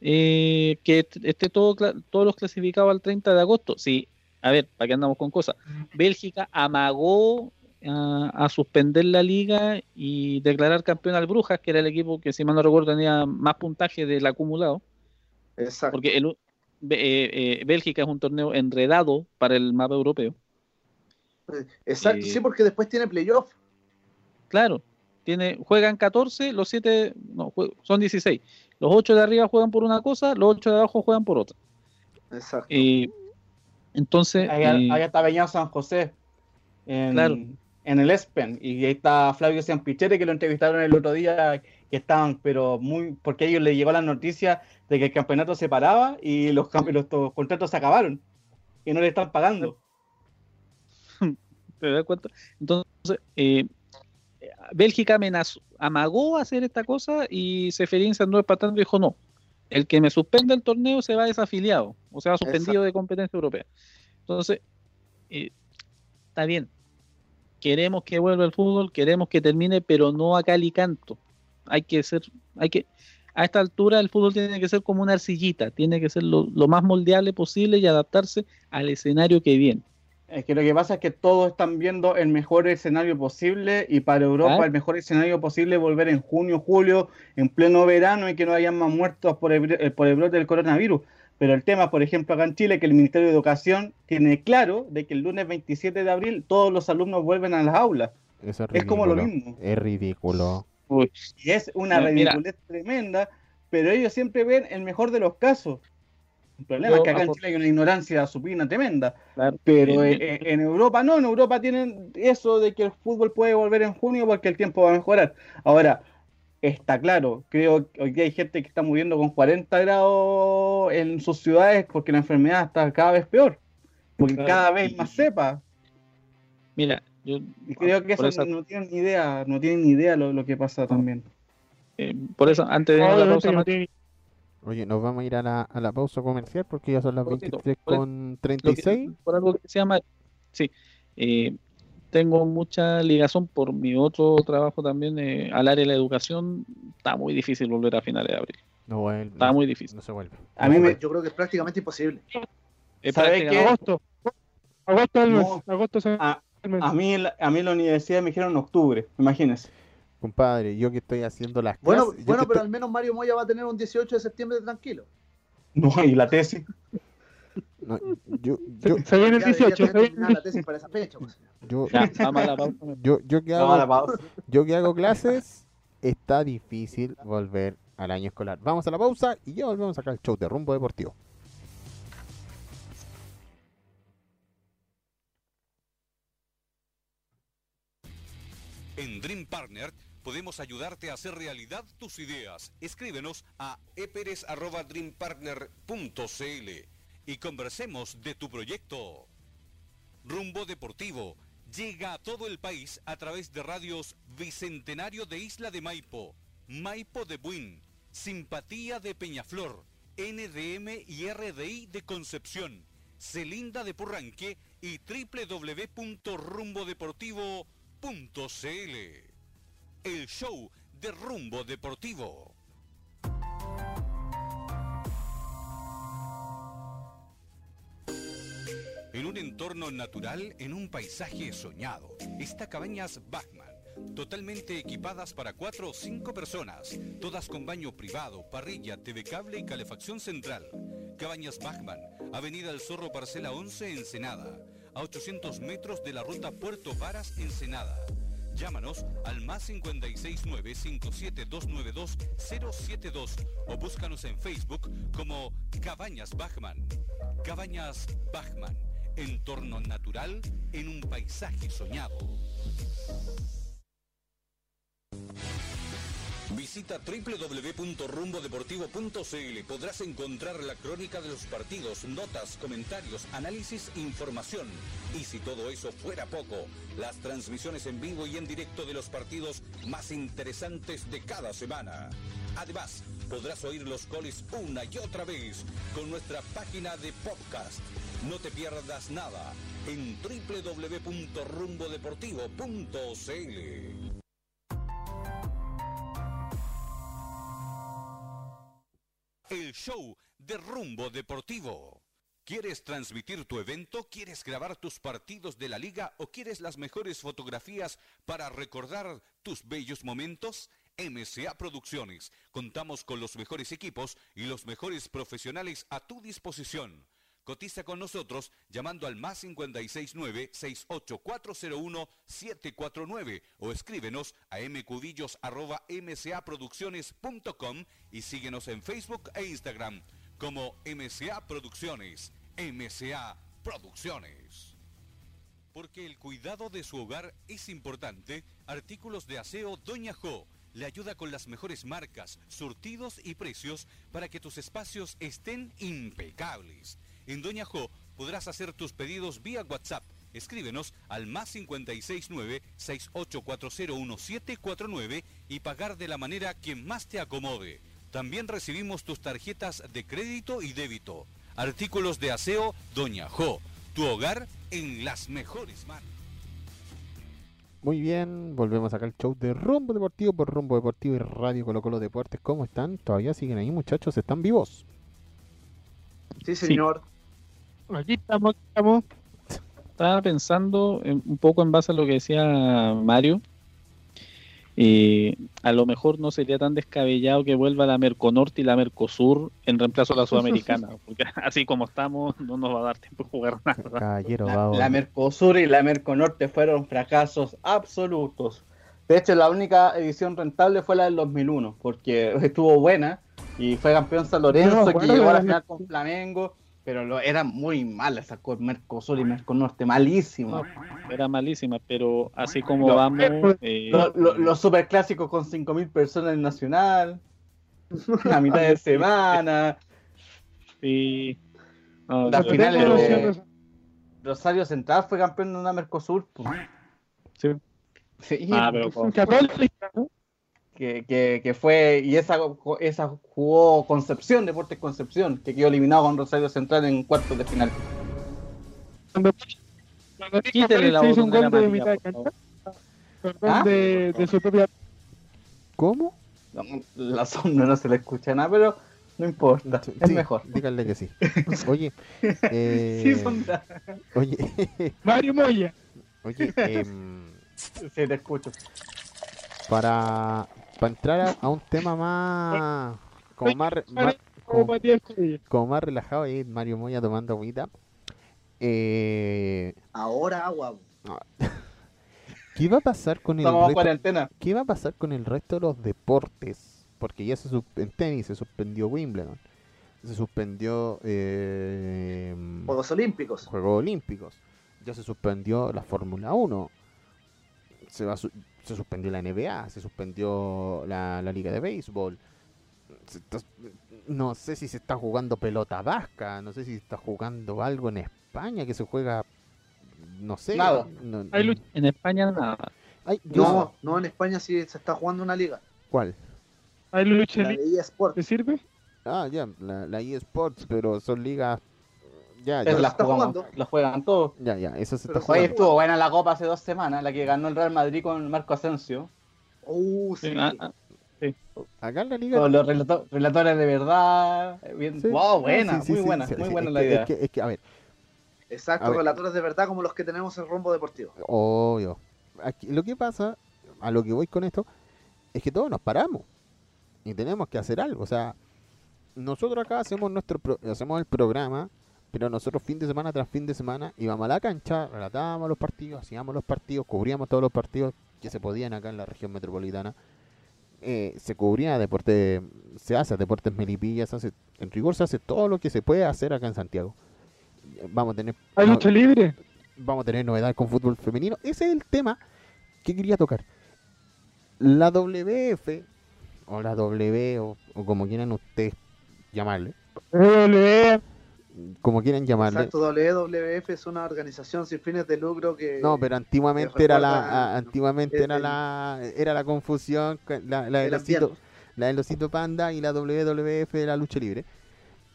Speaker 5: eh, que est- esté todo, todos los clasificados al 30 de agosto. Sí, a ver, ¿para qué andamos con cosas? Bélgica amagó a, a suspender la liga y declarar campeón al Brujas, que era el equipo que, si mal no recuerdo, tenía más puntaje del acumulado.
Speaker 6: Exacto.
Speaker 5: Porque el, eh, eh, Bélgica es un torneo enredado para el mapa europeo.
Speaker 6: Exacto,
Speaker 5: eh,
Speaker 6: sí, porque después tiene playoff.
Speaker 5: Claro, tiene, juegan 14, los 7, no, son 16. Los 8 de arriba juegan por una cosa, los 8 de abajo juegan por otra.
Speaker 6: Exacto.
Speaker 5: Eh, entonces,
Speaker 4: Allá,
Speaker 5: eh,
Speaker 4: allá está Beñado San José. En,
Speaker 5: Claro.
Speaker 4: en el Espen. Y ahí está Flavio Ciampichere que lo entrevistaron el otro día. Que estaban, pero muy. Porque a ellos les llegó la noticia de que el campeonato se paraba y los, campe- los to- contratos se acabaron. Y no le están pagando.
Speaker 5: ¿te das cuenta? Entonces, eh, Bélgica amenazó, amagó hacer esta cosa y Seferín se andó espantando y dijo no. El que me suspenda el torneo se va desafiliado, o sea, suspendido de competencia europea. Entonces, eh, está bien. Queremos que vuelva el fútbol, queremos que termine, pero no a cal y canto. Hay que ser, hay que, a esta altura el fútbol tiene que ser como una arcillita, tiene que ser lo más moldeable posible y adaptarse al escenario que viene.
Speaker 4: Es que lo que pasa es que todos están viendo el mejor escenario posible y para Europa
Speaker 5: Ah.
Speaker 4: el mejor escenario posible volver en junio, julio, en pleno verano y que no hayan más muertos por el, eh, por el brote del coronavirus. Pero el tema, por ejemplo, acá en Chile, que el Ministerio de Educación tiene claro de que el lunes 27 de abril todos los alumnos vuelven a las aulas.
Speaker 1: Eso es,
Speaker 4: Es como lo mismo.
Speaker 1: Es ridículo.
Speaker 4: Y es una ridiculez tremenda, pero ellos siempre ven el mejor de los casos. El problema
Speaker 5: Yo,
Speaker 4: es que acá en Chile hay una ignorancia supina tremenda.
Speaker 5: Claro.
Speaker 4: Pero en Europa no, en Europa tienen eso de que el fútbol puede volver en junio porque el tiempo va a mejorar. Ahora, está claro, creo que hoy día hay gente que está muriendo con 40 grados en sus ciudades porque la enfermedad está cada vez peor, porque
Speaker 5: Claro.
Speaker 4: cada vez más cepa.
Speaker 5: Mira, yo
Speaker 4: Y creo que
Speaker 5: por
Speaker 4: eso no tienen ni idea, no tienen ni idea lo, lo que pasa también.
Speaker 5: Eh, por eso, antes de a la pausa,
Speaker 7: que no
Speaker 1: Oye, nos vamos a ir a la, a la pausa comercial porque ya son las
Speaker 5: Cortito,
Speaker 1: 23
Speaker 5: por-
Speaker 1: con
Speaker 5: lo que-
Speaker 1: 36.
Speaker 5: por algo que se llama, sí, eh, tengo mucha ligación por mi otro trabajo también eh, al área de la educación. Está muy difícil volver a finales de abril.
Speaker 1: No vuelve.
Speaker 5: Está
Speaker 1: no,
Speaker 5: muy difícil.
Speaker 1: no se vuelve.
Speaker 4: A mí me,
Speaker 6: Yo creo que es prácticamente imposible.
Speaker 5: Es
Speaker 4: ¿Sabe
Speaker 5: prácticamente-
Speaker 4: qué?
Speaker 7: Agosto. Agosto del mes.
Speaker 4: No.
Speaker 7: Agosto es el
Speaker 4: a,
Speaker 7: mes.
Speaker 4: a mí, en la- a mí en la universidad me dijeron en octubre, imagínense.
Speaker 1: Compadre, yo que estoy haciendo las
Speaker 6: Bueno,
Speaker 1: clases.
Speaker 6: bueno pero
Speaker 1: estoy-
Speaker 6: al menos Mario Moya va a tener un 18 de septiembre tranquilo.
Speaker 4: No, y la tesis.
Speaker 1: no, yo,
Speaker 7: Se,
Speaker 1: yo,
Speaker 7: se viene el
Speaker 6: Ya debería
Speaker 7: 18.
Speaker 6: tener
Speaker 7: Se viene
Speaker 6: la tesis para esa fecha. pues.
Speaker 1: yo,
Speaker 5: Ya, vamos a la pausa.
Speaker 1: yo, yo que hago,
Speaker 4: pausa.
Speaker 1: yo que hago clases, está difícil volver al año escolar. Vamos a la pausa y ya volvemos acá al show de Rumbo Deportivo.
Speaker 3: En Dream Partner podemos ayudarte a hacer realidad tus ideas. Escríbenos a eperes@dreampartner.cl y conversemos de tu proyecto. Rumbo Deportivo llega a todo el país a través de radios Bicentenario de Isla de Maipo, Maipo de Buin, Simpatía de Peñaflor, NDM y RDI de Concepción, Celinda de Porranque y www.rumbodeportivo.cl. El show de Rumbo Deportivo. En un entorno natural, en un paisaje soñado, está Cabañas Bachman. Totalmente equipadas para cuatro o cinco personas, todas con baño privado, parrilla, TV cable y calefacción central. Cabañas Bachman, Avenida El Zorro, Parcela 11, Ensenada, a 800 metros de la ruta Puerto Varas, Ensenada. Llámanos al más 569-57292-072 o búscanos en Facebook como Cabañas Bachman. Cabañas Bachman, entorno natural en un paisaje soñado. Visita www.rumbodeportivo.cl. Podrás encontrar la crónica de los partidos, notas, comentarios, análisis, información. Y si todo eso fuera poco, las transmisiones en vivo y en directo de los partidos más interesantes de cada semana. Además, podrás oír los goles una y otra vez con nuestra página de podcast. No te pierdas nada en www.rumbodeportivo.cl. El show de Rumbo Deportivo. ¿Quieres transmitir tu evento? ¿Quieres grabar tus partidos de la liga? ¿O quieres las mejores fotografías para recordar tus bellos momentos? MCA Producciones. Contamos con los mejores equipos y los mejores profesionales a tu disposición. Cotiza con nosotros llamando al más 569-68401-749 o escríbenos a mcudillos.mcaproducciones.com y síguenos en Facebook e Instagram como MCA Producciones. MCA Producciones. Porque el cuidado de su hogar es importante, Artículos de Aseo Doña Jo le ayuda con las mejores marcas, surtidos y precios para que tus espacios estén impecables. En Doña Jo podrás hacer tus pedidos vía WhatsApp. Escríbenos al más 569-68401749 y pagar de la manera que más te acomode. También recibimos tus tarjetas de crédito y débito. Artículos de aseo Doña Jo. Tu hogar en las mejores manos.
Speaker 1: Muy bien, volvemos acá al show de Rumbo Deportivo por Rumbo Deportivo y Radio Colo Colo Deportes. ¿Cómo están? ¿Todavía siguen ahí muchachos? ¿Están vivos?
Speaker 6: Sí, señor.
Speaker 7: Aquí estamos, aquí estamos.
Speaker 5: Estaba pensando en- un poco en base a lo que decía Mario. Eh, a lo mejor no sería tan descabellado que vuelva la Merconorte y la Mercosur en reemplazo a la Sudamericana, porque así como estamos no nos va a dar tiempo de jugar nada.
Speaker 1: Caballero,
Speaker 4: La, la Mercosur y la Merconorte fueron fracasos absolutos. De hecho, la única edición rentable fue la del 2001, porque estuvo buena y fue campeón San Lorenzo,
Speaker 7: No,
Speaker 4: que llegó a la final con Flamengo, pero lo, era muy mala esa con Mercosur y Merconorte, malísimo.
Speaker 5: Era malísima, pero así como
Speaker 4: Lo-
Speaker 5: vamos, eh,
Speaker 4: Lo- lo- los superclásicos con 5.000 personas en Nacional, la mitad de semana,
Speaker 5: sí, no,
Speaker 4: La
Speaker 5: yo-
Speaker 4: final
Speaker 7: Tengo
Speaker 4: de-. Rosario Central fue campeón de una Mercosur. pues.
Speaker 5: Sí.
Speaker 4: Sí,
Speaker 5: Ah, pero con-
Speaker 7: Católica, ¿no?
Speaker 4: que, que, que fue, y esa, esa jugó Concepción, Deportes Concepción, que quedó eliminado con Rosario Central en cuartos de final.
Speaker 7: Cuando,
Speaker 5: Quítele la
Speaker 7: hizo un gol de mitad de
Speaker 4: ¿Ah?
Speaker 7: de, de su propia
Speaker 1: ¿Cómo?
Speaker 4: No, La sombra no se le escucha nada, pero no importa, es
Speaker 1: Sí,
Speaker 4: mejor.
Speaker 1: Díganle que sí. Oye, eh,
Speaker 4: Sí,
Speaker 1: oye,
Speaker 7: Mario Moya.
Speaker 1: oye, em,
Speaker 4: Sí, te escucho.
Speaker 1: para, para entrar a, a un tema más, como más, más-
Speaker 7: Como
Speaker 1: más relajado, ahí Mario Moya tomando agüita. Eh,
Speaker 6: Ahora agua.
Speaker 1: ¿Qué va a pasar con el
Speaker 4: Estamos
Speaker 1: resto,
Speaker 4: cuarentena.
Speaker 1: ¿Qué va a pasar con el resto de los deportes? Porque ya se en tenis se suspendió Wimbledon, se suspendió eh,
Speaker 6: Juegos Olímpicos.
Speaker 1: Juegos Olímpicos, ya se suspendió la Fórmula 1, se, va a su- se suspendió la NBA, se suspendió la, la Liga de Béisbol. Está- no sé si se está jugando pelota vasca, no sé si se está jugando algo en España que se juega, no sé.
Speaker 4: Nada.
Speaker 1: no-
Speaker 7: Hay lucha.
Speaker 5: en España nada.
Speaker 1: Ay,
Speaker 6: No, no, en España sí se está jugando una liga.
Speaker 1: ¿Cuál?
Speaker 7: ¿Hay lucha
Speaker 6: La
Speaker 7: libre?
Speaker 6: de eSport.
Speaker 7: ¿Te sirve?
Speaker 1: Ah, ya, la, la eSports, pero son ligas. Ya,
Speaker 4: Pero
Speaker 1: ya,
Speaker 4: la
Speaker 6: está
Speaker 4: jugamos,
Speaker 6: jugando.
Speaker 4: la juegan todos.
Speaker 1: ya, ya, eso se está jugando.
Speaker 4: estuvo buena la copa hace dos semanas, la que ganó el Real Madrid con Marco Asensio.
Speaker 6: Uh, sí.
Speaker 5: Sí, ah, ah,
Speaker 1: Acá en la liga.
Speaker 4: Con los relato- relatores de verdad. Bien.
Speaker 1: Sí.
Speaker 4: Wow, buena,
Speaker 1: Sí, sí,
Speaker 4: muy buena,
Speaker 1: sí,
Speaker 4: muy buena
Speaker 1: es
Speaker 4: la
Speaker 1: que-
Speaker 4: idea.
Speaker 1: Es que, es que, a ver,
Speaker 6: Exacto,
Speaker 1: A ver.
Speaker 6: relatores de verdad como los que tenemos en Rumbo Deportivo.
Speaker 1: obvio. Aquí, lo que pasa, a lo que voy con esto, es que todos nos paramos y tenemos que hacer algo. O sea, nosotros acá hacemos nuestro pro- hacemos el programa, pero nosotros fin de semana tras fin de semana íbamos a la cancha, relatábamos los partidos, hacíamos los partidos, cubríamos todos los partidos que se podían acá en la región metropolitana. Eh, se cubría deporte, se hace deportes melipillas, se hace, en rigor se hace todo lo que se puede hacer acá en Santiago. Vamos a tener
Speaker 7: ¿Hay
Speaker 1: no-
Speaker 7: lucha libre?
Speaker 1: vamos a tener novedades con fútbol femenino. Ese es el tema que quería tocar. La WF, o la W, o, o como quieran ustedes llamarle,
Speaker 7: WWE.
Speaker 1: Como quieran llamarle.
Speaker 6: Exacto, WWF es una organización sin fines de lucro que...
Speaker 1: No, pero antiguamente era la, a- antiguamente
Speaker 6: el-
Speaker 1: era la, era la confusión, con la, la del
Speaker 6: el
Speaker 1: osito, la del osito panda y la WWF de la lucha libre.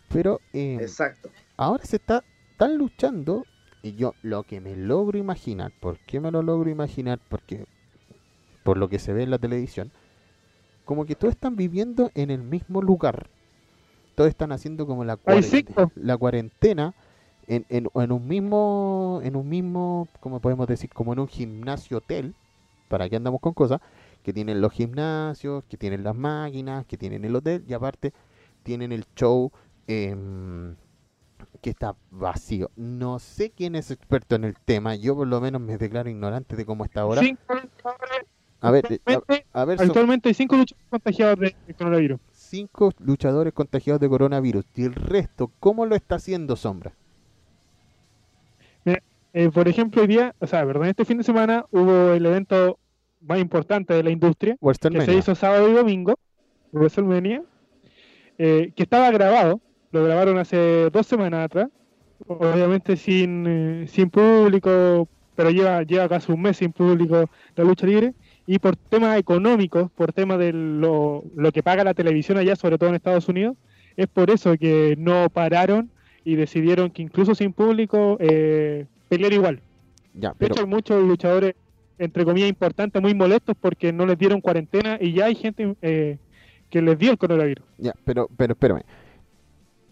Speaker 1: Pero eh,
Speaker 6: Exacto.
Speaker 1: ahora se está están luchando y yo lo que me logro imaginar, ¿por qué me lo logro imaginar? Porque por lo que se ve en la televisión, como que todos están viviendo en el mismo lugar. Todos están haciendo como la, cuarentena, la cuarentena en, en, en un mismo, en un mismo, como podemos decir, como en un gimnasio hotel, para que andamos con cosas, que tienen los gimnasios, que tienen las máquinas, que tienen el hotel y aparte tienen el show em, que está vacío. No sé quién es experto en el tema, yo por lo menos me declaro ignorante de cómo está ahora.
Speaker 7: Cinco.
Speaker 1: A ver, eh,
Speaker 7: Actualmente,
Speaker 1: a, a ver, son
Speaker 7: actualmente hay cinco luchadores contagiados de coronavirus.
Speaker 1: Cinco luchadores contagiados de coronavirus. Y el resto, ¿cómo lo está haciendo Sombra?
Speaker 7: Eh, por ejemplo, hoy día, o sea, perdón, este fin de semana hubo el evento más importante de la industria, que se hizo sábado y domingo, WrestleMania, eh, que estaba grabado, lo grabaron hace dos semanas atrás, obviamente sin, eh, sin público, pero lleva, lleva casi un mes sin público la lucha libre, y por temas económicos, por temas de lo, lo que paga la televisión allá, sobre todo en Estados Unidos, es por eso que no pararon y decidieron que incluso sin público eh, pelear igual.
Speaker 1: Ya,
Speaker 7: De hecho, hay muchos luchadores, entre comillas, importantes, muy molestos porque no les dieron cuarentena y ya hay gente eh, que les dio el coronavirus.
Speaker 1: Ya, pero, pero espérame.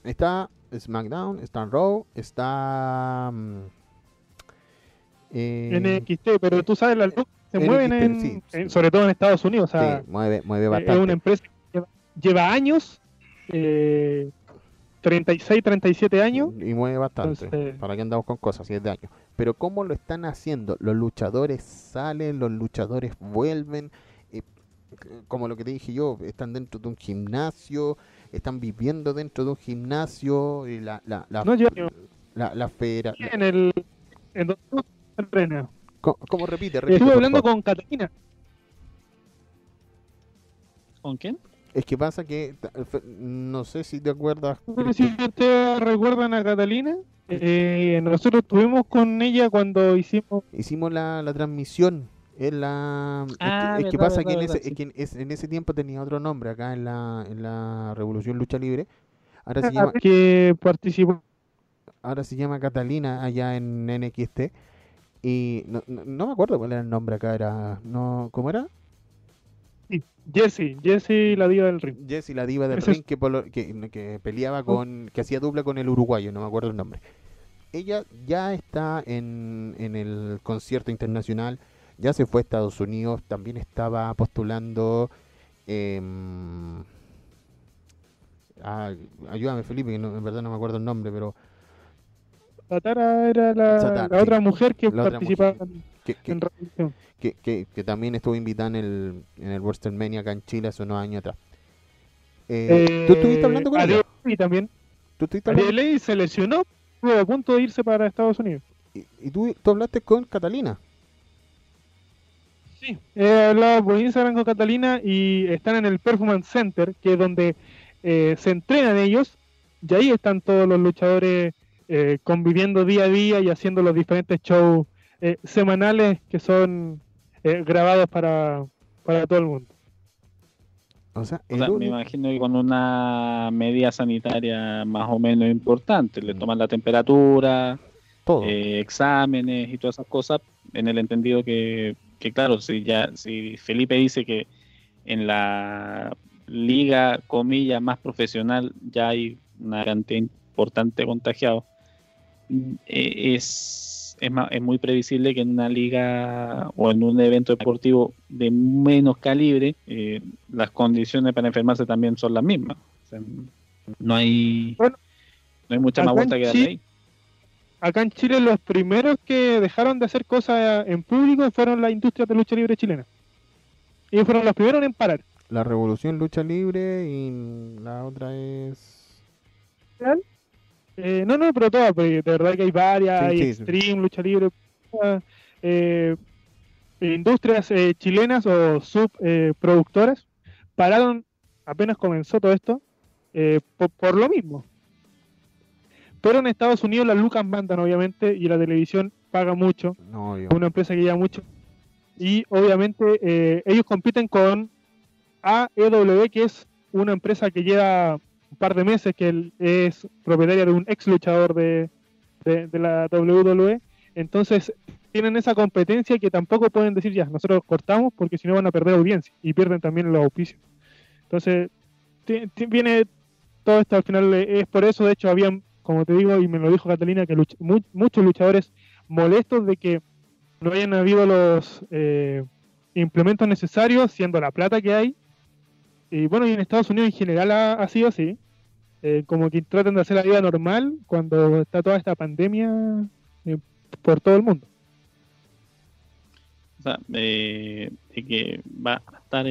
Speaker 1: Está SmackDown, está Raw, está. mm, eh,
Speaker 7: NXT, pero tú sabes, las luchas se
Speaker 1: NXT,
Speaker 7: mueven en,
Speaker 1: sí,
Speaker 7: en- sobre todo en Estados Unidos. O sea,
Speaker 1: sí, mueve, mueve
Speaker 7: eh,
Speaker 1: bastante.
Speaker 7: es una empresa que lleva, lleva años, eh, 36, 37 años.
Speaker 1: Y mueve bastante.
Speaker 7: Entonces-
Speaker 1: ¿Para que andamos con cosas? 7 años. Pero ¿cómo lo están haciendo? Los luchadores salen, los luchadores vuelven. eh, como lo que te dije yo, están dentro de un gimnasio, están viviendo dentro de un gimnasio. Y la, la, la,
Speaker 7: No, yo-
Speaker 1: la, la fera.
Speaker 7: En el. En donde tú entrenas.
Speaker 1: ¿Cómo, cómo repite? repite,
Speaker 7: Estuve hablando
Speaker 1: favor.
Speaker 7: con Catalina.
Speaker 5: ¿Con quién?
Speaker 1: Es que pasa que, no sé si te acuerdas.
Speaker 7: No sé si ustedes recuerdan a Catalina. Eh, nosotros estuvimos con ella cuando hicimos.
Speaker 1: Hicimos la, la transmisión. En la, es que-
Speaker 5: Ah,
Speaker 1: es que,
Speaker 5: verdad,
Speaker 1: pasa que, en
Speaker 5: verdad,
Speaker 1: ese,
Speaker 5: verdad,
Speaker 1: es que en, es- en ese tiempo tenía otro nombre acá en la, en la Revolución Lucha Libre. Ahora se llama,
Speaker 7: que participó.
Speaker 1: ahora se llama Catalina allá en NXT. Y no, no, no me acuerdo cuál era el nombre acá. Era, no, ¿Cómo era?
Speaker 7: Jessie, Jessie, la diva del ring.
Speaker 1: Jessie, la diva del
Speaker 7: Ese es-
Speaker 1: ring que, polo- que, que peleaba con. que hacía dupla con el uruguayo, no me acuerdo el nombre. Ella ya está en, en el concierto internacional, ya se fue a Estados Unidos, también estaba postulando. em, ah, ayúdame, Felipe, que no- en verdad no me acuerdo el nombre, pero.
Speaker 7: Tatara era la, la
Speaker 1: sí.
Speaker 7: otra mujer que
Speaker 1: La
Speaker 7: participaba
Speaker 1: mujer.
Speaker 7: en-
Speaker 1: Que, que,
Speaker 7: en Revolución.
Speaker 1: que, que, también estuvo invitada en el, en el WrestleMania acá en Chile hace unos años atrás. Eh, ¿Tú estuviste hablando con ella?
Speaker 7: Y también.
Speaker 1: ¿Tú estuviste hablando?
Speaker 7: Se lesionó, estuvo a punto de irse para Estados Unidos.
Speaker 1: Y, y tú, tú hablaste con Catalina.
Speaker 7: Sí. He hablado por Instagram con Catalina y están en el Performance Center, que es donde eh, se entrenan ellos, y ahí están todos los luchadores eh, conviviendo día a día y haciendo los diferentes shows eh, semanales que son eh, grabados para, para todo el mundo.
Speaker 1: O sea,
Speaker 5: O
Speaker 1: el
Speaker 5: sea, me imagino que con una medida sanitaria más o menos importante, le
Speaker 1: Mm.
Speaker 5: toman la temperatura,
Speaker 1: todo.
Speaker 5: eh, exámenes y todas esas cosas, en el entendido que, que claro, si ya si Felipe dice que en la liga, comillas, más profesional ya hay una cantidad importante de contagiados, eh, es, es, ma- es muy previsible que en una liga o en un evento deportivo de menos calibre, eh, las condiciones para enfermarse también son las mismas. O sea, no hay,
Speaker 7: Bueno,
Speaker 5: no hay mucha más vuelta que darle ahí.
Speaker 7: Acá en Chile los primeros que dejaron de hacer cosas en público fueron las industrias de lucha libre chilena. Ellos fueron los primeros en parar.
Speaker 1: La revolución lucha libre y la otra es...
Speaker 7: Eh, no, no, pero todas, porque de verdad que hay varias,
Speaker 1: Sí,
Speaker 7: hay
Speaker 1: sí.
Speaker 7: Extreme, Lucha Libre, eh, industrias eh, chilenas o subproductoras pararon apenas comenzó todo esto eh, por, por lo mismo. Pero en Estados Unidos las lucas mandan, obviamente, y la televisión paga mucho,
Speaker 1: No, yo.
Speaker 7: es una empresa que lleva mucho. Y obviamente eh, ellos compiten con AEW, que es una empresa que lleva un par de meses, que él es propietaria de un ex luchador de, de, la WWE. Entonces tienen esa competencia que tampoco pueden decir ya, nosotros cortamos porque si no van a perder audiencia y pierden también los auspicios. Entonces viene todo esto al final, eh, es por eso, de hecho, habían, como te digo, y me lo dijo Catalina, que muchos luchadores molestos de que no hayan habido los eh, implementos necesarios, siendo la plata que hay. Y bueno, y en Estados Unidos en general ha, ha sido así. Eh, como que tratan de hacer la vida normal cuando está toda esta pandemia eh, por todo el mundo.
Speaker 5: O sea, eh, de que va a estar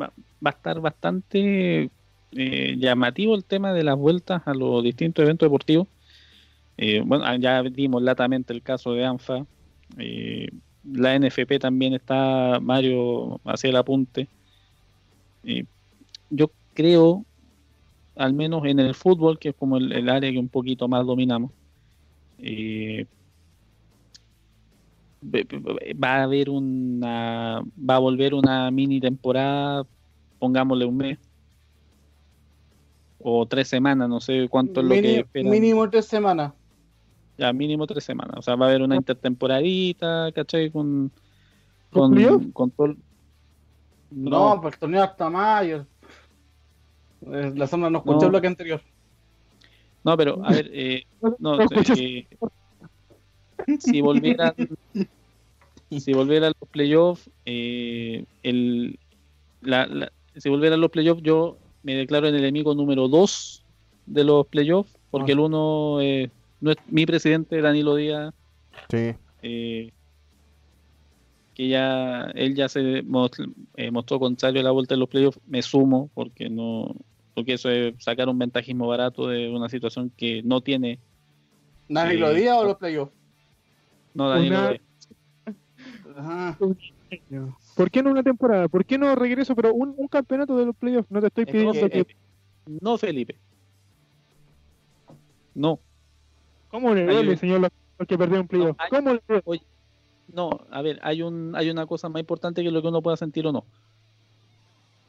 Speaker 5: va, va a estar bastante llamativo el tema de las vueltas a los distintos eventos deportivos. Bueno, ah, ya vimos latamente el caso de ANFA. la NFP también está Mario hacia el apunte. Yo creo, al menos en el fútbol, que es como el, el área que un poquito más dominamos, eh, va a haber una va a volver una mini temporada pongámosle un mes o tres semanas no sé cuánto es lo que
Speaker 4: Mini-
Speaker 5: esperan
Speaker 4: mínimo tres semanas.
Speaker 5: ya mínimo tres semanas o sea va a haber una intertemporadita ¿cachai? con
Speaker 7: ¿Con
Speaker 5: con,
Speaker 7: playoff?
Speaker 5: con todo el-
Speaker 4: No,
Speaker 5: no,
Speaker 4: pues el torneo hasta mayo. La sombra no escuchó
Speaker 5: No.
Speaker 4: el bloque anterior.
Speaker 5: no pero a ver eh, no, eh, si volvieran si volvieran los playoffs eh, el la, la- si volvieran los playoffs yo me declaro el enemigo número 2 de los playoffs porque
Speaker 4: Ah.
Speaker 5: el uno eh, no es mi presidente Danilo Díaz
Speaker 1: Sí.
Speaker 5: eh, que ya él ya se mos- eh, mostró contrario a la vuelta de los playoffs me sumo porque no porque eso es sacar un ventajismo barato de una situación que no tiene
Speaker 4: ¿Nadie
Speaker 5: Eh,
Speaker 4: lo diga o los playoffs?
Speaker 5: no Danilo
Speaker 7: Una-
Speaker 5: Díaz.
Speaker 4: Ajá.
Speaker 7: ¿Por qué no una temporada? ¿Por qué no regreso? Pero un, un campeonato de los playoffs. No te estoy
Speaker 4: Es
Speaker 7: pidiendo
Speaker 4: que-
Speaker 7: que.
Speaker 5: Eh, no Felipe no
Speaker 7: ¿Cómo le duele, señor, al que perdió un playoff?
Speaker 5: hay-
Speaker 7: ¿Cómo le duele?
Speaker 5: No, a ver, hay un hay una cosa más importante que lo que uno pueda sentir o no.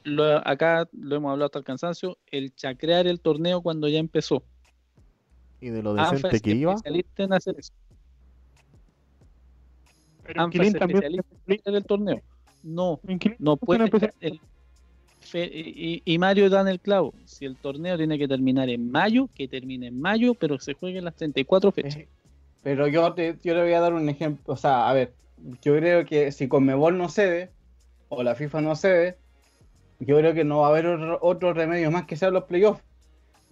Speaker 5: Lo- acá lo hemos hablado hasta el cansancio, el chacrear el torneo cuando ya empezó.
Speaker 1: Y de lo
Speaker 5: ANFA
Speaker 1: decente que iba.
Speaker 5: especialista en hacer eso.
Speaker 7: Pero
Speaker 5: ANFA
Speaker 7: Inquilín
Speaker 5: es
Speaker 7: también.
Speaker 5: especialista en el torneo. No, no puede. el- fe- y, y Mario da en el clavo. Si el torneo tiene que terminar en mayo, que termine en mayo, pero se jueguen las 34 fechas.
Speaker 4: Eh, Pero yo, te, yo le voy a dar un ejemplo. O sea, a ver, yo creo que si Conmebol no cede, o la FIFA no cede, yo creo que no va a haber otro, otro remedio más que sean los playoffs.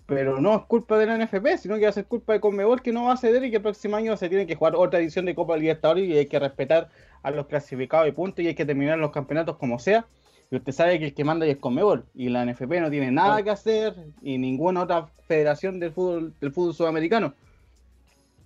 Speaker 4: Pero no es culpa de la NFP, sino que va a ser culpa de Conmebol que no va a ceder y que el próximo año se tiene que jugar otra edición de Copa Libertadores y hay que respetar a los clasificados y puntos y hay que terminar los campeonatos como sea. Y usted sabe que el que manda es Conmebol y la NFP no tiene nada que hacer y ninguna otra federación del fútbol, del fútbol sudamericano.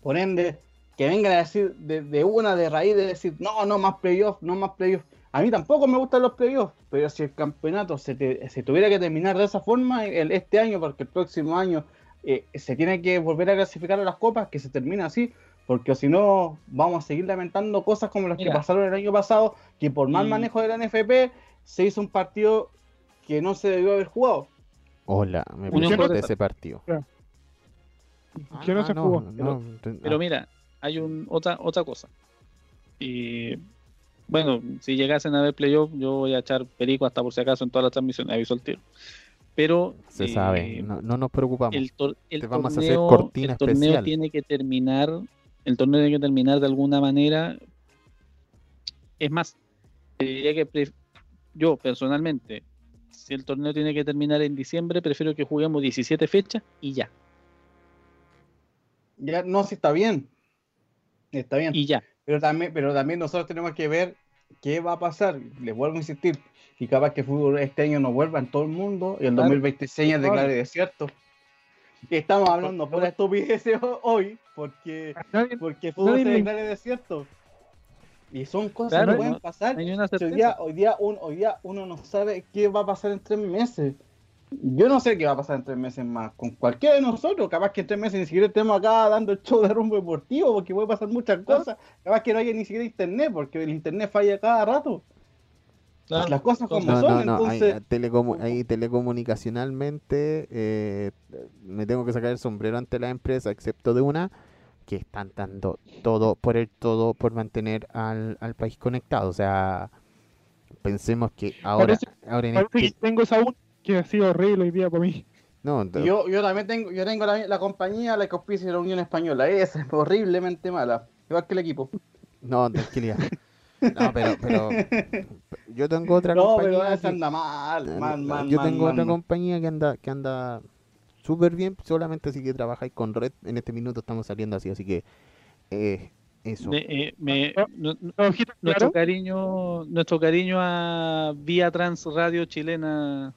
Speaker 4: Por ende, que vengan a decir de, de una de raíz de decir, no, no más playoffs, no más playoffs. A mí tampoco me gustan los playoffs, pero si el campeonato se, te- se tuviera que terminar de esa forma el- este año, porque el próximo año eh, se tiene que volver a clasificar a las copas, que se termine así, porque si no vamos a seguir lamentando cosas como las que pasaron el año pasado, que por mal
Speaker 5: Y-
Speaker 4: manejo de la NFP se hizo un partido que no se debió haber jugado.
Speaker 1: Hola, me
Speaker 5: Protestant.
Speaker 1: ese partido.
Speaker 7: Que no
Speaker 1: Ah,
Speaker 7: se jugó.
Speaker 1: no,
Speaker 5: Pero
Speaker 1: ah,
Speaker 5: mira, hay un, otra, otra cosa. Y bueno, si llegasen a ver playoff, yo voy a echar perico hasta por si acaso en todas las transmisiones, aviso el tiro. Pero
Speaker 1: se
Speaker 5: eh,
Speaker 1: sabe, no, no nos preocupamos.
Speaker 5: el, tor- el
Speaker 1: Te vamos a hacer
Speaker 5: torneo,
Speaker 1: cortina
Speaker 5: el torneo
Speaker 1: especial.
Speaker 5: tiene que terminar, el torneo tiene que terminar de alguna manera. Es más, te diría que pref- yo personalmente, si el torneo tiene que terminar en diciembre, prefiero que juguemos 17 fechas y ya,
Speaker 4: Ya no, si está bien. Está bien.
Speaker 5: y ya.
Speaker 4: Pero también, pero también nosotros tenemos que ver qué va a pasar. Les vuelvo a insistir. Y capaz que fútbol este año no vuelva en todo el mundo y el
Speaker 5: Claro.
Speaker 4: 2026 declare desierto. Estamos hablando por estupideces ho- hoy porque,
Speaker 7: Nadie-
Speaker 4: porque el fútbol se declare desierto. Y son cosas
Speaker 5: Claro,
Speaker 4: que pueden
Speaker 5: no-
Speaker 4: pasar.
Speaker 5: no
Speaker 4: hoy, día, hoy, día un- hoy día uno no sabe qué va a pasar en tres meses. Yo no sé qué va a pasar en tres meses más con cualquiera de nosotros. Capaz que en tres meses ni siquiera estemos acá dando el show de rumbo deportivo porque puede pasar muchas cosas. Capaz que no haya ni siquiera internet porque el internet falla cada rato.
Speaker 5: Claro.
Speaker 4: Las cosas como
Speaker 1: No,
Speaker 4: son,
Speaker 1: no, no, ahí,
Speaker 4: entonces...
Speaker 1: telecomu- ahí telecomunicacionalmente eh, me tengo que sacar el sombrero ante la empresa, excepto de una, que están dando todo por el todo por mantener al, al país conectado. O sea, pensemos que ahora,
Speaker 7: Parece-
Speaker 1: ahora en
Speaker 7: Parece
Speaker 1: este...
Speaker 7: que tengo esa un que ha sido horrible hoy día para mí.
Speaker 1: No,
Speaker 4: Yo, yo también tengo, yo tengo la, la compañía, la que auspicia la Unión Española. Esa es horriblemente mala. Igual que el equipo.
Speaker 1: no, tranquilidad. No, pero, pero yo tengo otra
Speaker 4: No,
Speaker 1: compañía.
Speaker 4: pero esa anda mal,
Speaker 1: Ah,
Speaker 4: mal, mal,
Speaker 1: yo
Speaker 4: mal,
Speaker 1: tengo
Speaker 4: mal,
Speaker 1: otra
Speaker 4: mal.
Speaker 1: compañía que anda que anda súper bien, solamente así que trabajáis con red. En este minuto estamos saliendo así, así que eh, eso.
Speaker 5: Me- eh, me- no- no-
Speaker 7: No,
Speaker 5: nuestro
Speaker 7: claro.
Speaker 5: cariño nuestro cariño a Vía Trans Radio Chilena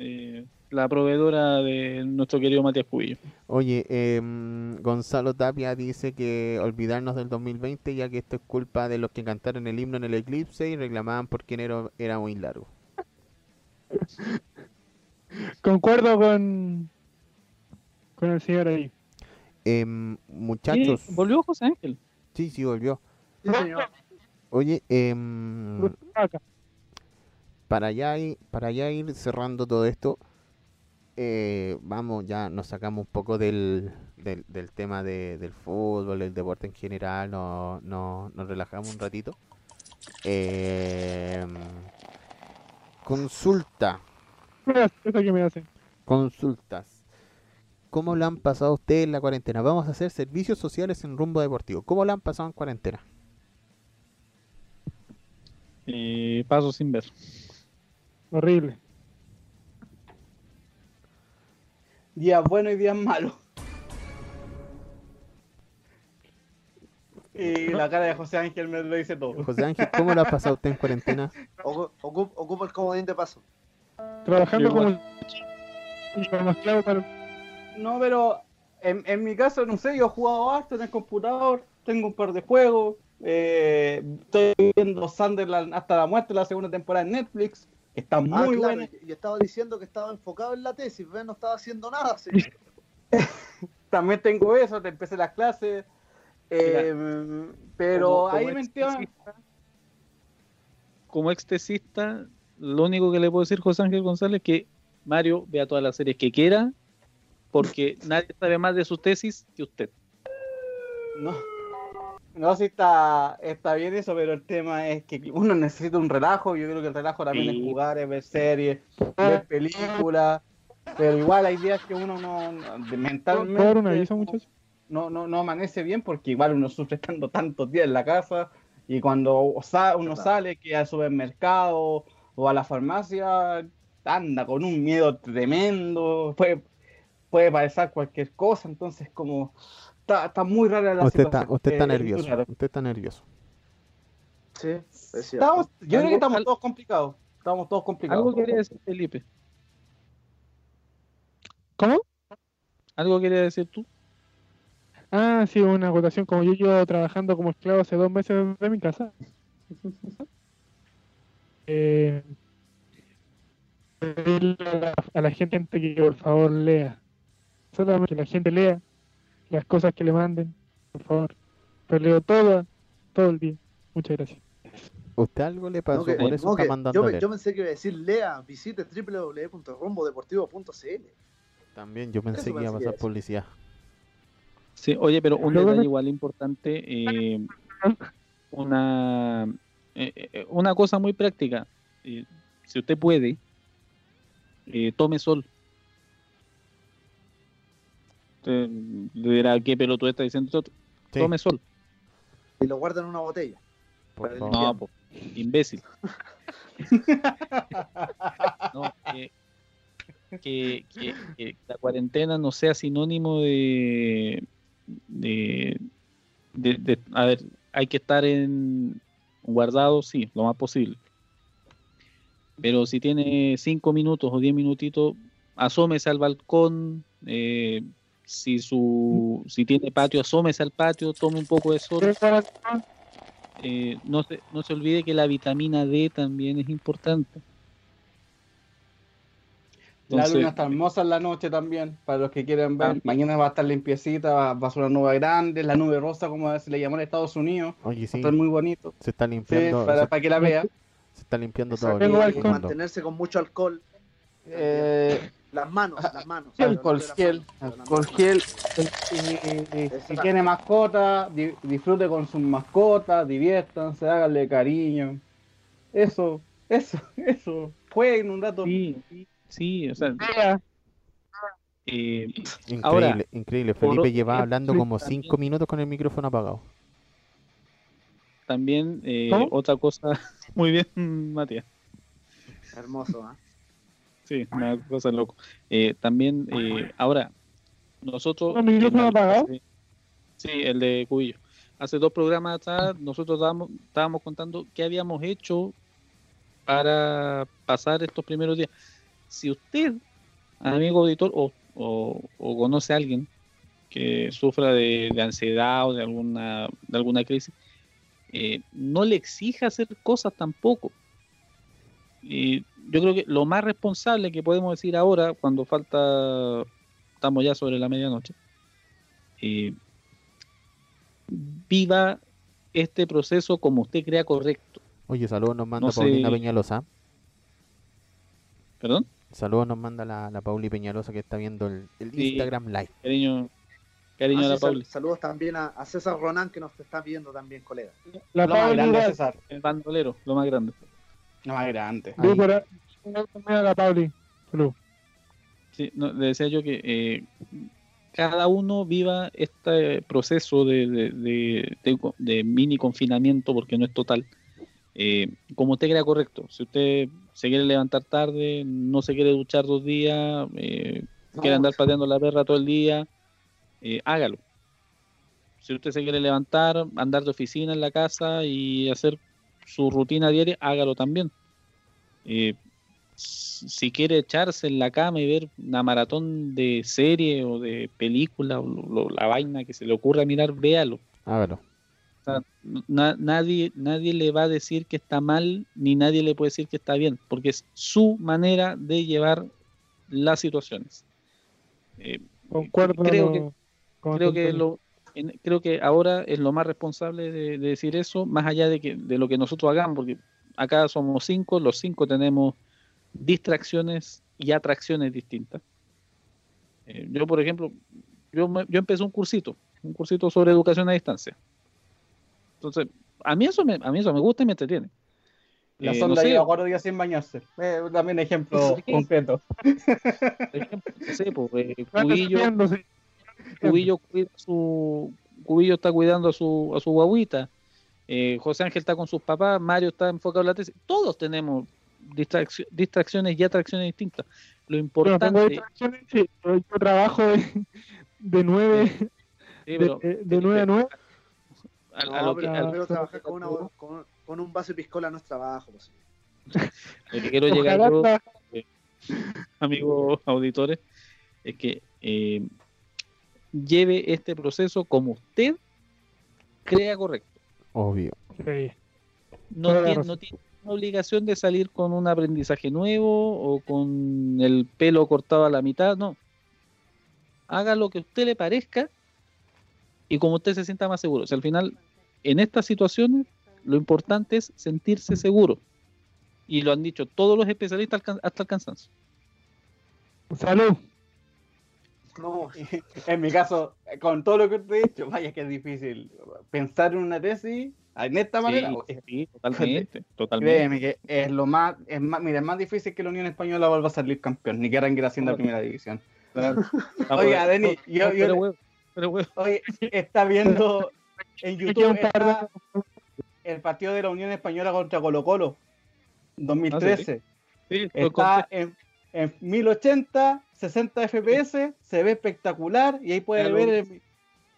Speaker 5: eh, la proveedora de nuestro querido Matías Cubillo
Speaker 1: Oye, em, Gonzalo Tapia dice que olvidarnos del 2020 ya que esto es culpa de los que cantaron el himno en el eclipse y reclamaban porque enero era muy largo.
Speaker 7: Concuerdo con, con el señor ahí.
Speaker 1: Em, muchachos,
Speaker 5: Sí, volvió José Ángel
Speaker 1: sí, sí, volvió.
Speaker 6: Sí, señor.
Speaker 1: Oye, em,
Speaker 7: Acá.
Speaker 1: Para ya ir, para ya ir cerrando todo esto, eh, vamos, ya nos sacamos un poco del, del, del tema de- del fútbol, del deporte en general, no, no- nos relajamos un ratito. Eh, consulta,
Speaker 7: que me hace.
Speaker 1: consultas. ¿Cómo lo han pasado ustedes en la cuarentena? Vamos a hacer servicios sociales en rumbo deportivo. ¿Cómo lo han pasado en cuarentena?
Speaker 5: eh, paso sin ver
Speaker 7: Horrible.
Speaker 4: Días buenos y días malos. Y la cara de José Ángel me lo dice todo.
Speaker 1: José Ángel, ¿cómo lo ha pasado usted en cuarentena?
Speaker 6: Ocu- ocu- Ocupa el comodín de paso.
Speaker 7: Trabajando
Speaker 5: Yo
Speaker 7: como para
Speaker 4: No, pero en, en mi caso, no sé, yo he jugado harto en el computador, tengo un par de juegos, eh, estoy viendo Sunderland hasta la muerte, la segunda temporada en Netflix, está muy
Speaker 6: Ah, claro,
Speaker 4: buena.
Speaker 6: y- y estaba diciendo que estaba enfocado en la tesis, ¿ves? No estaba haciendo nada. sí.
Speaker 4: También tengo eso, te empecé las clases, eh, pero
Speaker 5: Como- como
Speaker 4: ahí me entiendo.
Speaker 5: extesista- como ex tesista, lo único que le puedo decir José Ángel González es que Mario vea todas las series que quiera porque nadie sabe más de su tesis que usted
Speaker 4: No, no sí está, está bien eso, pero el tema es que uno necesita un relajo. Yo creo que el relajo también
Speaker 5: Sí.
Speaker 4: es jugar, es ver series, ver películas. Pero igual hay días que uno no, mentalmente
Speaker 7: ¿Puedo dar un aviso, muchachos?
Speaker 4: no, no, no amanece bien porque igual uno sufre estando tantos días en la casa y cuando sa- uno sale que al supermercado o a la farmacia anda con un miedo tremendo, puede, puede pasar cualquier cosa, entonces como está, está muy rara la
Speaker 1: Usted está,
Speaker 4: situación.
Speaker 1: usted está
Speaker 4: eh,
Speaker 1: nervioso. Usted está nervioso.
Speaker 6: Sí, es.
Speaker 4: Estamos, yo creo que estamos
Speaker 5: al-
Speaker 4: todos complicados. Estamos todos complicados.
Speaker 5: algo quería decir Felipe
Speaker 7: ¿Cómo?
Speaker 5: algo quería decir tú
Speaker 7: Ah, sí, una acotación. Como yo llevo trabajando como esclavo hace dos meses de mi casa. eh, pedirle a la, a la gente que por favor lea. Solamente que la gente lea las cosas que le manden, por favor. Pero leo todo, todo el día. Muchas gracias.
Speaker 1: ¿Usted algo le pasó?
Speaker 6: No, que-
Speaker 1: por eso
Speaker 6: no,
Speaker 1: está mandando
Speaker 6: yo, yo pensé que iba a decir lea, visite www.rumbodeportivo.cl.
Speaker 1: También yo pensé que iba a pasar publicidad.
Speaker 5: Sí, oye, pero un detalle igual importante, eh, una, eh, eh, una cosa muy práctica. eh, si usted puede, eh, tome sol. Dirá qué pelotudo está diciendo?
Speaker 1: Sí,
Speaker 5: Tome sol.
Speaker 6: Y lo guarda en una botella.
Speaker 1: por.
Speaker 5: No, po, imbécil. No, que, que- que- que la cuarentena no sea sinónimo de, de, de- de- a ver, hay que estar en guardado, sí, lo más posible. Pero si tiene cinco minutos o diez minutitos, asómese al balcón. eh, si su si tiene patio, asómese al patio, tome un poco de sol. Eh, no, se, no se olvide que la vitamina D también es importante.
Speaker 4: La
Speaker 5: Entonces,
Speaker 4: luna está hermosa en la noche también, para los que quieren ver.
Speaker 5: Ah.
Speaker 4: Mañana va a estar limpiecita, va, va a ser una nube grande, la nube rosa, como se le llamó en Estados Unidos.
Speaker 1: Oye,
Speaker 4: Va a
Speaker 1: sí,
Speaker 4: estar muy bonito.
Speaker 1: se está
Speaker 4: Sí,
Speaker 1: limpiando,
Speaker 4: para,
Speaker 1: se,
Speaker 4: para que la vea.
Speaker 1: se está limpiando todo.
Speaker 6: Mantenerse con mucho alcohol.
Speaker 4: Eh,
Speaker 6: Las manos, las manos.
Speaker 4: Y- y- y si tiene mascota, di- disfrute con sus mascotas, diviértanse, háganle cariño. Eso, eso, eso. Jueguen un rato.
Speaker 5: sí, sí, o sea, eh,
Speaker 1: Increíble,
Speaker 5: Ahora,
Speaker 1: increíble.
Speaker 5: por
Speaker 1: Felipe
Speaker 5: o-
Speaker 1: lleva
Speaker 5: eh,
Speaker 1: hablando como
Speaker 5: también.
Speaker 1: cinco minutos con el micrófono apagado.
Speaker 5: también eh, otra cosa, muy bien, Matías.
Speaker 6: Hermoso, ¿ah?
Speaker 5: Sí, una cosa loco. Eh, también, eh, ahora, nosotros...
Speaker 7: ¿El micrófono apagado?
Speaker 5: Sí, el de Cubillo. Hace dos programas atrás nosotros estábamos, estábamos contando qué habíamos hecho para pasar estos primeros días. Si usted, amigo auditor, o, o- o conoce a alguien que sufra de, de ansiedad o de alguna, de alguna crisis, eh, no le exija hacer cosas tampoco. Y yo creo que lo más responsable que podemos decir ahora, cuando falta, estamos ya sobre la medianoche, eh, viva este proceso como usted crea correcto.
Speaker 1: Oye, saludos nos manda
Speaker 5: No sé.
Speaker 1: Paulina Peñalosa.
Speaker 5: ¿Perdón?
Speaker 1: Saludos nos manda la, la Pauli Peñalosa que está viendo el, el
Speaker 5: Sí.
Speaker 1: Instagram Live.
Speaker 5: Cariño, cariño
Speaker 6: Ah,
Speaker 5: a la Pauli.
Speaker 6: saludos también a, a César Ronan que nos está viendo también, colega.
Speaker 7: La
Speaker 4: Lo más
Speaker 7: Pauli
Speaker 4: grande. César.
Speaker 5: El bandolero, lo más grande.
Speaker 4: Más grande.
Speaker 1: Ahí.
Speaker 7: Sí, a la Pauli.
Speaker 5: Sí, no, le decía yo que eh, cada uno viva este proceso de, de- de- de co- de mini confinamiento, porque no es total, eh, como usted crea correcto. Si usted se quiere levantar tarde, no se quiere duchar dos días, eh,
Speaker 6: No,
Speaker 5: quiere andar pateando la perra todo el día, eh, hágalo. Si usted se quiere levantar, andar de oficina en la casa y hacer su rutina diaria, hágalo también. Eh, si quiere echarse en la cama y ver una maratón de serie o de película o lo- lo- la vaina que se le ocurra mirar, véalo.
Speaker 1: Hágalo.
Speaker 5: O sea, na- nadie, nadie le va a decir que está mal, ni nadie le puede decir que está bien, porque es su manera de llevar las situaciones. Eh,
Speaker 7: Concuerdo.
Speaker 5: creo que,
Speaker 7: con
Speaker 5: creo que lo, en- creo que ahora es lo más responsable de, de decir eso, más allá de que de lo que nosotros hagamos, porque acá somos cinco, los cinco tenemos distracciones y atracciones distintas. Eh, yo, por ejemplo, yo, me- yo empecé un cursito, un cursito sobre educación a distancia. Entonces, a mí eso me, a mí eso me gusta y me entretiene.
Speaker 4: La
Speaker 5: Eh,
Speaker 4: sonda
Speaker 5: no
Speaker 4: lleva cuatro días sin bañarse. Eh, también ejemplo
Speaker 5: Sí.
Speaker 4: concreto.
Speaker 5: ejemplo, sé, pues, eh, Cubillo, cuida su, Cubillo está cuidando a su, a su guaguita, eh, José Ángel está con sus papás, Mario está enfocado en la tesis. Todos tenemos distraccio- distracciones y atracciones distintas. Lo
Speaker 7: Bueno,
Speaker 5: importante,
Speaker 7: tengo distracciones, sí, pero yo trabajo de, de 9
Speaker 5: sí,
Speaker 7: de,
Speaker 5: pero,
Speaker 7: de, de 9 a 9.
Speaker 5: a, a
Speaker 6: No,
Speaker 5: lo que,
Speaker 6: pero,
Speaker 5: al-
Speaker 6: pero trabajar con, una, con, con un vaso de piscola no es trabajo. Pues.
Speaker 5: lo que quiero llegar yo,
Speaker 7: tra-
Speaker 5: amigos auditores, es que eh, lleve este proceso como usted crea correcto.
Speaker 1: Obvio.
Speaker 5: No tiene, no tiene una obligación de salir con un aprendizaje nuevo o con el pelo cortado a la mitad, no. Haga lo que a usted le parezca y como usted se sienta más seguro. O sea, al final, en estas situaciones, Lo importante es sentirse seguro. Y lo han dicho todos los especialistas hasta el cansancio.
Speaker 7: Salud.
Speaker 4: No, en mi caso, con todo lo que te he dicho, vaya que es difícil pensar en una tesis en esta manera.
Speaker 5: Sí, totalmente, totalmente.
Speaker 4: Créeme que es lo más, es más, mira, es más difícil que la Unión Española vuelva a salir campeón, ni que Aranguera hacienda
Speaker 5: Claro.
Speaker 4: primera división.
Speaker 5: Claro. Ah,
Speaker 4: Oiga,
Speaker 5: pero-
Speaker 4: Denis, yo- yo-
Speaker 5: pero.
Speaker 4: Oye, está viendo en YouTube está el partido de la Unión Española contra Colo Colo, 2013.
Speaker 5: Sí,
Speaker 4: Está en, en 1080, 60 FPS, se ve espectacular y ahí puede
Speaker 5: Claro.
Speaker 4: ver en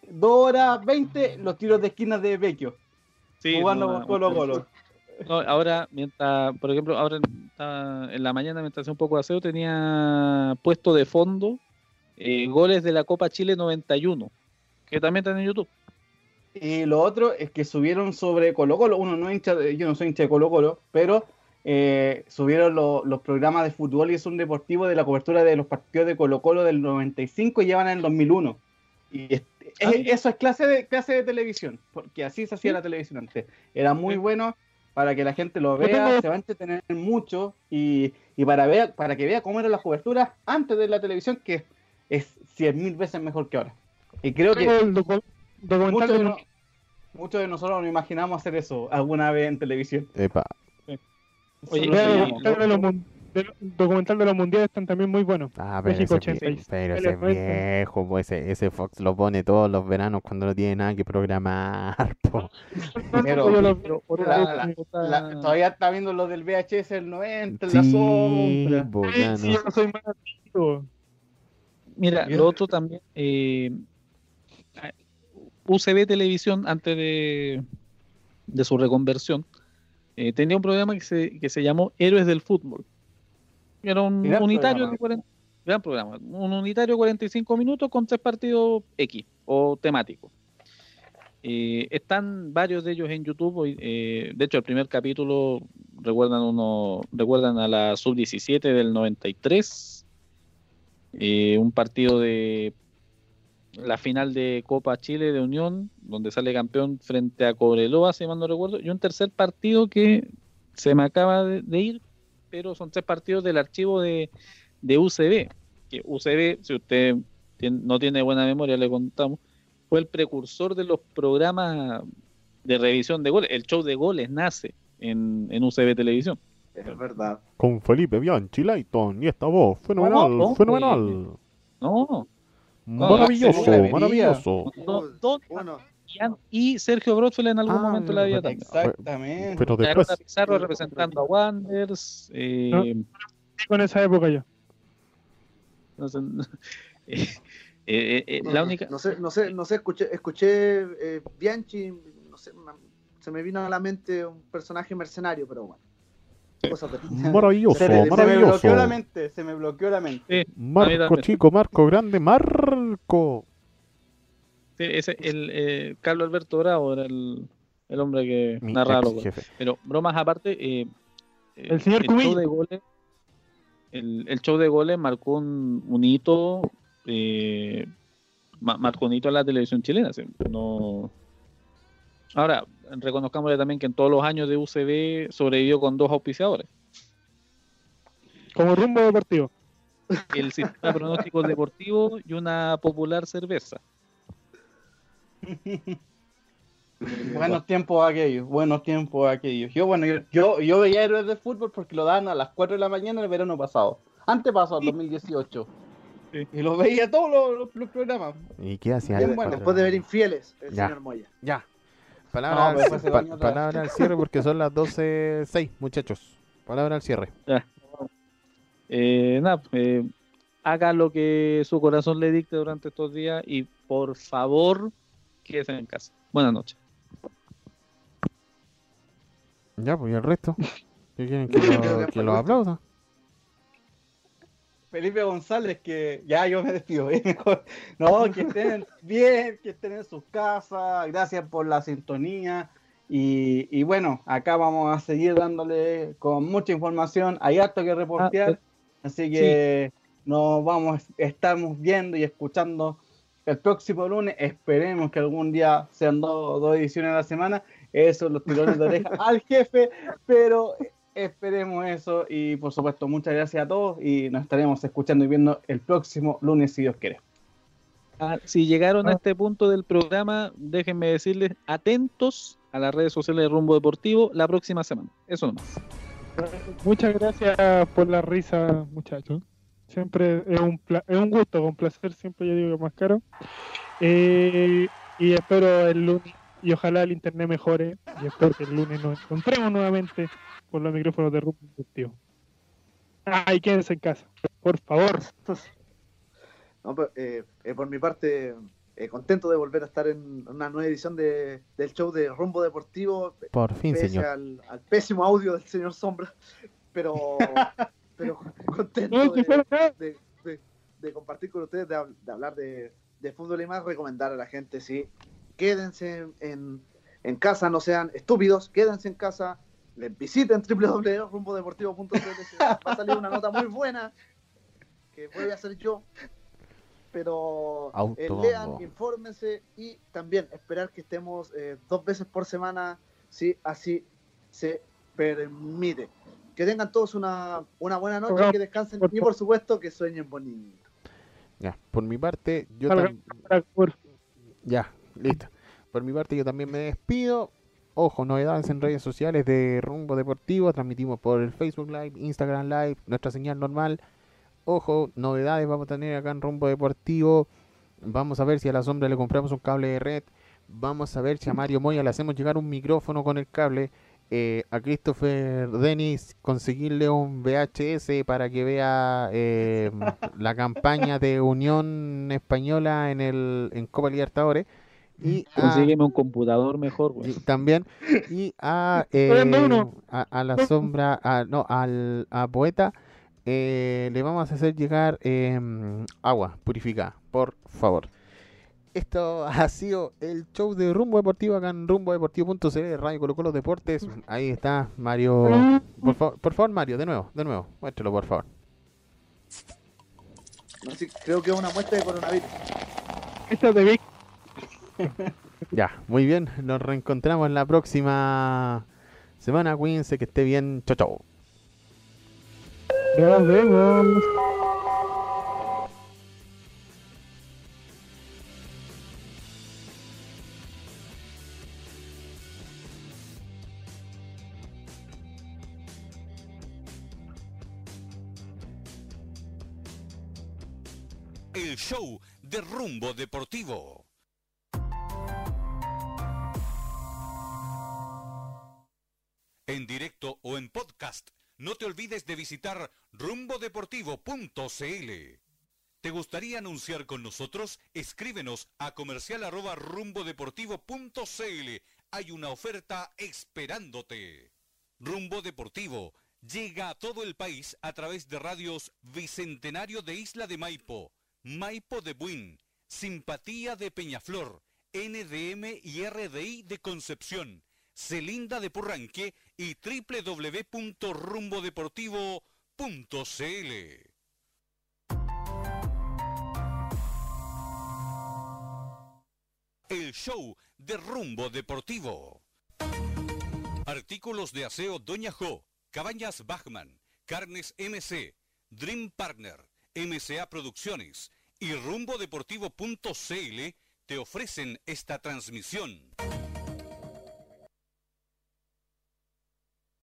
Speaker 4: 2 horas 20 los tiros de esquina de Vecchio
Speaker 5: Sí,
Speaker 4: jugando
Speaker 5: no,
Speaker 4: con Colo Colo.
Speaker 5: No, ahora, mientras, por ejemplo, ahora en la mañana, mientras hacía un poco de aseo, tenía puesto de fondo eh, goles de la Copa Chile 91, que también están en YouTube.
Speaker 4: Y lo otro es que subieron sobre Colo Colo, uno no hincha, yo no soy hincha de Colo Colo, pero eh, subieron lo- los programas de fútbol y es un deportivo de la cobertura de los partidos de Colo Colo del 95 y llevan en el 2001. Y es-
Speaker 5: Ah,
Speaker 4: es- eso es clase de, clase de televisión, porque así se hacía la televisión antes. Era muy
Speaker 5: Sí.
Speaker 4: bueno para que la gente lo vea,
Speaker 7: tengo-
Speaker 4: se va a entretener mucho y, y para, ver, para que vea cómo eran las coberturas antes de la televisión, que es 100.000 veces mejor que ahora. Y creo que muchos
Speaker 7: de
Speaker 4: de, no- muchos de nosotros nos imaginamos hacer eso alguna vez en televisión.
Speaker 1: Epa.
Speaker 5: Oye, sí,
Speaker 7: documental de los mun- del- documental de los mundiales están también muy buenos.
Speaker 1: Ah, pero
Speaker 7: México
Speaker 1: ese, es vie-
Speaker 7: 86.
Speaker 1: pero
Speaker 7: Él
Speaker 1: ese
Speaker 7: es
Speaker 1: es
Speaker 7: nuestro.
Speaker 1: viejo, ese, ese Fox lo pone todos los veranos cuando no tiene nada que programar.
Speaker 4: Pero- La- la- La- todavía está viendo lo del VHS del 90, en la
Speaker 1: Sí,
Speaker 4: sombra.
Speaker 7: Sí, sí, yo soy más antiguo.
Speaker 5: Mira,
Speaker 4: Mira.
Speaker 5: lo otro también, eh, UCB Televisión, antes de, de su reconversión, eh, tenía un programa que se, que se llamó Héroes del Fútbol. Era un
Speaker 4: Gran
Speaker 5: unitario
Speaker 4: programa.
Speaker 5: de 40 gran programa, un unitario de 45 minutos con tres partidos X o temáticos. Eh, están varios de ellos en YouTube. eh, de hecho, el primer capítulo recuerdan uno, recuerdan a la sub 17 del 93, eh, un partido de la final de Copa Chile de Unión, donde sale campeón frente a Cobreloa, si mal no recuerdo, y un tercer partido que se me acaba de, de ir, pero son tres partidos del archivo de, de UCB. Que UCB, si usted tien- no tiene buena memoria, le contamos, fue el precursor de los programas de revisión de goles. El show de goles nace en, en UCB Televisión.
Speaker 6: Es verdad.
Speaker 1: Con Felipe Bianchi, Layton y esta voz, fenomenal,
Speaker 5: no,
Speaker 1: fenomenal.
Speaker 5: No,
Speaker 1: Maravilloso, maravilloso.
Speaker 5: no, Don
Speaker 6: Bueno,
Speaker 5: Ian y Sergio Brodfeld en algún
Speaker 1: Ah,
Speaker 5: momento de la vida también.
Speaker 4: Exactamente.
Speaker 1: Pero después,
Speaker 5: Pizarro representando a Wanderers. Eh,
Speaker 7: No. Con esa época yo.
Speaker 5: no sé, eh, eh, eh, la única.
Speaker 6: No sé, no sé, no sé, escuché, escuché eh, Bianchi, no sé, se me vino a la mente un personaje mercenario, pero bueno. Cosas de
Speaker 1: maravilloso,
Speaker 4: Se, me- se me
Speaker 1: maravilloso.
Speaker 4: bloqueó la mente, se me bloqueó la mente.
Speaker 5: Sí,
Speaker 1: Marco chico, Marco grande, Marco.
Speaker 5: sí, ese, el, eh, Carlos Alberto Bravo era el, el hombre que
Speaker 1: Mi
Speaker 5: narraba
Speaker 1: ex
Speaker 5: los goles.
Speaker 1: jefe.
Speaker 5: Pero bromas aparte, eh, eh,
Speaker 7: El señor
Speaker 5: show
Speaker 7: Cumillo.
Speaker 5: de goles, el, el show de goles marcó un, un hito, eh, ma- marcó un hito en la televisión chilena. sí, No... Ahora, reconozcámosle también que en todos los años de UCB sobrevivió con dos auspiciadores.
Speaker 7: Como rumbo deportivo.
Speaker 5: El sistema de pronósticos deportivo y una popular cerveza.
Speaker 4: Buenos tiempos aquellos, buenos tiempos aquellos. Yo, bueno, yo, yo, yo veía héroes de fútbol porque lo daban a las 4 de la mañana el verano pasado. Antes pasó, el 2018.
Speaker 5: Sí.
Speaker 4: Y los veía todos los, los- los programas.
Speaker 1: ¿Y qué hacía?
Speaker 4: Bien
Speaker 1: el
Speaker 4: bueno,
Speaker 6: Después de ver infieles, el
Speaker 1: Ya.
Speaker 6: señor Moya.
Speaker 1: Ya.
Speaker 4: No,
Speaker 1: Palabra, al, pa- palabra cierre porque son las 12.06, muchachos. Palabra al cierre.
Speaker 5: Eh, nada, eh, haga lo que su corazón le dicte durante estos días y por favor quédese en casa. Buenas noches.
Speaker 1: Ya, pues y el resto. ¿Qué quieren que, lo,
Speaker 6: que
Speaker 1: que
Speaker 6: fue
Speaker 1: lo
Speaker 6: el
Speaker 1: aplauda?
Speaker 4: Felipe González, que ya yo me despido. ¿eh? No, que estén bien, que estén en sus casas. Gracias por la sintonía. Y, y bueno, acá vamos a seguir dándole con mucha información. Hay harto que reportear. Así que nos vamos, estamos viendo y escuchando el próximo lunes. Esperemos que algún día sean dos, dos ediciones a la semana. eso, los tirones de oreja al jefe, pero esperemos eso y por supuesto muchas gracias a todos y nos estaremos escuchando y viendo el próximo lunes si Dios quiere.
Speaker 5: Ah, si llegaron a
Speaker 7: Ah.
Speaker 5: este punto del programa, déjenme decirles atentos a las redes sociales de Rumbo Deportivo la próxima semana. Eso nomás.
Speaker 7: Muchas gracias por la risa, muchachos. Siempre es un, pla- es un gusto, con placer, siempre yo digo que más caro. Eh, y espero el lunes, y ojalá el internet mejore, y espero que el lunes nos encontremos nuevamente por los micrófonos de Rumbo Deportivo. Ay, quédense en casa, por favor.
Speaker 6: No, pero, eh, eh, por mi parte, eh, contento de volver a estar en una nueva edición de, del show de Rumbo Deportivo,
Speaker 1: Por fin,
Speaker 6: pese
Speaker 1: señor.
Speaker 6: al, al pésimo audio del señor Sombra, pero, pero contento
Speaker 7: No,
Speaker 6: de, de- de- de compartir con ustedes, de, hab- de hablar de, de fútbol y más, recomendar a la gente, sí, quédense en, en casa, no sean estúpidos, quédense en casa, les visiten www.rumbodeportivo.cl, se- va a salir una nota muy buena que voy a hacer yo, pero eh, lean, infórmense y también esperar que estemos eh, dos veces por semana, si así se permite. Que tengan todos una, una buena noche, que descansen y por supuesto que sueñen bonito.
Speaker 1: Ya, por mi parte, yo
Speaker 7: Salga
Speaker 1: tam-
Speaker 7: para por-
Speaker 1: Ya, listo. Por mi parte yo también me despido. Ojo, novedades en redes sociales de Rumbo Deportivo. Transmitimos por el Facebook Live, Instagram Live, nuestra señal normal. Ojo, novedades vamos a tener acá en Rumbo Deportivo. Vamos a ver si a la sombra le compramos un cable de red. Vamos a ver si a Mario Moya le hacemos llegar un micrófono con el cable. Eh, a Christopher Dennis conseguirle un VHS para que vea eh, la campaña de Unión Española en el en Copa Libertadores y a,
Speaker 5: Consígueme un computador mejor, güey.
Speaker 1: y también y a, eh,
Speaker 7: uno.
Speaker 1: a, a la sombra a, no al a poeta eh, le vamos a hacer llegar em, agua purificada por favor esto ha sido el show de Rumbo Deportivo acá en rumbodeportivo.cl Radio Colo Colo Deportes ahí está Mario por, favor por favor Mario de nuevo de nuevo muéstralo por favor
Speaker 6: No sé, creo que es una muestra de coronavirus.
Speaker 7: Esta es de Vic.
Speaker 1: ya muy bien nos reencontramos la próxima semana cuídense que esté bien chau chau
Speaker 7: Nos vemos.
Speaker 3: El show de Rumbo Deportivo. En directo o en podcast, no te olvides de visitar rumbodeportivo.cl. ¿Te gustaría anunciar con nosotros? Escríbenos a comercial arroba rumbodeportivo.cl. Hay una oferta esperándote. Rumbo Deportivo llega a todo el país a través de radios Bicentenario de Isla de Maipo, Maipo de Buin, Simpatía de Peñaflor, NDM y RDI de Concepción, Celinda de Porranque y www.rumbodeportivo.cl. El show de Rumbo Deportivo. Artículos de aseo Doña Jo, Cabañas Bachman, Carnes MC, Dream Partner, MCA Producciones y rumbodeportivo.cl te ofrecen esta transmisión.